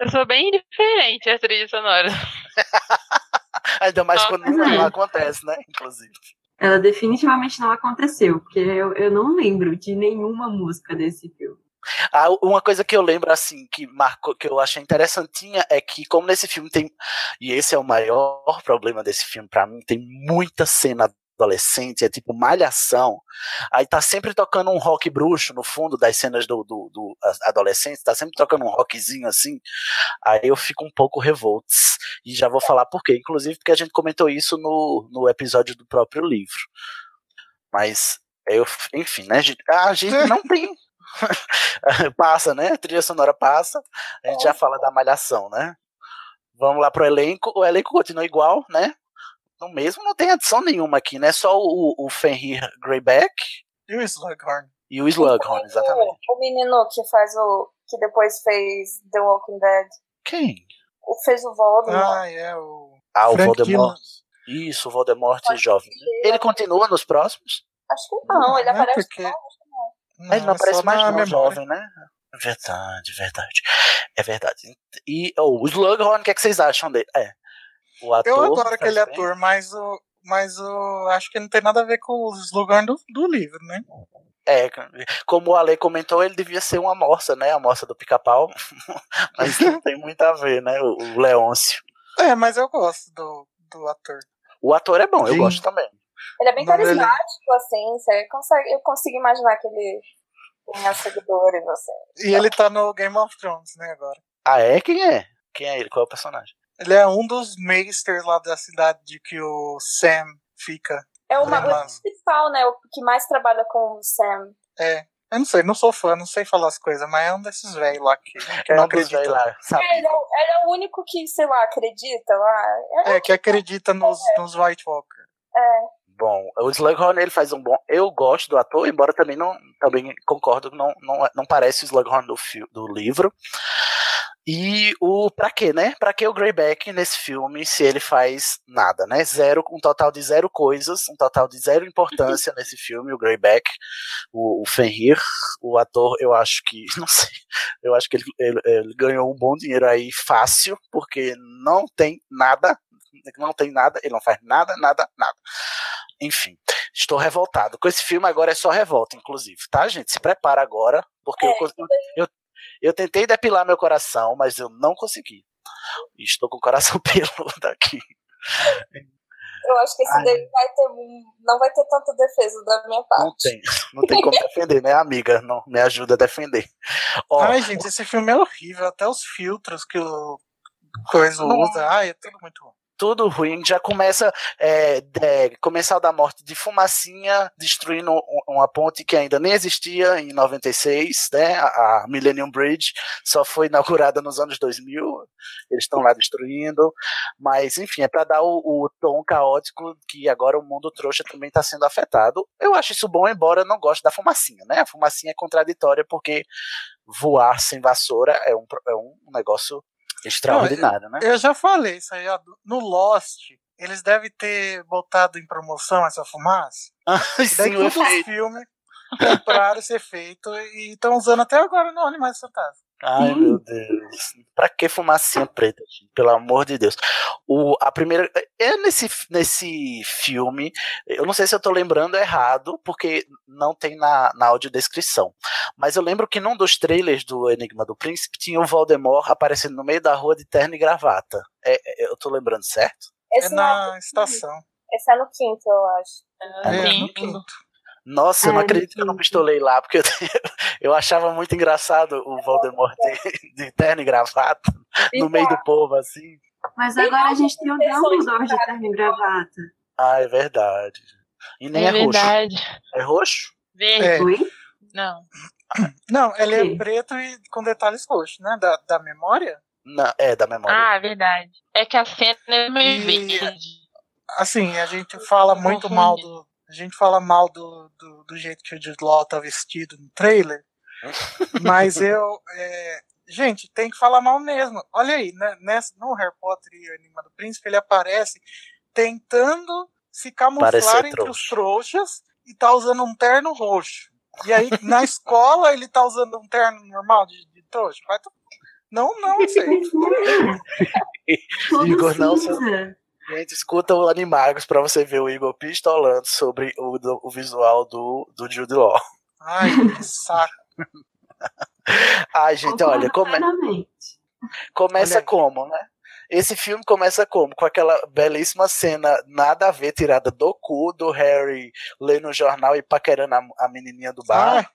Eu sou bem diferente às trilhas sonoras. Ainda mais quando uhum. não acontece, né? Inclusive. Ela definitivamente não aconteceu, porque eu, eu não lembro de nenhuma música desse filme. Ah, uma coisa que eu lembro, assim, que marcou, que eu achei interessantinha é que, como nesse filme tem. E esse é o maior problema desse filme pra mim, tem muita cena adolescente, é tipo malhação. Aí tá sempre tocando um rock bruxo no fundo das cenas do, do, do adolescente, tá sempre tocando um rockzinho assim. Aí eu fico um pouco revoltos. E já vou falar por quê. Inclusive porque a gente comentou isso no, no episódio do próprio livro. Mas eu, enfim, né? A gente não tem. passa, né? A trilha sonora passa. A gente já fala da malhação, né? Vamos lá pro elenco. O elenco continua igual, né? No mesmo não tem adição nenhuma aqui, né? Só o, o Fenrir Greyback E o Slughorn? e o Slughorn, exatamente. O, menino que faz o. que depois fez The Walking Dead. Quem? O fez o Voldemort. Ah, é o. Ah, o Frank Voldemort. Isso, o Voldemort jovem. Ele continua nos próximos? Acho que não, ele Não, aparece porque- não. Não, ele não é aparece mais na não, memória. jovem, né? Verdade, verdade. É verdade. E oh, o Slughorn, o que, é que vocês acham dele? É. O ator. Eu adoro aquele bem. ator, mas o. Mas o. Acho que não tem nada a ver com o Slughorn do, do livro, né? É, como o Ale comentou, ele devia ser uma morsa, né? A morsa do pica-pau. Mas não tem muito a ver, né? O, o Leôncio. É, mas eu gosto do, do ator. O ator é bom, eu Sim. gosto também. Ele é bem O nome dele- carismático, assim. Você consegue, eu consigo imaginar que ele tenha seguidores, assim. E ele tá no Game of Thrones, né, agora. Ah, é? Quem é? Quem é ele? Qual é o personagem? Ele é um dos maesters lá da cidade de que o Sam fica. É uma, Lembrando. o principal, né? O que mais trabalha com o Sam. É. Eu não sei, não sou fã, não sei falar as coisas, mas é um desses velhos lá que, que É não acredita. velhos lá, sabe? É, ele, é, o- ele é o único que, sei lá, acredita lá. É, É, que acredita nos, nos White Walker. Bom, o Slughorn ele faz um bom. Eu gosto do ator, embora também não também concordo que não, não, não parece o Slughorn do, do livro. E o pra quê, né? Pra que o Greyback nesse filme se ele faz nada, né? Zero, um total de zero coisas, um total de zero importância nesse filme, o Greyback, o, o Fenrir, o ator, eu acho que, não sei, eu acho que ele, ele- ele ganhou um bom dinheiro aí fácil, porque não tem nada, não tem nada, ele não faz nada, nada, nada. Enfim, estou revoltado. Com esse filme agora é só revolta, inclusive, tá, gente? Se prepara agora, porque eu, É, cons- eu, eu tentei depilar meu coração, mas eu não consegui. E Estou com o coração peludo aqui. Eu acho que esse Ai. daí vai ter, não vai ter tanta defesa da minha parte. Não tem, não tem como defender, né, amiga? Não me ajuda a defender. Ó, Ai, gente, esse filme é horrível. Até os filtros que o coisa usa. Ai, é tudo muito ruim. Tudo ruim, já começa é, é, começar da morte de fumacinha, destruindo um- uma ponte que ainda nem existia em 96, né? A, Millennium Bridge só foi inaugurada nos anos 2000, eles estão lá destruindo, mas enfim, é para dar o, o tom caótico que agora o mundo trouxa também está sendo afetado. Eu acho isso bom, embora eu não goste da fumacinha, né? A fumacinha é contraditória porque voar sem vassoura é um, é um negócio extraordinário, né? Eu já falei isso aí, ó. No Lost, eles devem ter botado em promoção essa fumaça. E daí Sim, o todos os efeito. filmes compraram esse efeito e estão usando até agora no Animais Fantásticos. Ai, meu Deus. Pra que fumacinha preta, gente? Pelo amor de Deus. O, a primeira. É nesse, nesse filme. Eu não sei se eu tô lembrando errado, porque não tem na, na audiodescrição. Mas eu lembro que num dos trailers do Enigma do Príncipe tinha o Voldemort aparecendo no meio da rua de terno e gravata. É, é, eu tô lembrando certo? É Esse, não é, na estação. esse é no quinto, eu acho. É É, no quinto. Nossa, eu não acredito que eu não pistolei lá, porque eu, eu achava muito engraçado o Voldemort de, de terno e gravata no meio do povo, assim. Mas agora a gente tem o Dumbledore de terno e gravata. Ah, é verdade. E nem é, é roxo. verdade. É roxo? Verde. É. Não. Não, ele Sim. é preto e com detalhes roxos, né? Da, da memória. Não, é da memória. Ah, é verdade. É que a cena é meio E- verde. Assim, a gente fala muito mal do. A gente fala mal do, do, do jeito que o Jude Law tá vestido no trailer. mas eu. é, gente, tem que falar mal mesmo. Olha aí, né, nessa, no Harry Potter e o Enigma do Príncipe, ele aparece tentando se camuflar entre os trouxa. trouxas e tá usando um terno roxo. E aí, na escola, ele tá usando um terno normal de, de trouxa. Vai tu- Não, não aceito. Todo Igor, não, cinza. Gente, escuta o Animagos pra você ver o Igor pistolando sobre o, do- o visual do, do Jude Law. Ai, que saco. Ai, gente, olha, come- começa Olha como, né? Esse filme começa como? Com aquela belíssima cena, nada a ver, tirada do cu do Harry lendo o jornal e paquerando a, a menininha do bar. Ai,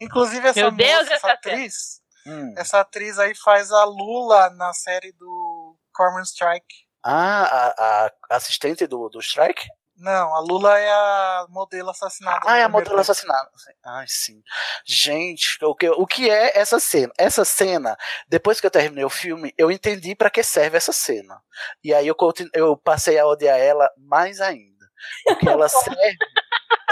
inclusive, essa Meu Deus, moça, essa essa atriz, Hum. essa atriz aí faz a Lula na série do Corman Strike. Ah, a, a assistente do, do Strike? Não, a Lula é a modelo assassinada. Ah, é a modelo assassinada. Ai, sim. Gente, o que, o que é essa cena? Essa cena, depois que eu terminei o filme, eu entendi pra que serve essa cena. E aí eu, continu, eu passei a odiar ela mais ainda. Porque ela serve.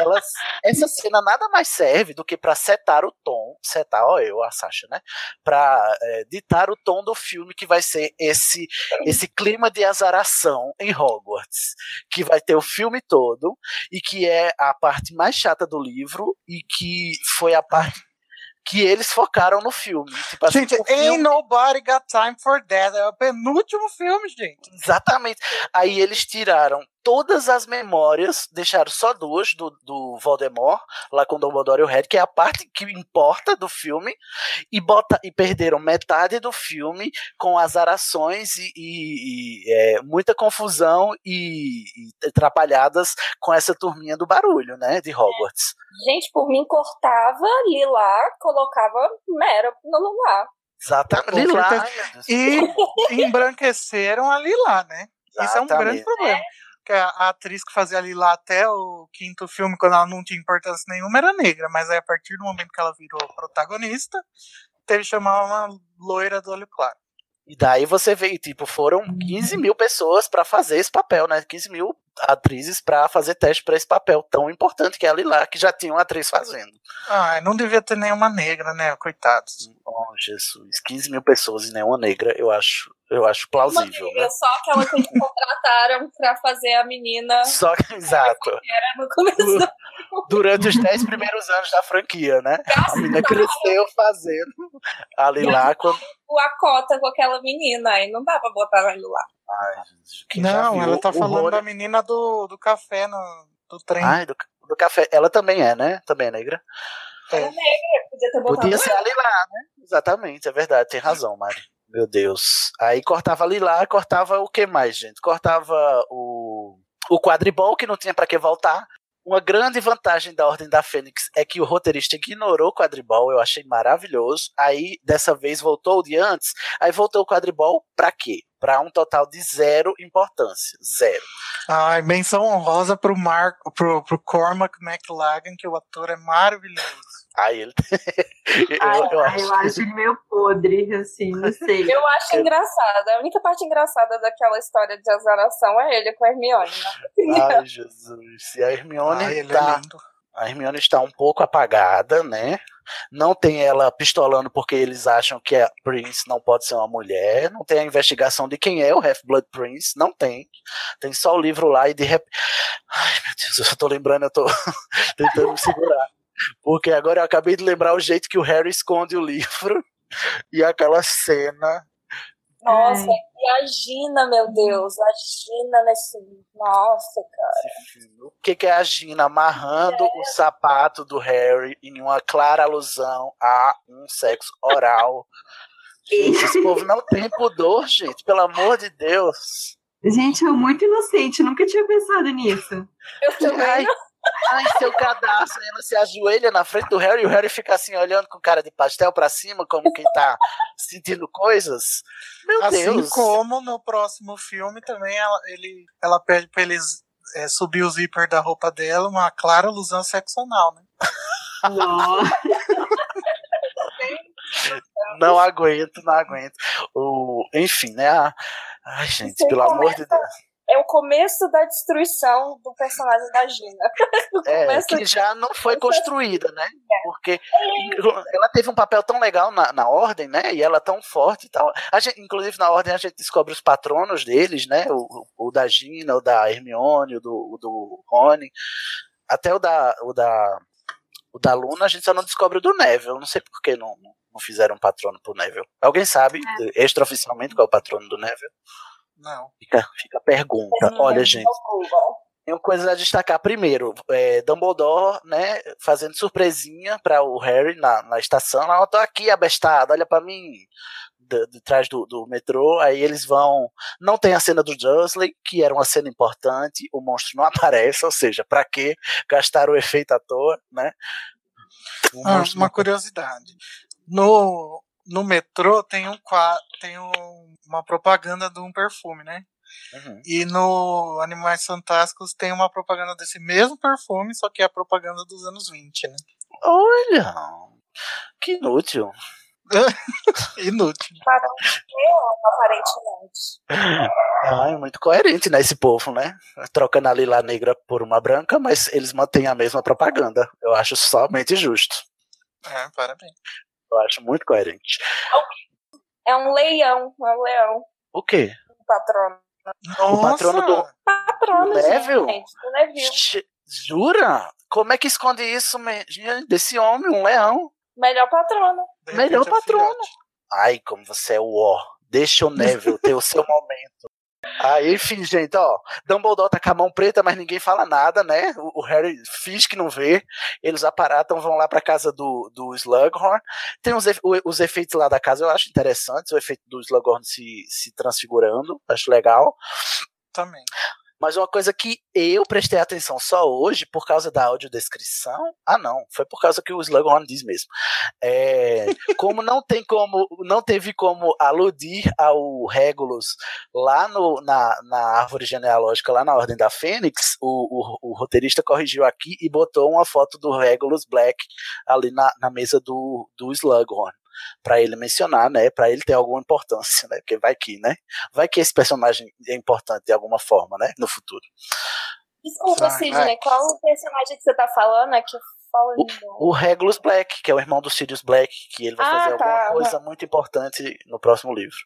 Ela, essa cena nada mais serve do que pra setar o tom. Setar, ó, eu, a Sasha, né? Pra é, ditar o tom do filme que vai ser esse, esse clima de azaração em Hogwarts. Que vai ter o filme todo e que é a parte mais chata do livro e que foi a parte que eles focaram no filme. Tipo assim, Gente, filme- Ain't Nobody Got Time for That. É o penúltimo filme, gente. Exatamente. Aí eles tiraram todas as memórias, deixaram só duas do, do Voldemort, lá com Dumbledore e o Harry, que é a parte que importa do filme, e, bota, e perderam metade do filme com azarações e, e- e, é, muita confusão e, e atrapalhadas com essa turminha do barulho, né, de Hogwarts. Gente, por mim, cortava Lila, colocava Mera no lugar. Exatamente. Lilá. E embranqueceram a Lila, né? Isso é um grande Exatamente. problema. Porque a, a atriz que fazia a Lila até o quinto filme, quando ela não tinha importância nenhuma, era negra. Mas aí, a partir do momento que ela virou protagonista, teve que chamar uma loira do olho claro. E daí você vê, tipo, foram 15 mil pessoas pra fazer esse papel, né? 15 mil atrizes pra fazer teste pra esse papel tão importante que é a Lila, que já tinha uma atriz fazendo. Ah, não devia ter nenhuma negra, né? Coitados. Oh, Jesus. 15 mil pessoas e nenhuma negra, eu acho, eu acho Uma plausível, negra, né? só aquela que eles contrataram pra fazer a menina Só que, exato. no começo do Durante os 10 primeiros anos da franquia, né? A menina cresceu fazendo a Lila quando. a cota com aquela menina. Aí não dá pra botar na Lila. Não, ela tá falando horror- da menina do, do café no, do trem. Ai, do, do café. Ela também é, né? Também é negra. É. Podia ter botado Podia ser a Lilá, né? Exatamente, é verdade, tem razão, Mari. Meu Deus. Aí cortava a Lilá, cortava o que mais, gente? Cortava o, o quadribol, que não tinha pra que voltar. Uma grande vantagem da Ordem da Fênix é que o roteirista ignorou o quadribol, eu achei maravilhoso. Aí, dessa vez, voltou o de antes. Aí voltou o quadribol pra quê? Pra um total de zero importância. Zero. Ai, menção honrosa pro, Marco, pro, pro Cormac McLagan, que o ator é maravilhoso. Aí ele. eu, Ai, eu ai, acho. eu acho ele meio podre, assim, não sei. Eu acho engraçado. A única parte engraçada daquela história de azaração é ele com a Hermione. Né? Ai, Jesus. E a Hermione Ai, ele tá. é lindo. A Hermione está um pouco apagada, né? Não tem ela pistolando porque eles acham que a Prince não pode ser uma mulher. Não tem a investigação de quem é o Half-Blood Prince. Não tem. Tem só o livro lá e de repente. Ai, meu Deus, eu só tô lembrando, eu tô tentando me segurar. Porque agora eu acabei de lembrar o jeito que o Harry esconde o livro e aquela cena. Nossa, Ai. e a Gina, meu Deus. A Gina nesse. Nossa, cara. O que, que é a Gina amarrando o sapato do Harry em uma clara alusão a um sexo oral? Gente, esse povo não tem pudor, gente, pelo amor de Deus. Gente, eu muito inocente, nunca tinha pensado nisso. Eu também Ai, não. Ai, seu cadastro. Aí ela se ajoelha na frente do Harry e o Harry fica assim, olhando com cara de pastel pra cima, como quem tá sentindo coisas. Meu Assim Deus. como no próximo filme também ela, ele, ela pede pra eles é, subir o zíper da roupa dela, uma clara alusão sexual, né? Nossa. Não aguento, não aguento. O, enfim, né? Ai, gente, aí pelo amor de Deus. É o começo da destruição do personagem da Gina. É, que já não foi construída, né? Porque ela teve um papel tão legal na, na ordem, né? E ela tão forte e tal. Gente, inclusive, na ordem a gente descobre os patronos deles, né? O, o da Gina, o da Hermione, o do, o do Rony. Até o da, o da. O da Luna, a gente só não descobre o do Neville. Não sei por que não, não fizeram um patrono pro Neville. Alguém sabe, extraoficialmente, qual é o patrono do Neville? Não. Fica, fica a pergunta. Olha, gente. Tem coisas a destacar. Primeiro, é, Dumbledore, né, fazendo surpresinha para o Harry na, na estação. Eu tô aqui, abestado, olha para mim. De, de trás do, do metrô, aí eles vão. Não tem a cena do Dursley, que era uma cena importante, o monstro não aparece, ou seja, para que gastar o efeito à toa, né? Ah, uma não- curiosidade. No, no metrô tem um tem um- uma propaganda de um perfume, né? Uhum. E no Animais Fantásticos tem uma propaganda desse mesmo perfume, só que é a propaganda dos anos 20, né? Olha! Que inútil. Inútil. Para um aparentemente. Ai, muito coerente, né, esse povo, né? Trocando a lila negra por uma branca, mas eles mantêm a mesma propaganda. Eu acho somente justo. É, parabéns. Eu acho muito coerente. É um leão, é um leão. O quê? O patrono. O patrono do Patrono, Neville? gente. Do Neville. Jura? Como é que esconde isso desse homem, um leão? Melhor patrono. Melhor é patrono. Ai, como você é o ó. Deixa o Neville ter o seu momento. Aí, enfim, gente, ó. Dumbledore tá com a mão preta, mas ninguém fala nada, né? O, Harry finge que não vê. Eles aparatam, vão lá pra casa do, do Slughorn. Tem os, os efeitos lá da casa, eu acho interessantes. O efeito do Slughorn se, se transfigurando. Acho legal. Também. Mas uma coisa que eu prestei atenção só hoje, por causa da audiodescrição. Ah, não, foi por causa que o Slughorn diz mesmo. É, como não tem como, não teve como aludir ao Regulus lá no, na, na árvore genealógica, lá na Ordem da Fênix, o, o, o roteirista corrigiu aqui e botou uma foto do Regulus Black ali na, na mesa do, do Slughorn. Pra ele mencionar, né? Pra ele ter alguma importância, né? Porque vai que, né? Vai que esse personagem é importante de alguma forma, né? No futuro. Desculpa, Sidney, vai. qual o personagem que você tá falando? É que fala O Regulus Black, que é o irmão do Sirius Black, que ele vai Ah, fazer tá. alguma coisa muito importante no próximo livro.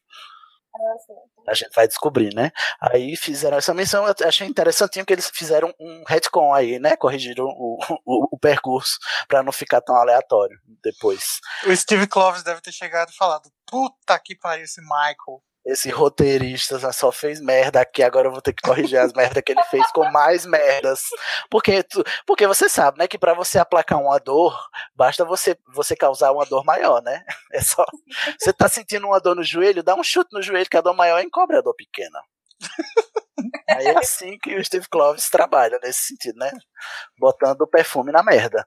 Assim. A gente vai descobrir, né? Aí fizeram essa menção, eu achei interessantinho que eles fizeram um retcon aí, né? Corrigiram o, o, o percurso pra não ficar tão aleatório depois. O Steve Kloves deve ter chegado e falado: Puta que pariu esse Michael. Esse roteirista já só fez merda aqui, agora eu vou ter que corrigir as merdas que ele fez com mais merdas. Porque, tu- porque você sabe, né, que pra você aplacar uma dor, basta você, você causar uma dor maior, né? É só. Você tá sentindo uma dor no joelho, dá um chute no joelho, que a dor maior encobre a dor pequena. Aí é assim que o Steve Kloves trabalha nesse sentido, né? Botando perfume na merda.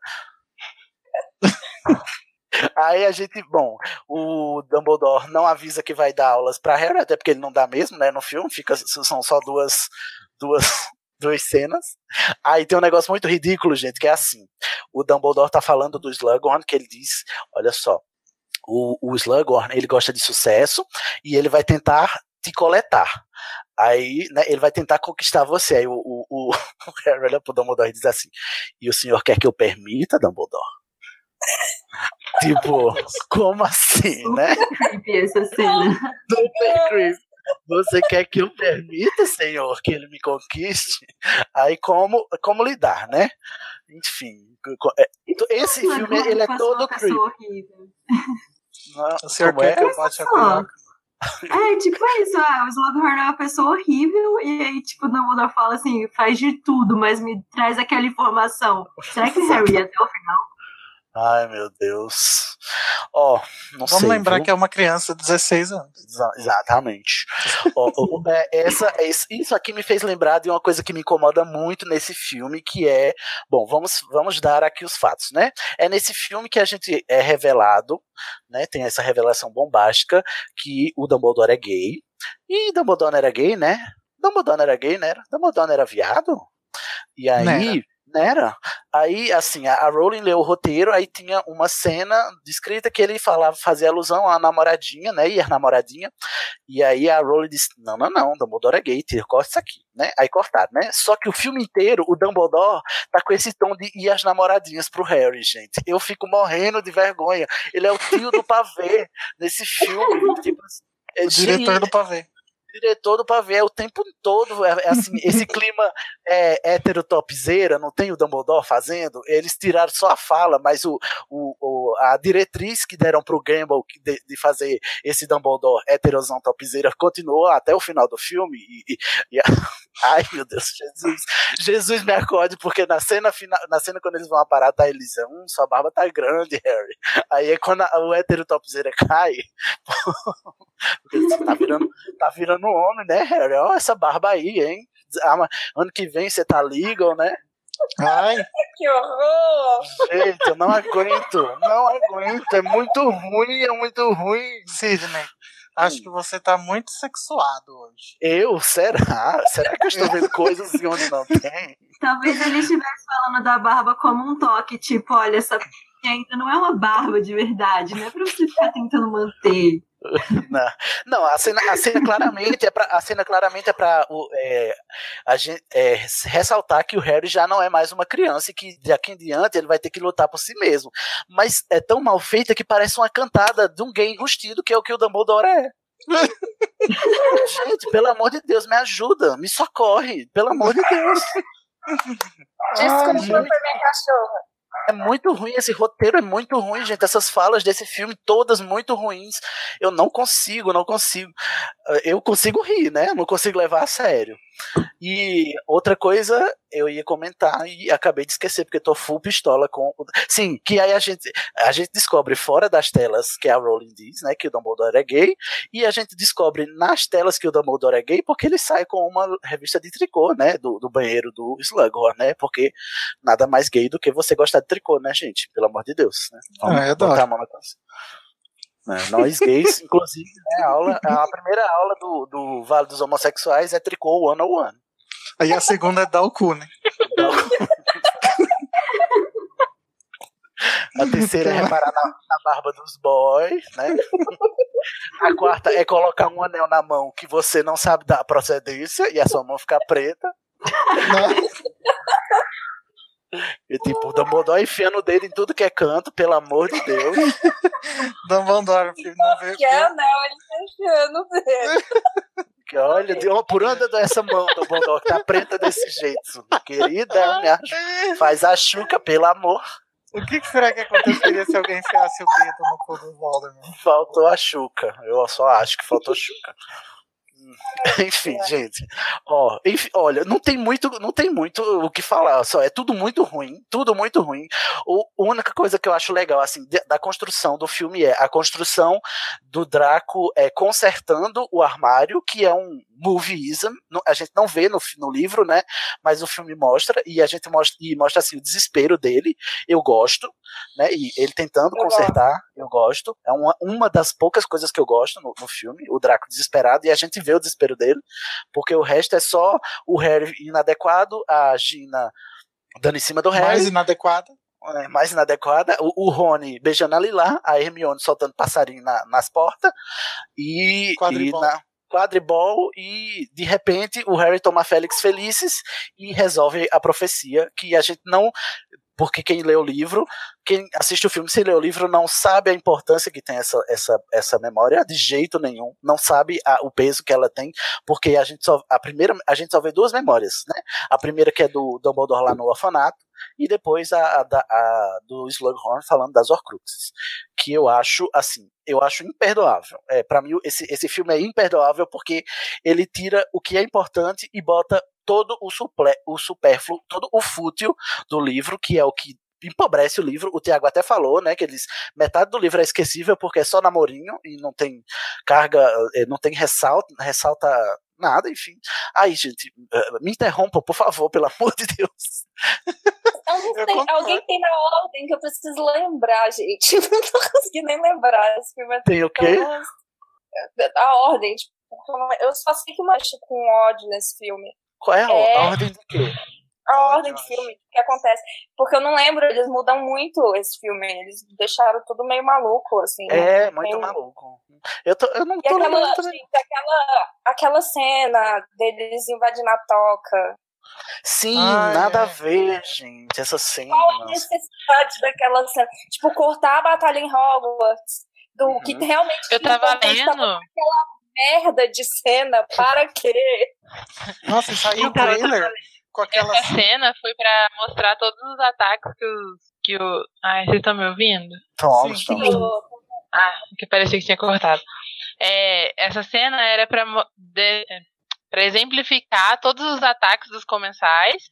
Aí a gente, bom, o Dumbledore não avisa que vai dar aulas pra Harry, até porque ele não dá mesmo, né, no filme, fica, são só duas, duas, duas cenas. Aí tem um negócio muito ridículo, gente, que é assim, o Dumbledore tá falando do Slughorn, que ele diz, olha só, o, o Slughorn, ele gosta de sucesso, e ele vai tentar te coletar. Aí, né, ele vai tentar conquistar você. Aí o, o o Harry olha pro Dumbledore e diz assim, e o senhor quer que eu permita, Dumbledore? Tipo, como assim, né? Creepy essa cena. Super creepy. Você quer que eu permita, senhor, que ele me conquiste? Aí como, como lidar, né? Enfim, é, esse filme ele é todo creepy. senhor como quer é? É, tipo isso, ah, o Slughorn é uma pessoa horrível e aí, tipo, o Dumbledore fala assim, faz de tudo, mas me traz aquela informação. Será que Harry ia até o final? Ai, meu Deus. Ó, não Vamos sei. lembrar viu? que é uma criança de 16 anos. Exa- Exatamente. Ó, é, essa, isso aqui me fez lembrar de uma coisa que me incomoda muito nesse filme, que é. Bom, vamos, vamos dar aqui os fatos, né? É nesse filme que a gente é revelado, né? Tem essa revelação bombástica que o Dumbledore é gay. E Dumbledore era gay, né? Dumbledore era gay, né? Dumbledore era viado? E aí. Era? Aí, assim, a a Rowling leu o roteiro, aí tinha uma cena descrita que ele falava, fazia alusão à namoradinha, né? E a namoradinha. E aí a Rowling disse: Não, não, não, Dumbledore é gay, corta isso aqui, né? Aí cortaram, né? Só que o filme inteiro, o Dumbledore tá com esse tom de ir as namoradinhas pro Harry, gente. Eu fico morrendo de vergonha. Ele é o tio do pavê nesse filme. Tipo, é, O diretor do pavê. Diretor do pavê é o tempo todo. É, é assim, esse clima é, heterotopzeira, não tem o Dumbledore fazendo. Eles tiraram só a fala, mas o, o, o- a diretriz que deram pro Gamble de, de fazer esse Dumbledore heterosão topzeira continuou até o final do filme. E, e- e ai, meu Deus, Jesus. Jesus me acorde, porque na cena, final, na cena quando eles vão à parada, tá eles hum, sua barba tá grande, Harry. Aí é quando a- o heterotopzeira cai. porque tá virando, tá virando homem, né, Harry? Ó, essa barba aí, hein? Ah, ano que vem você tá legal, né? Ai, Que horror! Gente, eu não aguento, não aguento. É muito ruim, é muito ruim. Sidney, acho que você tá muito sexuado hoje. Eu? Será? Será que eu estou vendo coisas de onde não tem? Talvez ele estivesse falando da barba como um toque, tipo, olha, essa ainda não é uma barba de verdade, não é pra você ficar tentando manter. Não, não a, cena, a cena claramente é pra, a cena claramente é para é, a gente é, ressaltar que o Harry já não é mais uma criança e que daqui em diante ele vai ter que lutar por si mesmo. Mas é tão mal feita que parece uma cantada de um gay enrustido, que é o que o Dumbledore é. gente, pelo amor de Deus, me ajuda, me socorre, pelo amor de Deus. Desculpa minha cachorra. É muito ruim, esse roteiro é muito ruim, gente. Essas falas desse filme, todas muito ruins. Eu não consigo, não consigo. Eu consigo rir, né? Não consigo levar a sério. E outra coisa, eu ia comentar e acabei de esquecer, porque tô full pistola com. Sim, que aí a gente, a gente descobre fora das telas que a Rowling diz, né? Que o Dumbledore é gay. E a gente descobre nas telas que o Dumbledore é gay porque ele sai com uma revista de tricô, né? Do, do banheiro do Slughorn, né? Porque nada mais gay do que você gostar de tricô, né, gente? Pelo amor de Deus, né? Ah, eu adoro. botar a mão na. Né, Nós gays, inclusive, né, a, aula, a primeira aula do, do Vale dos Homossexuais é tricô one on one. Aí a segunda é dar o cu, né? A terceira é reparar na, na barba dos boys, né? A quarta é colocar um anel na mão que você não sabe da procedência e a sua mão ficar preta. E tipo, o Dumbledore enfiando o dedo em tudo que é canto, pelo amor de Deus. Dumbledore, filho, não vê. Que é, não, ele tá enfiando o dedo. Que olha, de- por onde dessa mão, Dumbledore, que tá preta desse jeito? Querida, me ajuda. faz a chuca, pelo amor. O que, que será que aconteceria se alguém enfiasse o dedo no cu do Voldemort? Faltou a chuca. Eu só acho que faltou chuca. Enfim, gente. Ó, enfim, olha, não tem muito, não tem muito o que falar. Só é tudo muito ruim, tudo muito ruim. O, a única coisa que eu acho legal assim de- da construção do filme é a construção do Draco é, consertando o armário, que é um movieism. A gente não vê no, no livro, né? Mas o filme mostra e a gente mostra e mostra assim o desespero dele. Eu gosto, né? E ele tentando Eu consertar, eu gosto. É uma, uma das poucas coisas que eu gosto no, no filme, o Draco desesperado, e a gente vê o desespero dele, porque o resto é só o Harry inadequado, a Gina dando em cima do Harry, Mais inadequada. é, mais inadequada, o, o Rony beijando a Lila, a Hermione soltando passarinho na- nas portas, e, e Quadribol. na quadribol, e de repente o Harry toma Félix Felices e resolve a profecia, que a gente não. Porque quem lê o livro, quem assiste o filme sem ler o livro, não sabe a importância que tem essa, essa, essa memória de jeito nenhum. Não sabe a- o peso que ela tem, porque a gente só. A primeira, a gente só vê duas memórias, né? A primeira que é do Dumbledore lá no orfanato, e depois a, a a do Slughorn falando das Horcruxes, que eu acho assim, eu acho imperdoável. É, para mim esse, esse filme é imperdoável porque ele tira o que é importante e bota todo o, suple, o supérfluo, todo o fútil do livro, que é o que empobrece o livro. O Tiago até falou, né, que eles metade do livro é esquecível porque é só namorinho e não tem carga, eh, não tem ressalta, ressalta nada, enfim. Aí, gente, eh, me interrompa, por favor, pelo amor de Deus. Alguém tem, alguém tem na ordem que eu preciso lembrar, gente. Não tô conseguindo nem lembrar. Esse filme é Tem o quê? A ordem, tipo, eu só sei que eu acho com ódio nesse filme. Qual é a, É. a ordem de quê? A Ódio, ordem de filme, o que acontece? Porque eu não lembro, eles mudam muito esse filme. Eles deixaram tudo meio maluco, assim. É, muito Tem- maluco. Eu, tô, eu não E tô aquela, gente, aquela, aquela cena deles invadindo a toca. Sim, Ah, nada é. a ver, gente. Essa cena. Qual a necessidade daquela cena? Tipo, cortar a batalha em Hogwarts. Do Uhum. que realmente Eu tava tava lendo. Merda de cena, para quê? Nossa, saiu o trailer com aquela Essa cena foi pra mostrar todos os ataques que os. Que o... Ai, vocês estão me ouvindo? Tom. Tipo, Ah, que parecia que tinha cortado. É, essa cena era pra, de- pra exemplificar todos os ataques dos comensais.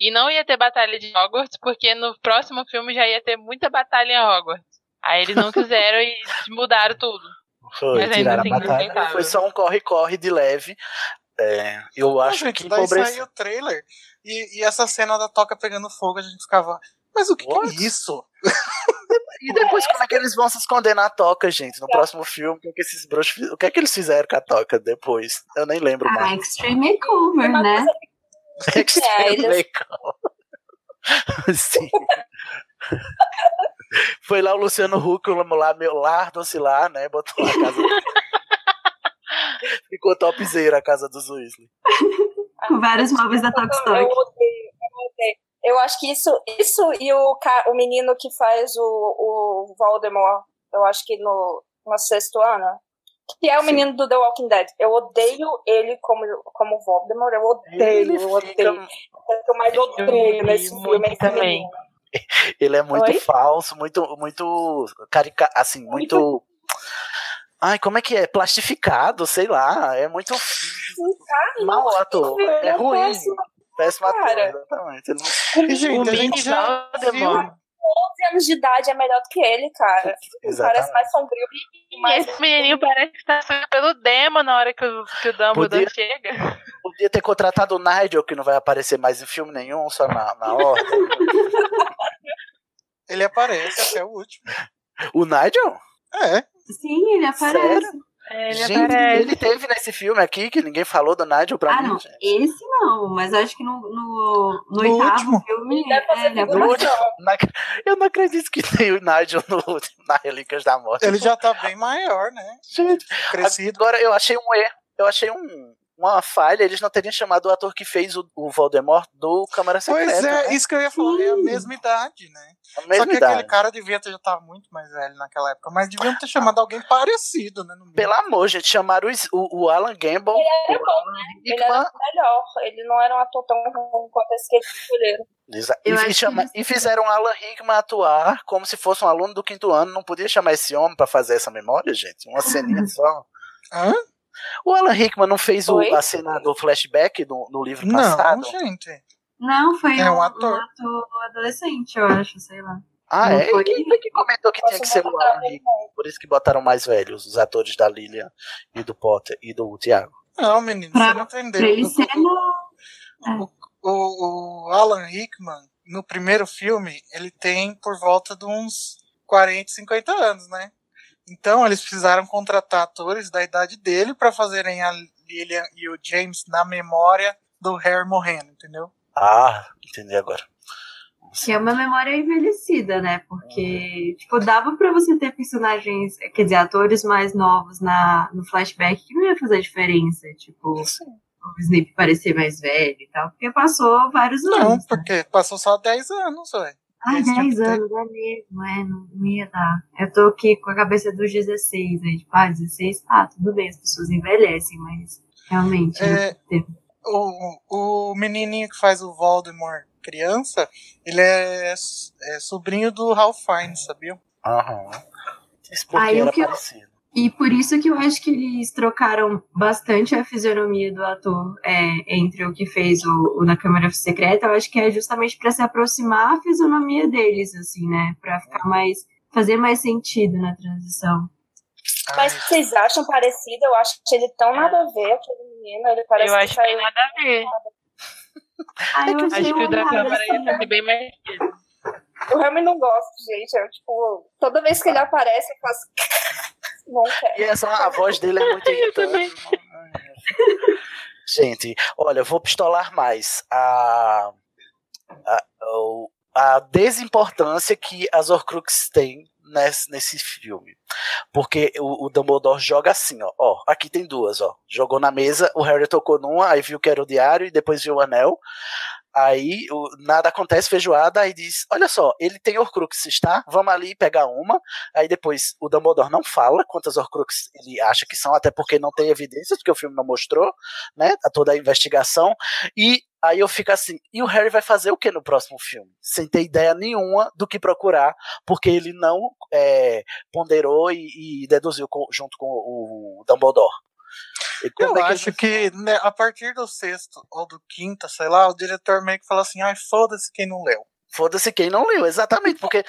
E não ia ter batalha de Hogwarts, porque no próximo filme já ia ter muita batalha em Hogwarts. Aí eles não quiseram e mudaram tudo. Foi, Mas tiraram a assim, batalha. Foi só um corre-corre de leve. É, eu Não, acho gente, que daí empobrece. saiu o trailer e, e essa cena da toca pegando fogo, a gente ficava. Mas o que, que é isso? E depois, como é que eles vão se esconder na toca, gente? No próximo filme, o que, é que esses bruxos O que é que eles fizeram com a toca depois? Eu nem lembro Ah, mais. Extreme Makeover, Uma né? Extreme eles- legal. Sim. Foi lá o Luciano Huck, lá, meu lar docilar, né? Botou a casa. Ficou topzera a casa dos Weasley. Com vários móveis da Eu Tokstok. odeio, eu odeio. Eu acho que isso, isso e o, o menino que faz o, o Voldemort, eu acho que no, no sexto ano, que é o Sim. menino do The Walking Dead. Eu odeio ele como, como Voldemort, eu odeio, Ele, eu fica- odeio. É o que eu mais odeio nesse filme. também. menino. Ele é muito Oi? falso, muito, muito carica, assim, muito. Ai, como é que é? Plastificado, sei lá. É muito Cara, mau não, ator. É ruim. péssimo. Péssimo ator, exatamente. Ele não- E, gente, o a gente já viu. Voldemort. 11 anos de idade é melhor do que ele, cara. Exatamente. Parece mais sombrio. E Mas esse menininho parece que tá saindo pelo demo na hora que o, que o Dumbledore Podia- chega. Podia ter contratado o Nigel, que não vai aparecer mais em filme nenhum, só na, na ordem. Ele aparece até o último. o Nigel? É. Sim, ele aparece. É, ele gente, aparece. ele teve nesse filme aqui, que ninguém falou do Nigel pra Ah, mim. não. gente. Esse não, mas acho que no, no, no, No oitavo último. filme. Ele deve fazer é, ele No aparece. figuração. último, na- eu não acredito que tem o Nigel no, na Relíquias da Morte. Ele já tá bem maior, né? Gente, Crescido. Agora eu achei um erro. Eu achei um, uma falha. Eles não teriam chamado o ator que fez o, o Voldemort do Câmara Secreta. Pois é, né? isso que eu ia falar, é a mesma idade, né? A Só mesma que idade. aquele cara devia ter já estar muito mais velho naquela época, mas deviam ter chamado alguém parecido, né? Pelo amor, gente, chamaram o, o, o Alan Gamble. Ele era o bom, Alan Ele Rickman, era melhor. Ele não era um ator tão ruim quanto esse que eles escolheram. E, e chama- e fizeram Alan Rickman atuar como se fosse um aluno do quinto ano. Não podia chamar esse homem pra fazer essa memória, gente? Uma ceninha só. Hã? O Alan Rickman não fez o- a cena do flashback do, no livro Não, passado? gente. Não, foi É um um, ator. um ator adolescente, eu acho, sei lá. Ah, Não é? foi? Quem foi que comentou que tinha que ser o Alan Rickman? Por isso que botaram mais velhos, os atores da Lilian e do Potter e do Thiago. Não, menino, Pra- você não entendeu. Ele ser no. O, o Alan Rickman, no primeiro filme, ele tem por volta de uns 40, 50 anos, né? Então eles precisaram contratar atores da idade dele pra fazerem a Lillian e o James na memória do Harry morrendo, entendeu? Ah, entendi agora. Que é uma memória envelhecida, né? Porque, tipo, dava pra você ter personagens, quer dizer, atores mais novos na, no flashback que não ia fazer diferença. Tipo, o Snape parecer mais velho e tal. Porque passou vários Não, anos. né? porque passou só 10 anos, ué. Ah, Esse 10 tipo anos, é mesmo, é, não, não ia dar. Eu tô aqui com a cabeça dos 16, aí, tipo, ah, 16, tá, tudo bem, as pessoas envelhecem, mas realmente, né? É, o, o menininho que faz o Voldemort criança, ele é, é sobrinho do Ralph Fiennes, sabia? Aham. Isso porque Aí o era que eu- parecido. E por isso que eu acho que eles trocaram bastante a fisionomia do ator é, entre o que fez o, o na Câmara Secreta. Eu acho que é justamente para se aproximar a fisionomia deles, assim, né? Para ficar mais. fazer mais sentido na transição. Mas vocês acham parecido? Eu acho que ele tão nada a ver, aquele menino. Ele parece eu que acho que saiu- nada a ver. Ah, eu achei Acho que o da Câmara ia ser bem mais. Eu realmente não gosto, gente. Eu, tipo, toda vez que ele aparece, eu faço. Não quero. E essa, a voz dele é muito irritante. Gente, olha, eu vou pistolar mais. A, a, a desimportância que as Horcruxes têm nesse, nesse filme. Porque o, o Dumbledore joga assim, ó, ó. Aqui tem duas, ó. Jogou na mesa, o Harry tocou numa, aí viu que era o diário e depois viu o anel. Aí o, nada acontece, feijoada, aí diz: Olha só, ele tem Horcruxes, tá? Vamos ali pegar uma. Aí depois o Dumbledore não fala quantas Horcruxes ele acha que são, até porque não tem evidências, porque o filme não mostrou, né? A toda a investigação. E aí eu fico assim: e o Harry vai fazer o que no próximo filme? Sem ter ideia nenhuma do que procurar, porque ele não é, ponderou e, e deduziu com- junto com o Dumbledore. E como Eu é que acho ele- que né, a partir do sexto ou do quinto, sei lá, o diretor meio que fala assim: ai, foda-se quem não leu. Foda-se quem não leu, exatamente, porque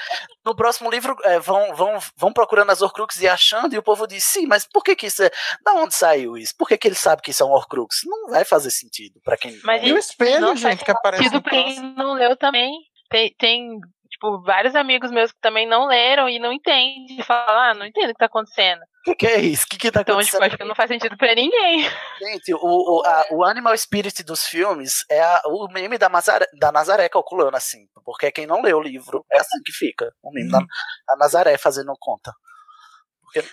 no próximo livro é, vão, vão, vão procurando as Horcruxes e achando, e o povo diz, sim, mas por que que isso é... Da onde saiu isso? Por que que ele sabe que isso é um Horcrux? Não vai fazer sentido pra quem... Mas E o espelho, Não gente, que aparece sentido pra quem não leu também. Tem, tem, tipo, vários amigos meus que também não leram e não entendem. Falam, ah, não entendo o que tá acontecendo. O que, que é isso? O que que tá Então, acontecendo? tipo, acho que não faz sentido pra ninguém. Gente, o, o, a- o Animal Spirit dos filmes é a- o meme da, Mazaré, da Nazaré calculando assim, porque quem não lê o livro é assim que fica, o meme da a Nazaré fazendo conta.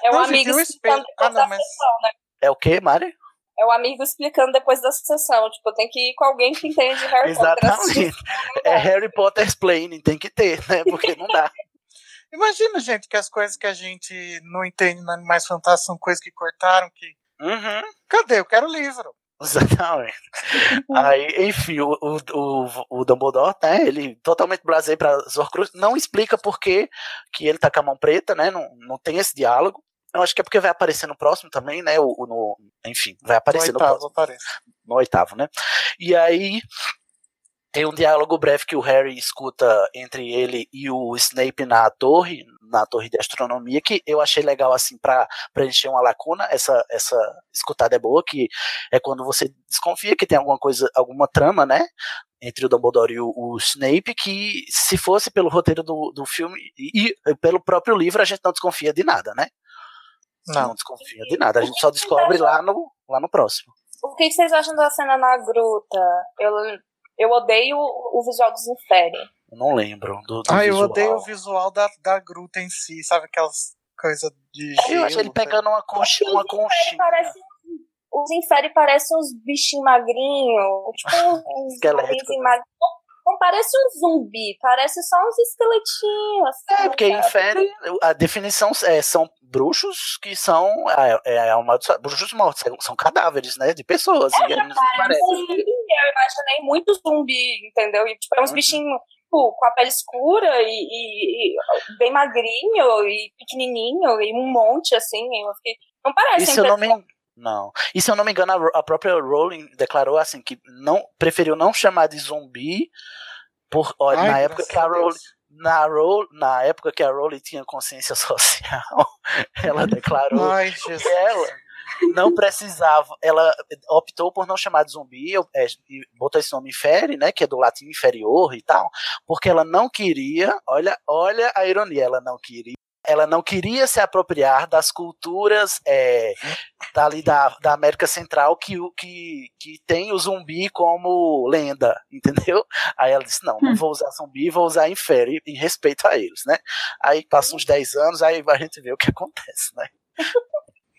É o Não, amigo gente, o espelho- depois Ah, não, da mas- né? É o que, Mari? É o amigo explicando depois da sessão. Tipo, tem que ir com alguém que entende Harry Potter. assistir. Exatamente. É Harry Potter explaining, tem que ter, né? Porque não dá. Imagina, gente, que as coisas que a gente não entende no Animais Fantásticos são coisas que cortaram, que. Uhum. Cadê? Eu quero o livro. Exatamente. Aí, enfim, o, o, o, o Dumbledore, né, ele totalmente blasé para Horcrux, não explica por que, que ele tá com a mão preta, né, não, não tem esse diálogo. Eu acho que é porque vai aparecer no próximo também, né, o, no, enfim, vai aparecer no, oitavo, próximo, aparece. no oitavo, né. E aí tem um diálogo breve que o Harry escuta entre ele e o Snape na torre, na torre de astronomia, que eu achei legal, assim, para preencher uma lacuna, essa, essa escutada é boa, que é quando você desconfia que tem alguma coisa, alguma trama, né, entre o Dumbledore e o, o Snape, que se fosse pelo roteiro do, do filme e, e pelo próprio livro, a gente não desconfia de nada, né? Não, Não. desconfia de nada, a gente só descobre lá no, lá no próximo. O que vocês acham da cena na gruta? Eu, eu odeio o visual dos Inferi. Eu não lembro do, do Ah, eu visual. odeio o visual da, da gruta em si, sabe? Aquelas coisas de gelo. Eu acho ele pegando uma conchinha, uma Os Inferi conchinha. parecem. Os Inferi parecem uns bichinhos magrinhos. Tipo uns Esquelético, magrinhos. Não, não parece um zumbi, parece só uns esqueletinhos. Assim, É, porque infere, a definição é, são bruxos que são é, é, amaldiçoados. bruxos mortos, são- cadáveres, né, de pessoas. e não parecem. Um zumbi, eu imaginei muito zumbi, entendeu? E, tipo, é uns Uhum. bichinhos tipo, com a pele escura e, e- e bem magrinho e pequenininho e um monte assim. Eu fiquei, não parece E se eu não me não. E se eu não me engano, a, a própria Rowling declarou assim que não preferiu não chamar de zumbi por Ai, na época que a a Deus. Na, Row, na época que a Rowling tinha consciência social, ela declarou Ai, que ela não precisava, ela optou por não chamar de zumbi, é, botou esse nome infere, né, que é do latim inferior e tal, porque ela não queria, olha, olha a ironia, ela não queria, ela não queria se apropriar das culturas é, dali da, da América Central que, que, que tem o zumbi como lenda, entendeu? Aí ela disse, não, não vou usar zumbi, vou usar infere em respeito a eles, né? Aí passa uns 10 anos, aí a gente vê o que acontece, né?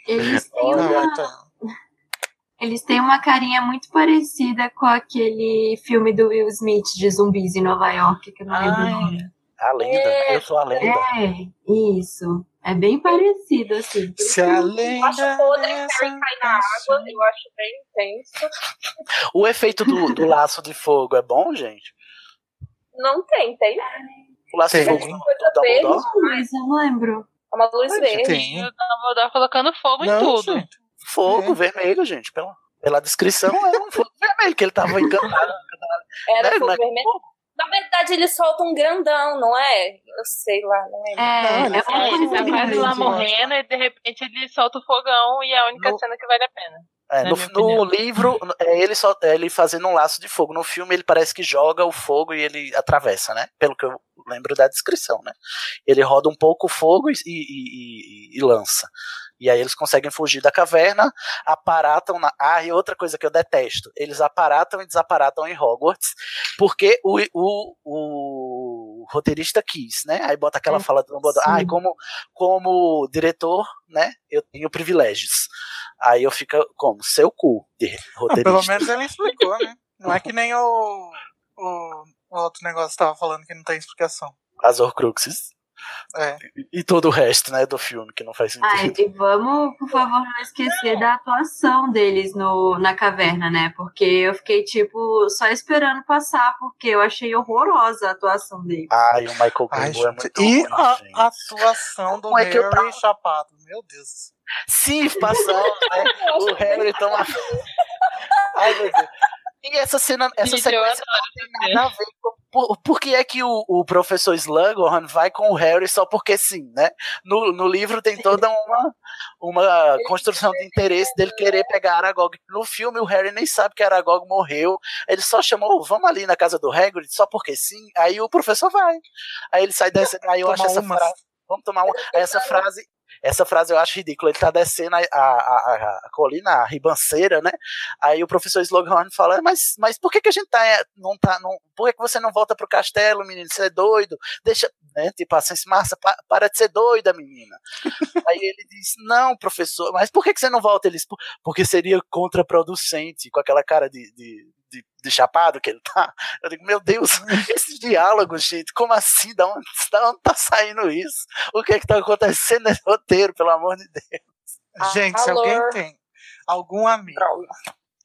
Eles têm, uma, então. eles têm uma carinha muito parecida com aquele filme do Will Smith de zumbis em Nova York, que eu não lembro o nome. A lenda, eu sou a lenda. É, isso. É bem parecido, assim. Se a Eu lenda. acho podre que Harry cai na água, eu acho bem intenso. O efeito do, do laço de fogo é bom, gente? Não tem, tem. O laço Tem. de fogo do verde. Mas eu não lembro. É uma luz verde. Tem. O Dumbledore colocando fogo em Não, tudo. gente. Fogo É. vermelho, gente. Pela, pela descrição, era um fogo vermelho, que ele tava encantado. Era né? fogo é vermelho. Na verdade, ele solta um grandão, não é? Eu sei lá, não é? É, Não, ele é É, ele tá quase lá morrendo e de repente ele solta o fogão e é a única No- cena que vale a pena. É, no, no livro, é ele só é ele fazendo um laço de fogo. No filme, ele parece que joga o fogo e ele atravessa, né? Pelo que eu lembro da descrição, né? Ele roda um pouco o fogo e, e- e- e lança. E aí eles conseguem fugir da caverna, aparatam na. Ah, e outra coisa que eu detesto: eles aparatam e desaparatam em Hogwarts, porque o, o, o roteirista quis, né? Aí bota aquela É, fala do Dumbledore. Ah, como, como diretor, né? Eu tenho privilégios. Aí eu fico como? Seu cu de Não, roteirista. pelo menos ele explicou, né? Não é que nem o, o, o outro negócio que tava falando que não tem explicação. As Horcruxes. É. E, e todo o resto, né, do filme, que não faz sentido. Ai, e vamos, por favor, não esquecer da atuação deles no, na caverna, né? Porque eu fiquei, tipo, só esperando passar, porque eu achei horrorosa a atuação deles. Ai, o Michael Ai, Gambon é gente, muito e ruim, a gente. atuação do é Harry tava- chapado, meu Deus. Sim, passamos, né? o Harry toma. Ai, meu Deus. E essa cena, essa sequência não tem nada a ver com. Por, por que é que o, o professor Slughorn vai com o Harry só porque sim, né? No, no livro tem toda uma, uma construção de interesse dele querer pegar Aragog. No filme, o Harry nem sabe que Aragog morreu. Ele só chamou, vamos ali na casa do Hagrid, só porque sim. Aí o professor vai. Aí ele sai descendo. Aí eu acho essa umas. frase. Vamos tomar uma. Essa frase. Essa frase eu acho ridícula. Ele tá descendo a, a, a, a colina, a ribanceira, né? Aí o professor Slughorn fala, mas, mas por que, que a gente tá, é, não tá, não, por que, que você não volta pro castelo, menino? Você é doido? Deixa, né? Tipo, a Sense Massa, pa, para de ser doida, menina. Aí ele diz, não, professor, mas por que, que você não volta? Ele diz, porque seria contraproducente, com aquela cara de, de, de, de chapado que ele tá. Eu digo, meu Deus, esses diálogos, gente, como assim? Da onde, da onde tá saindo isso? O que é que tá acontecendo nesse roteiro, pelo amor de Deus? Gente, se alguém tem algum amigo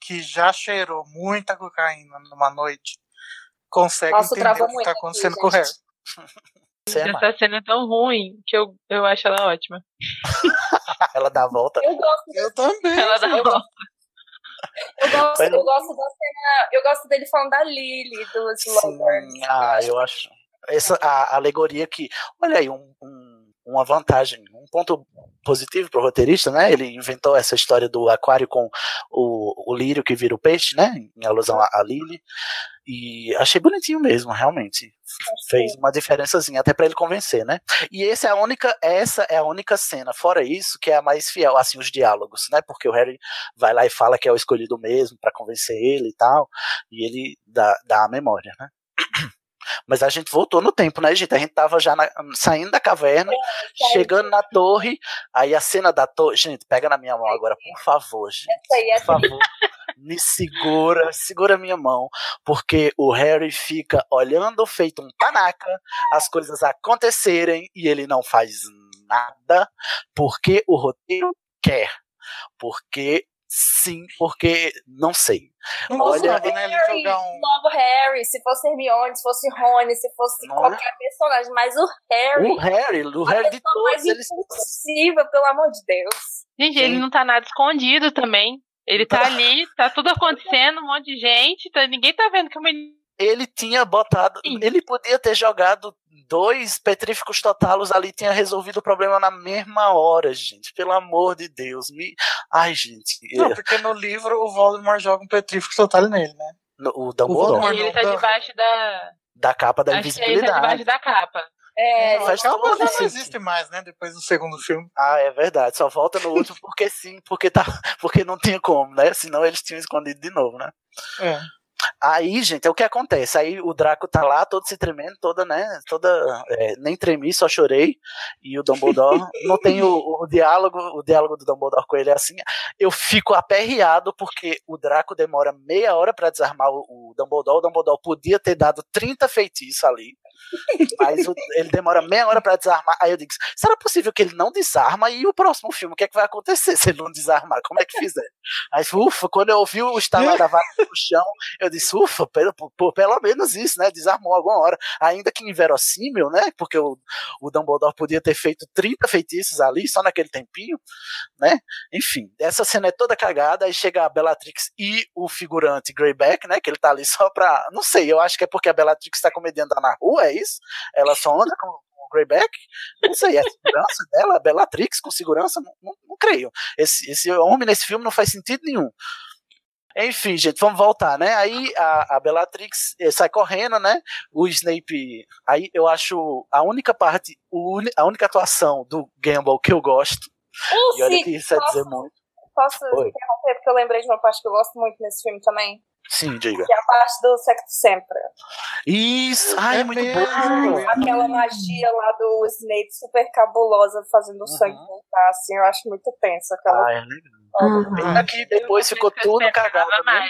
que já cheirou muita cocaína numa noite, consegue Nossa, entender o que tá aqui, acontecendo com o é. Essa cena é tão ruim que eu, eu acho ela ótima. Ela dá a volta. Eu gosto, Eu também. Ela dá volta. Eu gosto, Mas- eu gosto da cena. Eu gosto dele falando da Lily, do. Sim, ah, eu acho. Essa a alegoria que. Olha aí, um, um- uma vantagem, um ponto positivo pro roteirista, né? Ele inventou essa história do aquário com o, o lírio que vira o peixe, né? Em alusão a, a Lily. E achei bonitinho mesmo, realmente. Fez uma diferençazinha até pra ele convencer, né? E essa é a única, essa é a única cena, fora isso, que é a mais fiel, assim, os diálogos, né? Porque o Harry vai lá e fala que é o escolhido mesmo pra convencer ele e tal, e ele dá, dá a memória, né? Mas a gente voltou no tempo, né, gente? A gente tava já na- saindo da caverna, chegando na torre, aí a cena da torre. Gente, pega na minha mão agora, por favor, gente. Essa aí, Por favor, me segura, segura minha mão, porque o Harry fica olhando feito um panaca as coisas acontecerem e ele não faz nada porque o roteiro quer. Porque sim, porque não sei. Não Olha, gostava, né? Harry, jogar um. logo Harry, se fosse Hermione, se fosse Rony, se fosse Não. qualquer personagem, mas o Harry, O Harry, o Harry de é o mais todos, eles impossível, pelo amor de Deus. Gente, ele não tá nada escondido também. Ele tá ali, tá tudo acontecendo, um monte de gente, tá- ninguém tá vendo que o menino. ele tinha botado. Sim. Ele podia ter jogado dois petríficos totalos ali, tinha resolvido o problema na mesma hora, gente. Pelo amor de Deus. Me... Ai, gente. Não, porque no livro o Voldemort joga um petrífico total nele, né? no- O O Dumbledore, Voldemort ele não, tá debaixo da. da capa da Acho que ele tá invisibilidade. debaixo da capa. É, não sentido. existe mais, né? Depois do segundo filme. Ah, é verdade. Só volta no último porque sim, porque tá, porque não tinha como, né? Senão eles tinham escondido de novo, né? É. Aí, gente, é o que acontece. Aí o Draco tá lá, todo se tremendo, toda, né? Toda. é, nem tremi, só chorei. E o Dumbledore não tem o, o diálogo, o diálogo do Dumbledore com ele é assim. Eu fico aperreado porque o Draco demora meia hora pra desarmar o, o Dumbledore. O Dumbledore podia ter dado 30 feitiços ali. Mas o, ele demora meia hora pra desarmar. Aí eu digo, será possível que ele não desarma e o próximo filme, o que é que vai acontecer se ele não desarmar? Como é que fizer? Aí, ufa, quando eu ouvi o estalar da vaca no chão, eu disse, ufa, pelo, pelo, menos isso, né? Desarmou alguma hora. Ainda que inverossímil, né? Porque o, o Dumbledore podia ter feito 30 feitiços ali, só naquele tempinho, né? Enfim, essa cena é toda cagada, aí chega a Bellatrix e o figurante Greyback, né? Que ele tá ali só pra. Não sei, eu acho que é porque a Bellatrix tá com medo de andar na rua, é isso? Ela só anda com, o Greyback? Não sei, é segurança dela, a Bellatrix com segurança? Não, não, não, creio. Esse, esse homem nesse filme não faz sentido nenhum. Enfim, gente, vamos voltar, né? Aí a, a Bellatrix eh, sai correndo, né? O Snape. Aí eu acho a única parte, a única atuação do Gamble que eu gosto. Uh, e olha sim, que isso é posso, dizer muito. Posso Oi. interromper? Porque eu lembrei de uma parte que eu gosto muito nesse filme também. Sim, diga. Que é a parte do Secto Sempre. Isso! Ai, é, É muito bom! Aquela magia lá do Snape super cabulosa fazendo o sangue Uhum. voltar, assim, eu acho muito tenso. Aquela... Ah, é legal. Pena que depois ficou tudo cagado, né?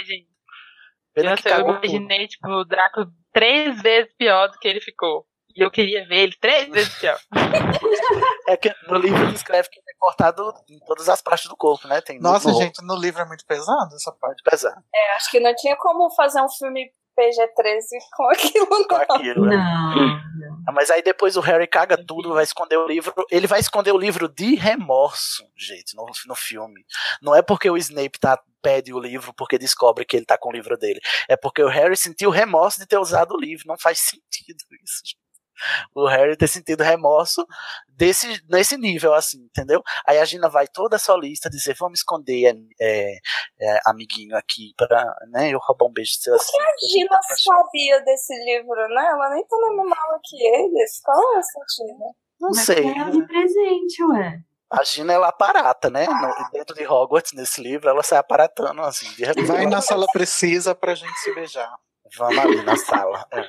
Pena que eu imaginei, tipo, o Draco três vezes pior do que ele ficou. E eu queria ver ele três vezes pior. É que no livro descreve que ele é cortado em todas as partes do corpo, né? Tem Nossa, no, gente, no livro é muito pesado essa parte. Pesado É, acho que não tinha como fazer um filme PG-13 com aquilo, com não. aquilo, né? Não. Ah, Mas aí depois o Harry caga tudo, vai esconder o livro. Ele vai esconder o livro de remorso, gente, no, no filme. Não é porque o Snape tá, pede o livro porque descobre que ele tá com o livro dele. É porque o Harry sentiu remorso de ter usado o livro. Não faz sentido isso. gente. O Harry ter sentido remorso desse, nesse nível, assim, entendeu? Aí a Gina vai toda solista dizer: vamos esconder, é, é, amiguinho, aqui, pra né, eu roubar um beijo seu assim. A Gina sabia desse livro, né? Ela nem tá na mesma aula que eles. Qual é o sentido? Não Mas sei. ganhava de presente, ué. A Gina ela aparata, né? No- dentro de Hogwarts, nesse livro, ela sai aparatando assim, de repente. Vai na sala precisa pra gente se beijar. Vamos ali na sala. É.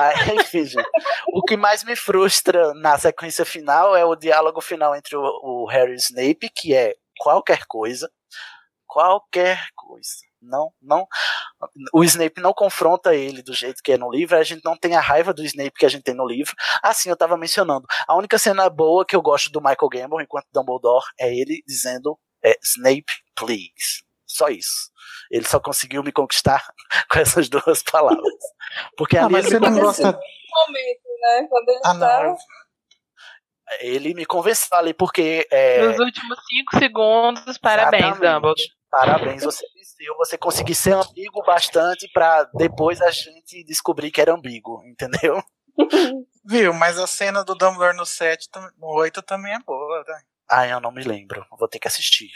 Aí, enfim, gente, o que mais me frustra na sequência final é o diálogo final entre o, o Harry e o Snape, que é qualquer coisa. Qualquer coisa. Não, não. O Snape não confronta ele do jeito que é no livro, a gente não tem a raiva do Snape que a gente tem no livro. Assim, eu tava mencionando. A única cena boa que eu gosto do Michael Gambon enquanto Dumbledore é ele dizendo é, Snape, please. Só isso. Ele só conseguiu me conquistar com essas duas palavras. Porque Ah, ali mas ele, você me não gosta. momento, né? Quando ele Ah, tá. não. ele me convenceu ali, porque. é, Nos últimos cinco segundos, parabéns. Dumbledore. Parabéns, você venceu. Você conseguiu ser ambíguo bastante pra depois a gente descobrir que era ambíguo, entendeu? Viu, mas a cena do Dumbledore no 7, tam- no 8 também é boa, né? Ah, eu não me lembro. Vou ter que assistir.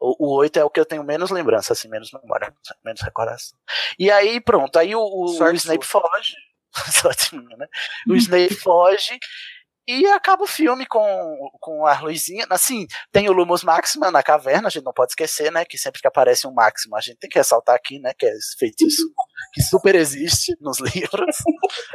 O, o 8 é o que eu tenho menos lembrança, assim, menos memória, menos recordação. E aí, pronto. Aí o, o, o Snape foge. Sorte minha, né? O Snape foge. E acaba o filme com, com a luzinha. Assim, tem o Lumos Maxima na caverna, a gente não pode esquecer, né? Que sempre que aparece um Máxima, a gente tem que ressaltar aqui, né? Que é esse feitiço que super existe nos livros.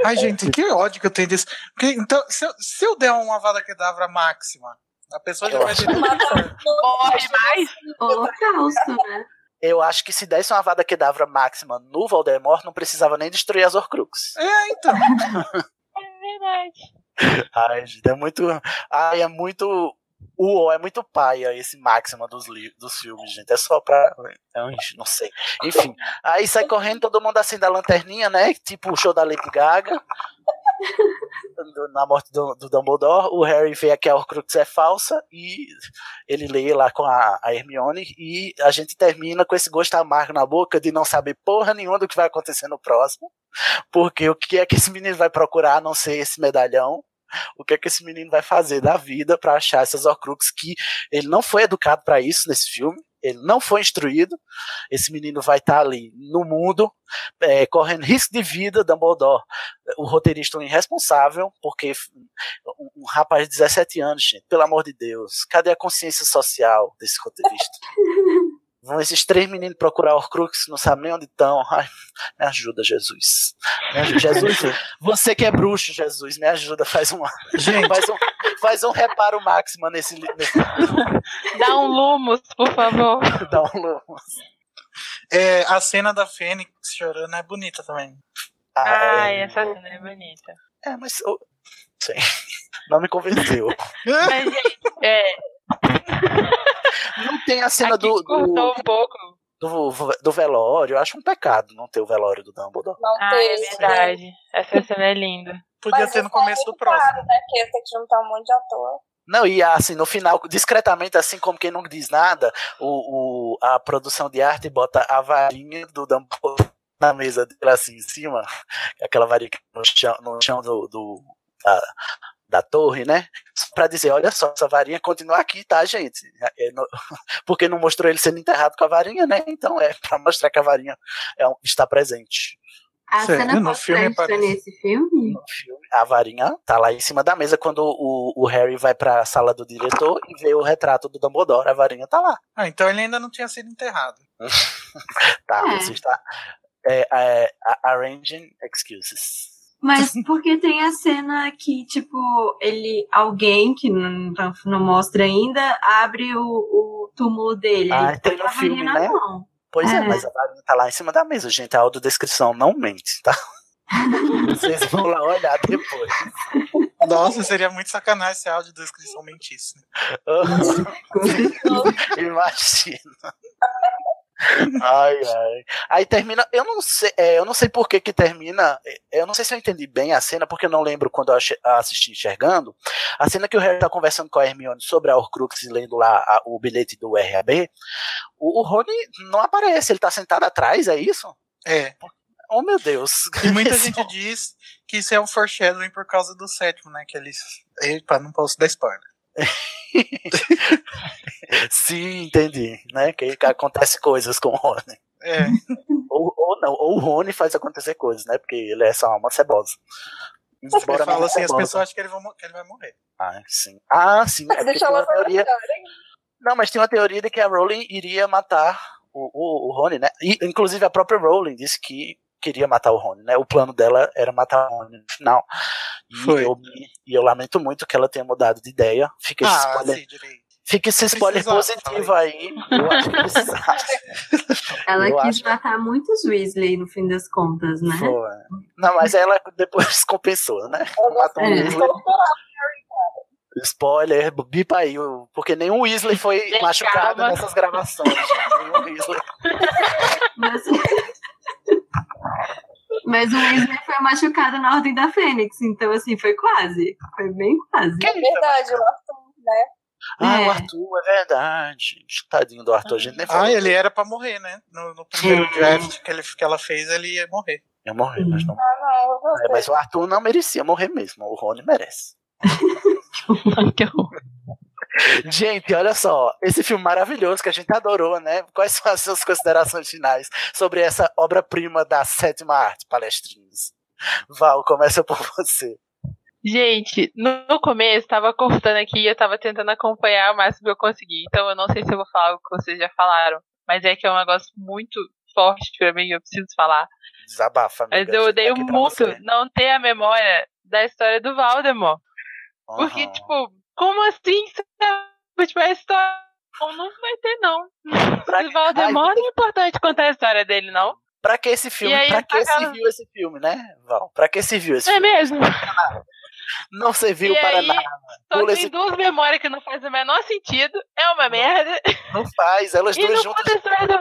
Ai, gente, que ódio que eu tenho disso. Porque, então, se eu, se eu der uma Vada Kedavra máxima, a pessoa já Eu vai ter Morre mais? Holocausto, né? Eu acho que se desse uma Vada Kedavra máxima no Voldemort, não precisava nem destruir as Horcruxes. É, então. É verdade. Ai, gente, é muito. Ai, é muito. Uou, é muito paia esse máxima dos, dos filmes, gente. É só pra. Ai, Não sei. Enfim. Aí sai correndo, todo mundo acende a lanterninha, né? Tipo o show da Lady Gaga. Na morte do, do Dumbledore, o Harry vê que a Horcrux é falsa e ele lê lá com a, a Hermione e a gente termina com esse gosto amargo na boca de não saber porra nenhuma do que vai acontecer no próximo. Porque o que é que esse menino vai procurar a não ser esse medalhão? O que é que esse menino vai fazer da vida para achar essas Horcruxes que ele não foi educado para isso nesse filme, ele não foi instruído. Esse menino vai estar ali no mundo, é, correndo risco de vida, Dumbledore, o roteirista é um irresponsável, porque um, um rapaz de 17 anos, gente, pelo amor de Deus, cadê a consciência social desse roteirista? Vão esses três meninos procurar Horcrux, não sabem nem onde estão. Ai, me ajuda, Jesus. Me ajuda, Jesus, você que é bruxo, Jesus, me ajuda, faz um, Gente, faz um, faz um reparo máximo nesse, Dá um lumos, por favor. dá um lumos. é, a cena da Fênix chorando é bonita também. Ai, é, essa cena é bonita. é, mas. oh, sim, não me convenceu. Mas, gente, é, Não tem a cena aqui do, cortou do, um pouco. do, do velório. Eu acho um pecado não ter o velório do Dumbledore. Não Ah, é verdade. Essa cena é linda. Podia Mas ser no isso é começo do próximo. Claro, né? Porque tem que juntar um monte de ator. Não, e assim, no final, discretamente, assim como quem não diz nada, o, o, a produção de arte bota a varinha do Dumbledore na mesa dele, assim, em cima, aquela varinha que no chão, no chão do, do- da, da torre, né? Pra dizer, olha só, essa varinha continua aqui, tá, gente? É, no- porque não mostrou ele sendo enterrado com a varinha, né? Então é pra mostrar que a varinha é um- está presente. A Sério? cena No filme é aparece. nesse filme? no filme. A varinha tá lá em cima da mesa quando o, o Harry vai pra sala do diretor e vê o retrato do Dumbledore. A varinha tá lá. Ah, então ele ainda não tinha sido enterrado. Tá, É. você está é, é, a- arranging excuses. Mas porque tem a cena que, tipo, ele, alguém que não, não mostra ainda, abre o, o túmulo dele. Ah, Aí tem no a varinha filme, na né? mão. Pois é. É. mas a varinha tá lá em cima da mesa, gente. A audiodescrição não mente, tá? Vocês vão lá olhar depois. Nossa, seria muito sacanagem se a audiodescrição mentisse. Imagina. Ai, ai. Aí termina. Eu não sei, é, eu não sei por que que termina. é, Eu não sei se eu entendi bem a cena, porque eu não lembro quando eu assisti enxergando. A cena que o Harry tá conversando com a Hermione sobre a Horcrux e lendo lá a- o bilhete do RAB. O, o Rony não aparece, ele tá sentado atrás, é isso? É. Oh meu Deus. E muita gente diz que isso é um foreshadowing por causa do sétimo, né? Que eles. Epa, não posso dar spoiler. Sim, entendi, né? Que, acontece coisas com o Rony. É. Ou, ou não, ou o Rony faz acontecer coisas, né? Porque ele é só uma cebosa. Ele Embora fala assim, as cebosa. pessoas acham que ele, vai, que ele vai morrer. Ah, sim. Ah, sim. É deixa ela uma teoria. Não, mas tem uma teoria de que a Rowling iria matar o, o, o Rony, né? E, inclusive a própria Rowling disse que queria matar o Rony, né? O plano dela era matar o Rony no final. E, Foi. Eu, e eu lamento muito que ela tenha mudado de ideia. Fica esse Ah, spoiler, sim, direito. fica esse spoiler Precisava, positivo aí. Eu acho que precisava. Ela Eu quis acho- matar muitos Weasley no fim das contas, né? Foi. Não, mas ela depois compensou, né? Matou o. Weasley. Spoiler, bipa aí, porque nenhum Weasley foi Gente, machucado calma. nessas gravações. gente. Nenhum Weasley. Mas... Mas o Weasley foi machucado na Ordem da Fênix, então assim, foi quase. Foi bem quase. É verdade, o Arthur, né? Ah, É. o Arthur, é verdade. Tadinho do Arthur, a gente nem falou. Ah, ele era pra morrer, né? No, no primeiro Sim. draft que, ele, que ela fez, ele ia morrer. Ia morrer, mas não. Ah, não. É, mas o Arthur não merecia morrer mesmo. O Rony merece. Que horror. Gente, olha só. Esse filme maravilhoso que a gente adorou, né? Quais são as suas considerações finais sobre essa obra-prima da sétima arte, palestrinhos? Val, começa por você. Gente, no começo tava cortando aqui e eu tava tentando acompanhar o máximo que eu consegui. Então eu não sei se eu vou falar o que vocês já falaram. Mas é que é um negócio muito forte pra mim, eu preciso falar. Desabafa, amiga. Mas eu tá odeio pra muito não ter a memória da história do Valdemort. Porque, Aham. tipo, como assim? Tipo, a história. Não vai ter, não. Pra- Ai, não é importante contar a história dele, não. Pra que esse filme? Aí, pra que tá aquela- serviu esse filme, né, Val? Pra que serviu esse Não é filme? mesmo? Não serviu E para aí, nada. Só Pula tem esse- duas memórias que não fazem o menor sentido. É uma merda. Não faz, elas E duas não juntas.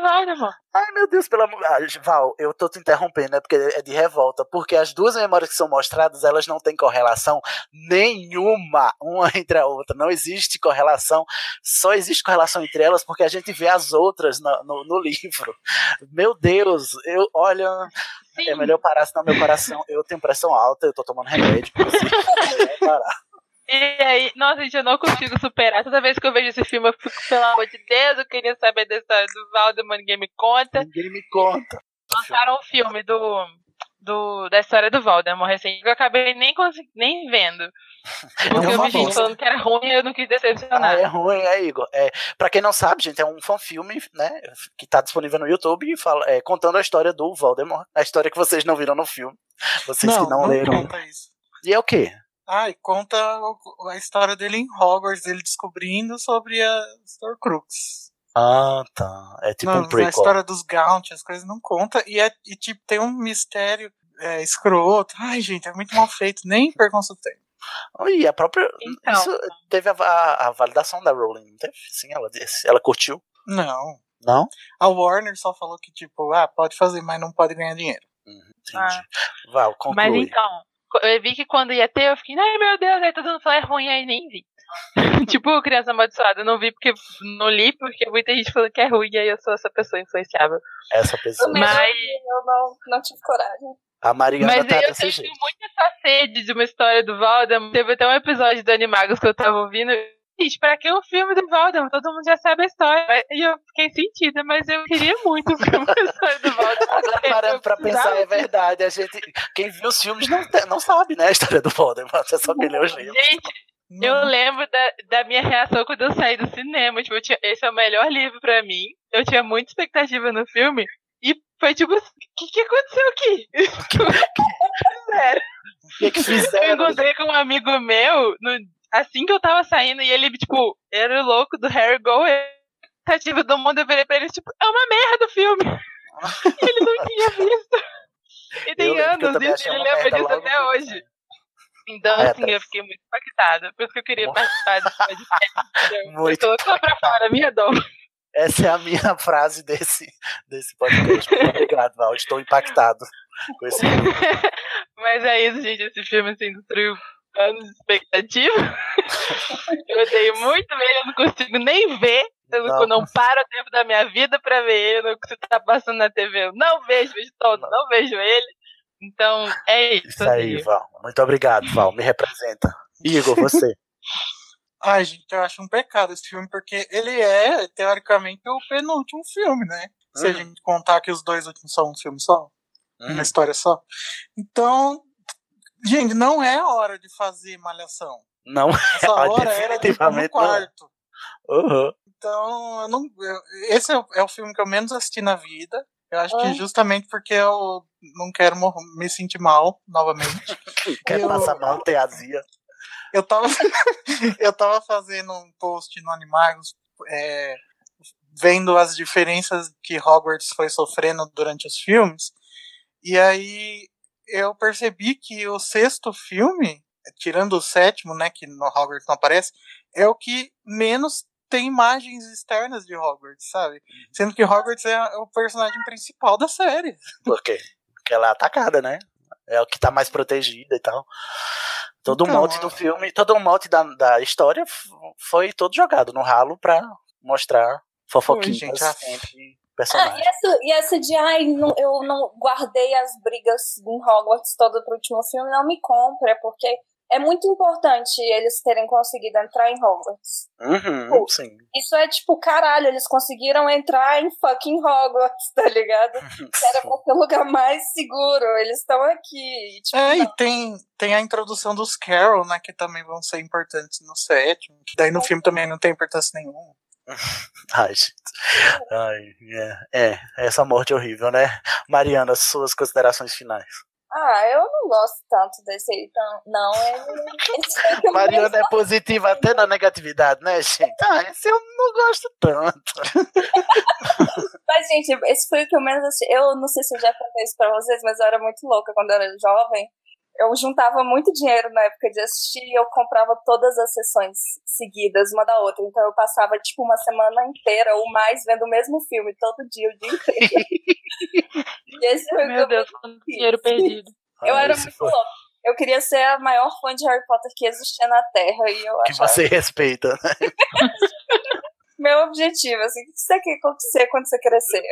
Valdemort. Ai, meu Deus, pelo amor. Ah, Val, eu tô te interrompendo, né? Porque é de revolta. Porque as duas memórias que são mostradas, elas não têm correlação nenhuma uma entre a outra. Não existe correlação. Só existe correlação entre elas porque a gente vê as outras no, no, no livro. Meu Deus, eu olha. Sim. É melhor parar, senão meu coração. Eu tenho pressão alta, eu tô tomando remédio. é melhor parar. E aí, nossa, gente, eu não consigo superar. Toda vez que eu vejo esse filme, eu fico, pelo amor de Deus, eu queria saber da história do Valdemort, ninguém me conta. Ninguém me conta. Lançaram um filme do, do, da história do Voldemort recente, que eu acabei nem, consegui, nem vendo. Porque É eu uma vi gente falando que era ruim e eu não quis Ah, decepcionar. é ruim, é, Igor. É, pra quem não sabe, gente, é um fanfilme, né? Que tá disponível no YouTube e fala, é, contando a história do Voldemort. A história que vocês não viram no filme. Vocês que não, leram. conta isso. E é o quê? Ah, e conta a história dele em Hogwarts, ele descobrindo sobre a Horcrux. Ah, tá. É tipo Não, um a prequel. história dos Gaunt, as coisas não conta. E, é, e tipo, tem um mistério é, escroto. Ai, gente, é muito mal feito, nem percam seu tempo. E a própria. Então. Isso teve a, a- a validação da Rowling, não teve? Sim, ela disse. Ela curtiu. Não. Não? A Warner só falou que, tipo, ah, pode fazer, mas não pode ganhar dinheiro. Entendi. Ah. Val, conclui. Mas então, eu vi que quando ia ter, eu fiquei, ai meu Deus, aí todo mundo falou é ruim, aí nem vi. tipo, criança amaldiçoada, eu não vi porque não li, porque muita gente falou que é ruim, e aí eu sou essa pessoa influenciável. Essa pessoa. Mas- eu não, não tive coragem. A Mariana Mas tá eu desse tenho jeito. muito essa sede de uma história do Voldemort. Teve até um episódio do Animagos que eu tava ouvindo. Gente, pra que um filme do Voldemort? Todo mundo já sabe a história. E eu fiquei sentida, mas eu queria muito um filme da história do Voldemort. Agora parando pra pensar, é verdade. A gente, quem viu os filmes não, não sabe, né, a história do Voldemort. É só quem leu os livros. Gente, eu Não. lembro da, da minha reação quando eu saí do cinema. Tipo, eu tinha- esse é o melhor livro pra mim. Eu tinha muita expectativa no filme. E foi tipo, o que, que aconteceu aqui? Sério. O que, que Eu encontrei com um amigo meu no- assim que eu tava saindo e ele, tipo, era o louco do Harry Go. Expectativa do mundo, eu virei pra ele, tipo, é uma merda o filme. ele não tinha visto. E Eu tem eu anos achei ele lembra disso até no começo. Então, É, assim, tá. eu fiquei muito impactada. Por isso que eu queria participar desse podcast. Eu Muito tô lá pra fora, minha dó. Essa é a minha frase desse, desse podcast. Obrigado, Val. Estou impactado com esse filme. Mas é isso, gente. Esse filme assim, destruiu anos de expectativa. eu odeio muito ele, eu não consigo nem ver. Eu não, Não. não paro o tempo da minha vida pra ver ele. Eu, se tá passando na TV, eu não vejo, vejo todo, não, vejo ele. Então, é isso. Isso aí. Val. Muito obrigado, Val. Me representa. Igor, você. Ai, gente, eu acho um pecado esse filme, porque ele é, teoricamente, o penúltimo filme, né? Se a Uhum. gente contar que os dois últimos são um filme só, uma história só. Então, gente, não é hora de fazer malhação. Não. Essa Ah, hora era tipo, não é. quarto. Uhum. Então, eu não, eu- esse é o, é o filme que eu menos assisti na vida. Eu acho que justamente porque eu não quero mor- me sentir mal novamente. Quer Eu- passar mal, ter azia. Eu tava, eu tava fazendo um post no Animagos, é, vendo as diferenças que Hogwarts foi sofrendo durante os filmes, e aí eu percebi que o sexto filme, tirando o sétimo, né, que no Hogwarts não aparece, é o que menos tem imagens externas de Hogwarts, sabe? Sendo que Hogwarts é o personagem principal da série. Por quê? Porque ela é atacada, né? É o que tá mais protegida e tal. Todo o Então, monte do filme, todo o monte da, da história foi todo jogado no ralo pra mostrar fofoquinhas gente, a- Ah, e essa, e essa de, ai, não- eu não guardei as brigas em Hogwarts toda pro último filme, não me compra, porque é muito importante eles terem conseguido entrar em Hogwarts. Uhum, sim. Isso é tipo, caralho, eles conseguiram entrar em fucking Hogwarts, tá ligado? Que era o lugar mais seguro. Eles estão aqui. e, Tipo, É, não. e tem, tem a introdução dos Carol, né, que também vão ser importantes no sétimo. Que daí no filme também não tem importância nenhuma. Ai, gente. Ai, é, é, essa morte horrível, né? Mariana, suas considerações finais. Ah, eu não gosto tanto desse aí, então, não. Ele, menos Mariana é positiva até na negatividade, né, gente? Ah, esse eu não gosto tanto. Mas, gente, esse foi o que eu menos assisti. Eu não sei se eu já contei isso pra vocês, mas eu era muito louca quando eu era jovem. Eu juntava muito dinheiro na época de assistir e eu comprava todas as sessões seguidas, uma da outra. Então eu passava, tipo, uma semana inteira ou mais vendo o mesmo filme, todo dia, o dia inteiro. Meu eu Deus, quanto dinheiro perdido. Eu Ah, era esse muito foi louca. Eu queria ser a maior fã de Harry Potter que existia na Terra. E eu Que achava você respeita, né? meu objetivo, assim, o que você quer acontecer quando você crescer?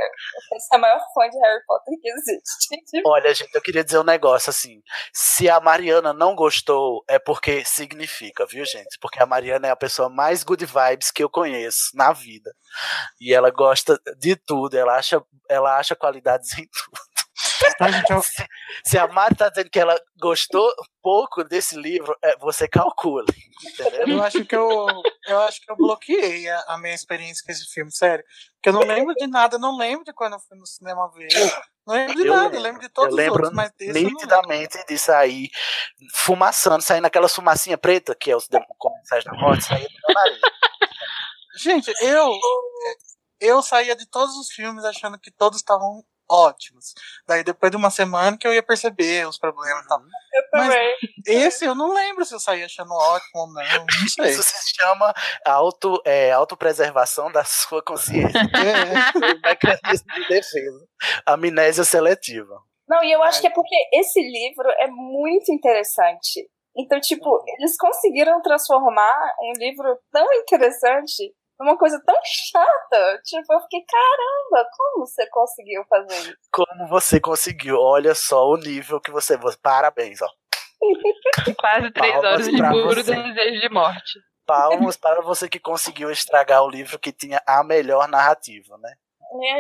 Quero ser a maior fã de Harry Potter que existe. Olha, gente, eu queria dizer um negócio assim. Se a Mariana não gostou, é porque significa, viu, gente? Porque a Mariana é a pessoa mais good vibes que eu conheço na vida. E ela gosta de tudo, ela acha, ela acha qualidades em tudo. Tá, gente, eu, Se, se a Mari tá dizendo que ela gostou pouco desse livro, é, você calcula, entendeu? eu acho que eu, eu acho que eu bloqueei a, a minha experiência com esse filme, sério. Porque eu não lembro de nada, eu não lembro de quando eu fui no cinema ver. Não lembro de Eu nada, lembro. eu lembro de todos eu lembro os outros, mas desse nitidamente de sair fumaçando, saindo aquela fumacinha preta, que é os comensais da morte, saía do meu nariz. Gente, eu eu saía de todos os filmes achando que todos estavam ótimos. Daí depois de uma semana que eu ia perceber os problemas e tal. Eu Mas- também. Esse eu não lembro se eu saí achando ótimo ou não. Não sei. Isso se chama auto, é, autopreservação da sua consciência. É. mecanismo de defesa. Amnésia seletiva. Não, e eu acho que é porque esse livro é muito interessante. Então, tipo, eles conseguiram transformar um livro tão interessante numa coisa tão chata. Tipo, eu fiquei, caramba, como você conseguiu fazer isso? Como você conseguiu? Olha só o nível que você. Parabéns, ó. Quase três Palmas horas de puro desejo de morte. Palmas para você que conseguiu estragar o livro que tinha a melhor narrativa, né?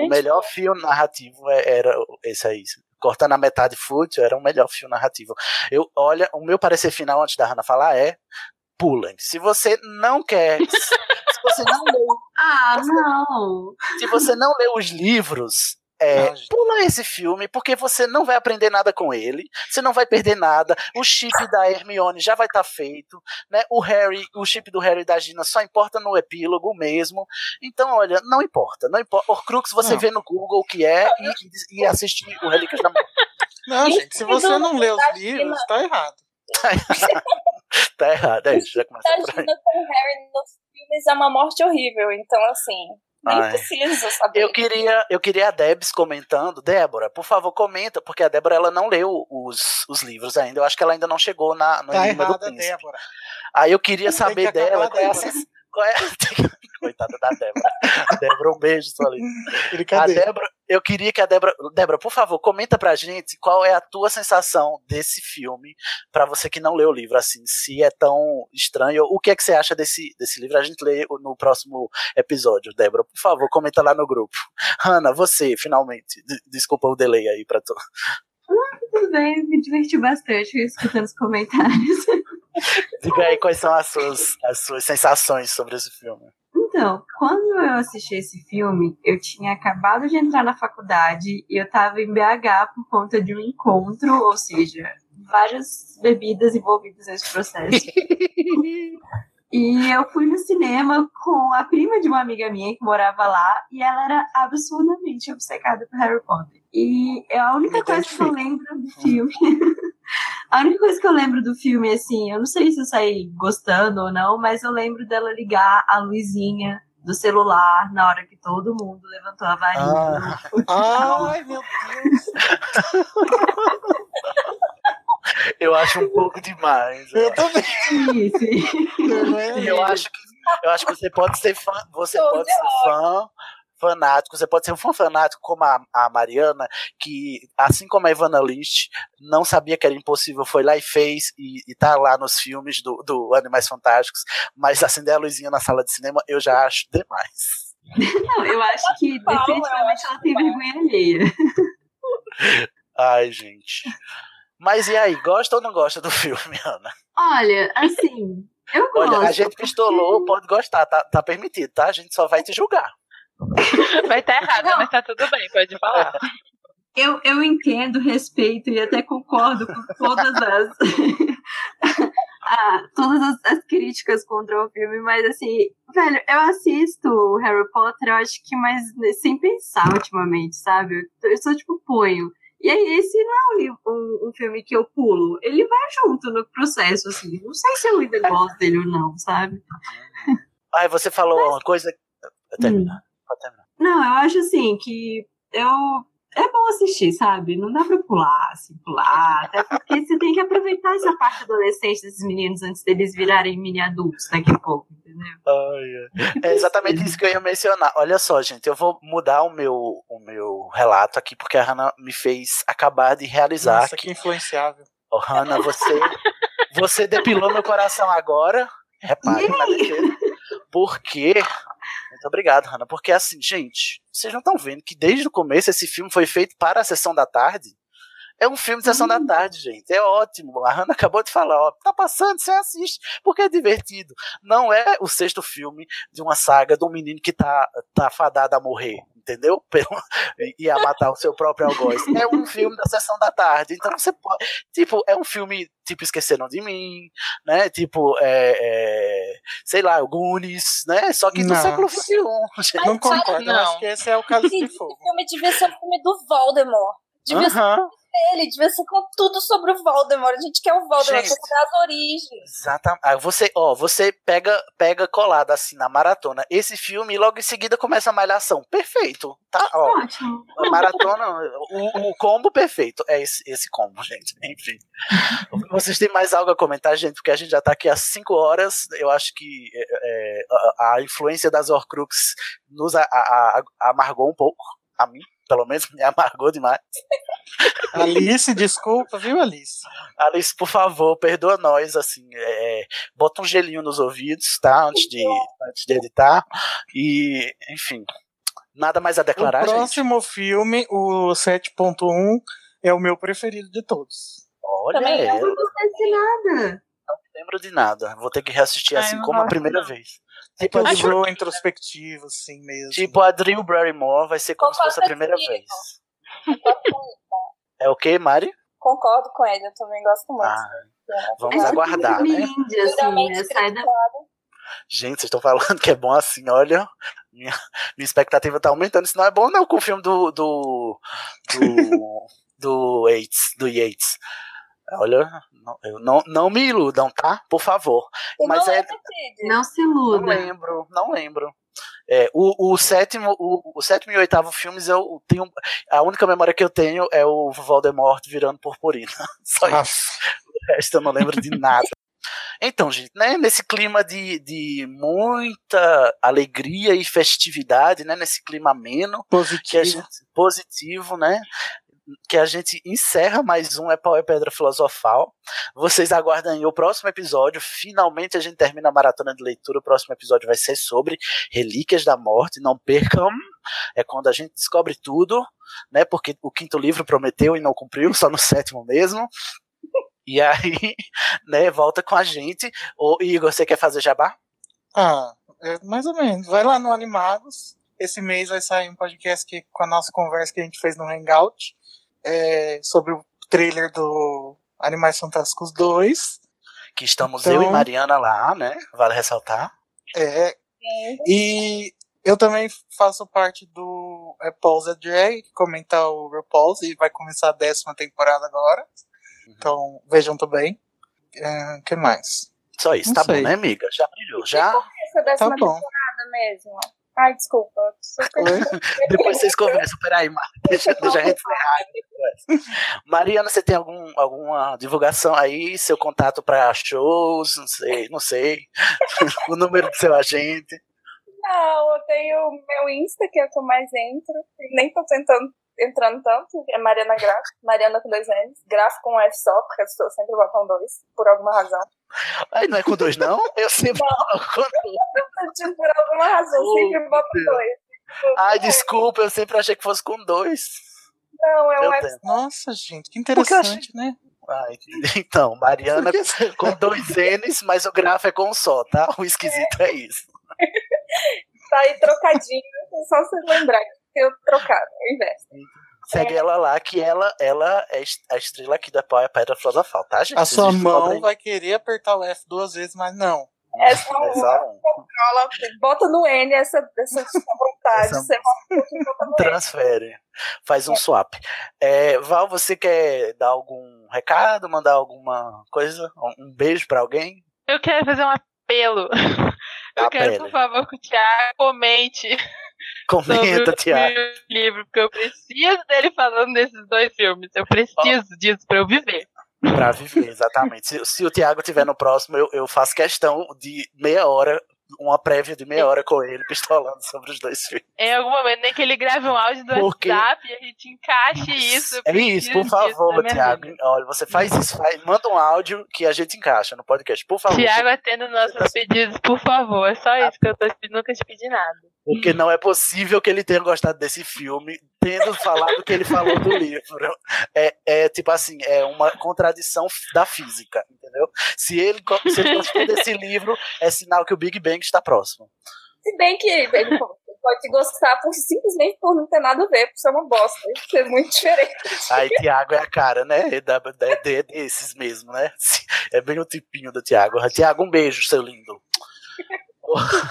O melhor fio narrativo é- era esse aí. Cortando a metade fútil, era o melhor fio narrativo. Eu, olha, o meu parecer final antes da Hannah falar é: pulem. Se você não quer. você não leu, Ah, não. se você não leu os livros, é, Não, pula esse filme, porque você não vai aprender nada com ele, você não vai perder nada. O chip da Hermione já vai estar feito, né? O Harry, o chip do Harry e da Gina só importa no epílogo mesmo. Então, olha, não importa, não importa. Horcrux você Não. vê no Google o que é e, e assiste o Relíquias da Morte. Não, gente, se você não lê os livros, tá errado. Tá errado, é isso, já começa por aí. Imagina com o Harry nos filmes é uma morte horrível. Então, assim, nem Ai. preciso saber. Eu queria, eu queria a Debs comentando. Débora, por favor, comenta, porque a Débora ela não leu os, os livros ainda. Eu acho que ela ainda não chegou na, no Tá Enigma do Príncipe. Débora. Aí eu queria Tem saber que dela qual é a qual é Coitada da Débora. Débora, um beijo, sua linda. A. Débora, eu queria que a Débora. Débora, por favor, comenta pra gente qual é a tua sensação desse filme, pra você que não leu o livro, assim, se é tão estranho. O que é que você acha desse, desse livro? A gente lê no próximo episódio, Débora. Por favor, comenta lá no grupo. Hanna, você, finalmente. Desculpa o delay aí pra tu. Tudo bem, me diverti bastante escutando os comentários. Diga aí quais são as suas, as suas sensações sobre esse filme. Então, quando eu assisti esse filme, eu tinha acabado de entrar na faculdade e eu tava em BH por conta de um encontro, ou seja, várias bebidas envolvidas nesse processo. E eu fui no cinema com a prima de uma amiga minha que morava lá e ela era absurdamente obcecada por Harry Potter. E é a única Me coisa que eu lembro do filme. a única coisa que eu lembro do filme, assim, eu não sei se eu saí gostando ou não, mas eu lembro dela ligar a luzinha do celular na hora que todo mundo levantou a varinha. Ah. Ai, meu Deus. Eu acho um pouco demais. Eu também. Sim, sim. Eu acho que eu acho que você pode ser fã, você pode de ser fã fanático, você pode ser um fã fanático como a, a Mariana, que assim como a Ivana List, não sabia que era impossível, foi lá e fez e, e tá lá nos filmes do, do Animais Fantásticos, mas acender a luzinha na sala de cinema eu já acho demais. Não, eu acho que definitivamente ela tem vergonha alheia. Ai, gente. Mas e aí, gosta ou não gosta do filme, Ana? Olha, assim, eu gosto. Olha, a gente pistolou, pode gostar, tá, tá permitido, tá? A gente só vai te julgar. Vai estar errado, Não. mas tá tudo bem, pode falar. Eu, eu entendo, respeito e até concordo com todas as, ah, todas as, as críticas contra o filme, mas assim, velho, eu assisto Harry Potter, eu acho que mais sem pensar ultimamente, sabe? Eu, só tipo ponho. E aí, esse não é um, livro- um, filme que eu pulo. Ele vai junto no processo, assim. Não sei se eu ainda gosto dele ou não, sabe? Ai, você falou uma coisa. Termina. Pode terminar. Não, eu acho assim que eu. É bom assistir, sabe? Não dá pra pular, assim, pular. Até porque você tem que aproveitar essa parte adolescente desses meninos antes deles virarem mini adultos daqui a pouco, entendeu? Ai, ai. É exatamente isso que eu ia mencionar. Olha só, gente, eu vou mudar o meu, o meu relato aqui, porque a Hannah me fez acabar de realizar. Nossa, que influenciável. Ô, Hannah, você, você depilou meu coração agora. Repare na defesa. Muito obrigado, Hannah. Porque assim, gente, vocês não estão vendo que desde o começo esse filme foi feito para a sessão da tarde? É um filme de sessão da tarde, gente. É ótimo. A Hannah acabou de falar, ó, tá passando, você assiste, porque é divertido. Não é o sexto filme de uma saga de um menino que tá, tá fadado a morrer. Entendeu? Ia matar o seu próprio algoz. É um filme da sessão da tarde, então você pode. Tipo, é um filme tipo Esqueceram de Mim, né? Tipo, é, é, sei lá, o Goonies, né? Só que do Não. século XXI. Não concordo, eu Não. acho que esse é o caso de Esse fogo. filme devia ser um filme do Voldemort. Devia ser Aham. ele, devia ser com tudo sobre o Voldemort. A gente quer o Voldemort, Gente. quer as origens. Exatamente. Ah, você, ó, você pega, pega colado assim na maratona esse filme e logo em seguida começa a malhação. Perfeito, tá? Ó, Ótimo. a maratona, o, o combo perfeito. É esse, esse combo, gente. Enfim. Vocês têm mais algo a comentar, gente? Porque a gente já tá aqui há cinco horas. Eu acho que é, é, a, a influência das Horcrux nos a- a- amargou um pouco. A mim, pelo menos, me amargou demais. Alice, desculpa, viu, Alice? Alice, por favor, perdoa nós, assim, é, bota um gelinho nos ouvidos, tá? Antes de, antes de editar. E, enfim, nada mais a declarar, o gente? próximo filme, o 7.1, é o meu preferido de todos. Olha, Também é, é Eu não gostei de nada. Não lembro de nada. Vou ter que reassistir assim como a primeira não. vez. É Tipo, livro introspectivo, assim mesmo. tipo a Drew Barrymore vai ser como se fosse a Concordo primeira comigo. vez. Concordo. É o que, Mari? Concordo com ele, eu também gosto muito. Ah, vamos É aguardar, né? assim, né? Sai da... criticado. Gente, vocês estão falando que é bom assim, olha. Minha, minha expectativa tá aumentando. Isso não é bom, não, com o filme do. do. do, do Yates. Do Yates. Olha, não, eu não, não me iludam, tá? Por favor. E Mas não é- é. Não se Não iluda. lembro, não lembro. É, o, o sétimo, o, o sétimo e oitavo filmes eu tenho. A única memória que eu tenho é o Voldemort virando purpurina. Só isso. Ah, O resto eu não lembro de nada. Então, gente, né, nesse clima de, de muita alegria e festividade, né, nesse clima ameno, que a positivo. gente, positivo, né, que a gente encerra mais um É Pau é Pedra Filosofal. Vocês aguardem o próximo episódio. Finalmente a gente termina a maratona de leitura. O próximo episódio vai ser sobre Relíquias da Morte. Não percam. É quando a gente descobre tudo, né? Porque o quinto livro prometeu e não cumpriu, só no sétimo mesmo. E aí, né, volta com a gente. Ô, Igor, você quer fazer jabá? Ah, é mais ou menos. Vai lá no Animados. Esse mês vai sair um podcast que, com a nossa conversa que a gente fez no Hangout é, sobre o trailer do Animais Fantásticos 2. Que estamos Então- eu e Mariana lá, né? Vale ressaltar. É, e eu também faço parte do Apple's a Drag, que comenta o RuPaul's, e vai começar a décima temporada agora. Então, vejam também. O que mais? Só isso, Não tá sei. bom, né, amiga? Já brilhou, já. Essa décima Tá bom. temporada mesmo. Ai, desculpa. Depois vocês conversam. Peraí, deixa, deixa a gente encerrar. Mariana, você tem algum, alguma divulgação aí? Seu contato para shows? Não sei, não sei. o número do seu agente. Não, eu tenho meu Insta, que é o que eu mais entro. Nem tô tentando entrando tanto. É Mariana Graf, Mariana com dois N's. Graf com um F só, porque as pessoas sempre botam dois, por alguma razão. Ai, não é com dois, não? Eu sempre falo com dois. Tipo, por alguma razão, Oh, sempre botam Deus. dois. Tipo, Ai, desculpa, eu sempre achei que fosse com dois. Não, é um F Deus. Nossa, gente, que interessante, né? Ai, então, Mariana com dois N's, mas o grafo é com um só, tá? O esquisito é isso. tá aí trocadinho, é só você lembrar que eu trocado, ao invés. Segue ela lá, que ela, ela é a estrela aqui da Pau- Pedra Filosofal, tá, gente? A sua mão vai querer apertar o F duas vezes, mas não. É só É um, só um. ela bota no N essa, essa sua vontade, Essa- você bota. Transfere. Faz um swap. É, Val, você quer dar algum recado, mandar alguma coisa? Um um beijo pra alguém? Eu quero fazer um apelo. Eu quero, Apele. por favor, que o Thiago comente Comenta, Tiago. livro, porque eu preciso dele falando desses dois filmes. Eu preciso disso pra eu viver. Pra viver, exatamente. Se, se o Thiago tiver no próximo, eu, eu faço questão de meia hora, uma prévia de meia hora com ele, pistolando sobre os dois filmes. Em algum momento, nem que ele grave um áudio do Porque- WhatsApp e a gente encaixe isso. É isso, por favor, vida. Olha, você faz isso, faz- manda um áudio que a gente encaixa no podcast, por favor. Tiago, atenda nossos pedidos, por favor. É só isso que eu tô nunca te pedi nada. Porque não é possível que ele tenha gostado desse filme, tendo falado o que ele falou do livro. É, é tipo assim, é uma contradição da física, entendeu? Se ele, se ele gostou desse livro, é sinal que o Big Bang está próximo. Se bem que ele pode gostar por simplesmente por não ter nada a ver, por ser uma bosta. Isso é muito diferente. Aí Tiago é a cara, né? É, da, é desses mesmo, né? É bem o tipinho do Tiago. Tiago, um beijo, seu lindo.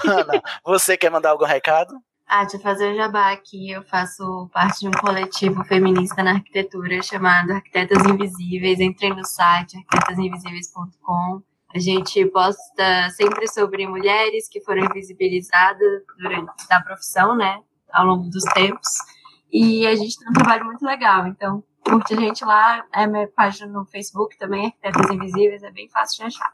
Ana, você quer mandar algum recado? Ah, de fazer o jabá aqui, eu faço parte de um coletivo feminista na arquitetura chamado Arquitetas Invisíveis. Entrei no site arquitetasinvisíveis.com. A gente posta sempre sobre mulheres que foram invisibilizadas durante da profissão, né, ao longo dos tempos. E a gente tem um trabalho muito legal. Então, curte a gente lá. É minha página no Facebook também, Arquitetas Invisíveis, é bem fácil de achar.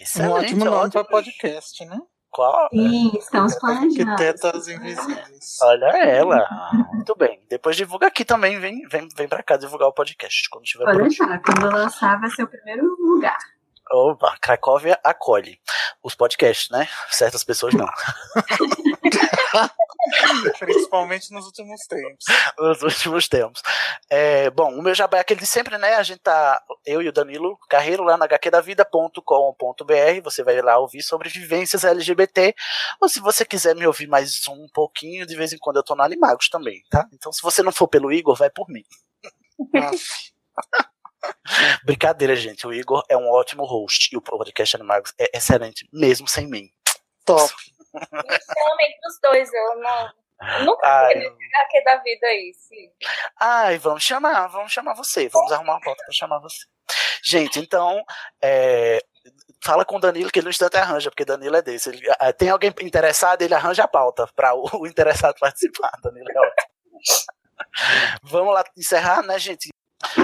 Excelente, um ótimo nome para podcast, né? Qual? Sim, estamos planejando. Arquitetas Invisíveis. Olha ela. Muito bem. Depois divulga aqui também. Vem, vem, vem pra cá divulgar o podcast. Quando tiver Pode deixar. Quando lançar, vai ser o primeiro lugar. Opa, Cracóvia acolhe os podcasts, né? Certas pessoas não. Principalmente nos últimos tempos. Nos últimos tempos. É, bom, o meu jabá é aquele de sempre, né? A gente tá, eu e o Danilo Carreiro, lá na hqdavida.com.br. Você vai lá ouvir sobre vivências LGBT. Ou se você quiser me ouvir mais um pouquinho, de vez em quando eu tô no Animagos também, tá? Então, se você não for pelo Igor, vai por mim. Brincadeira, gente. O Igor é um ótimo host e o podcast Animagos é excelente, mesmo sem mim. Top. Me chamem pros dois, eu não. Eu nunca Ai, HQ da vida aí, sim. Ai, vamos chamar, vamos chamar você. Vamos arrumar uma pauta pra chamar você. Gente, então, é, fala com o Danilo que ele no instante arranja, porque Danilo é desse. Ele, é, tem alguém interessado, ele arranja a pauta para o, o, interessado participar. Danilo é ótimo. Vamos lá encerrar, né, gente?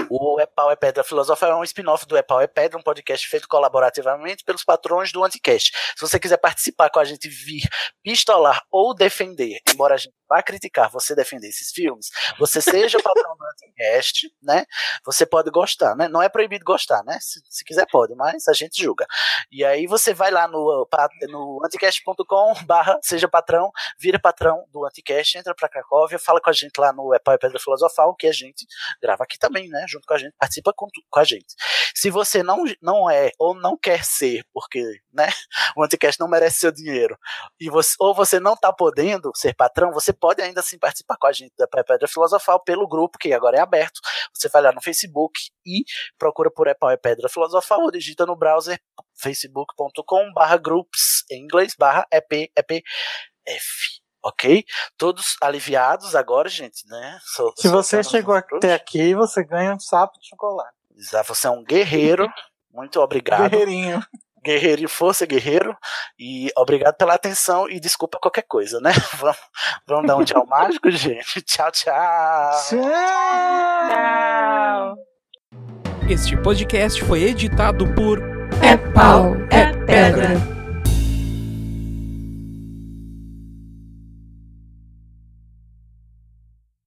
O É Pau é Pedra Filosofal é um spin-off do É Pau é Pedra, um podcast feito colaborativamente pelos patrões do Anticast. Se você quiser participar com a gente, vir pistolar ou defender, embora a gente vá criticar você defender esses filmes, você seja patrão do Anticast, né? Você pode gostar, né? Não é proibido gostar, né? Se, se quiser pode, mas a gente julga. E aí você vai lá no, no anticast.com barra seja patrão, vira patrão do Anticast, entra pra Cracóvia, fala com a gente lá no É Pau é Pedra Filosofal, que a gente grava aqui também, né? Junto com a gente, participa com, com a gente. Se você não, não é ou não quer ser, porque né, o Anticast não merece seu dinheiro, e você, ou você não tá podendo ser patrão, você pode ainda assim participar com a gente da Pedra Filosofal pelo grupo, que agora é aberto. Você vai lá no Facebook e procura por Epau é Pedra Filosofal ou digita no browser facebook.com barra groups em inglês barra EP, EP, F ok? Todos aliviados agora, gente, né? So, Se você chegou até aqui, você ganha um sapo de chocolate. Exato, você é um guerreiro. Muito obrigado. Guerreirinho. Guerreiro, força, guerreiro. E obrigado pela atenção e desculpa qualquer coisa, né? Vamos, vamos dar um tchau mágico, gente. Tchau, tchau. Tchau. Este podcast foi editado por É Pau, É Pedra.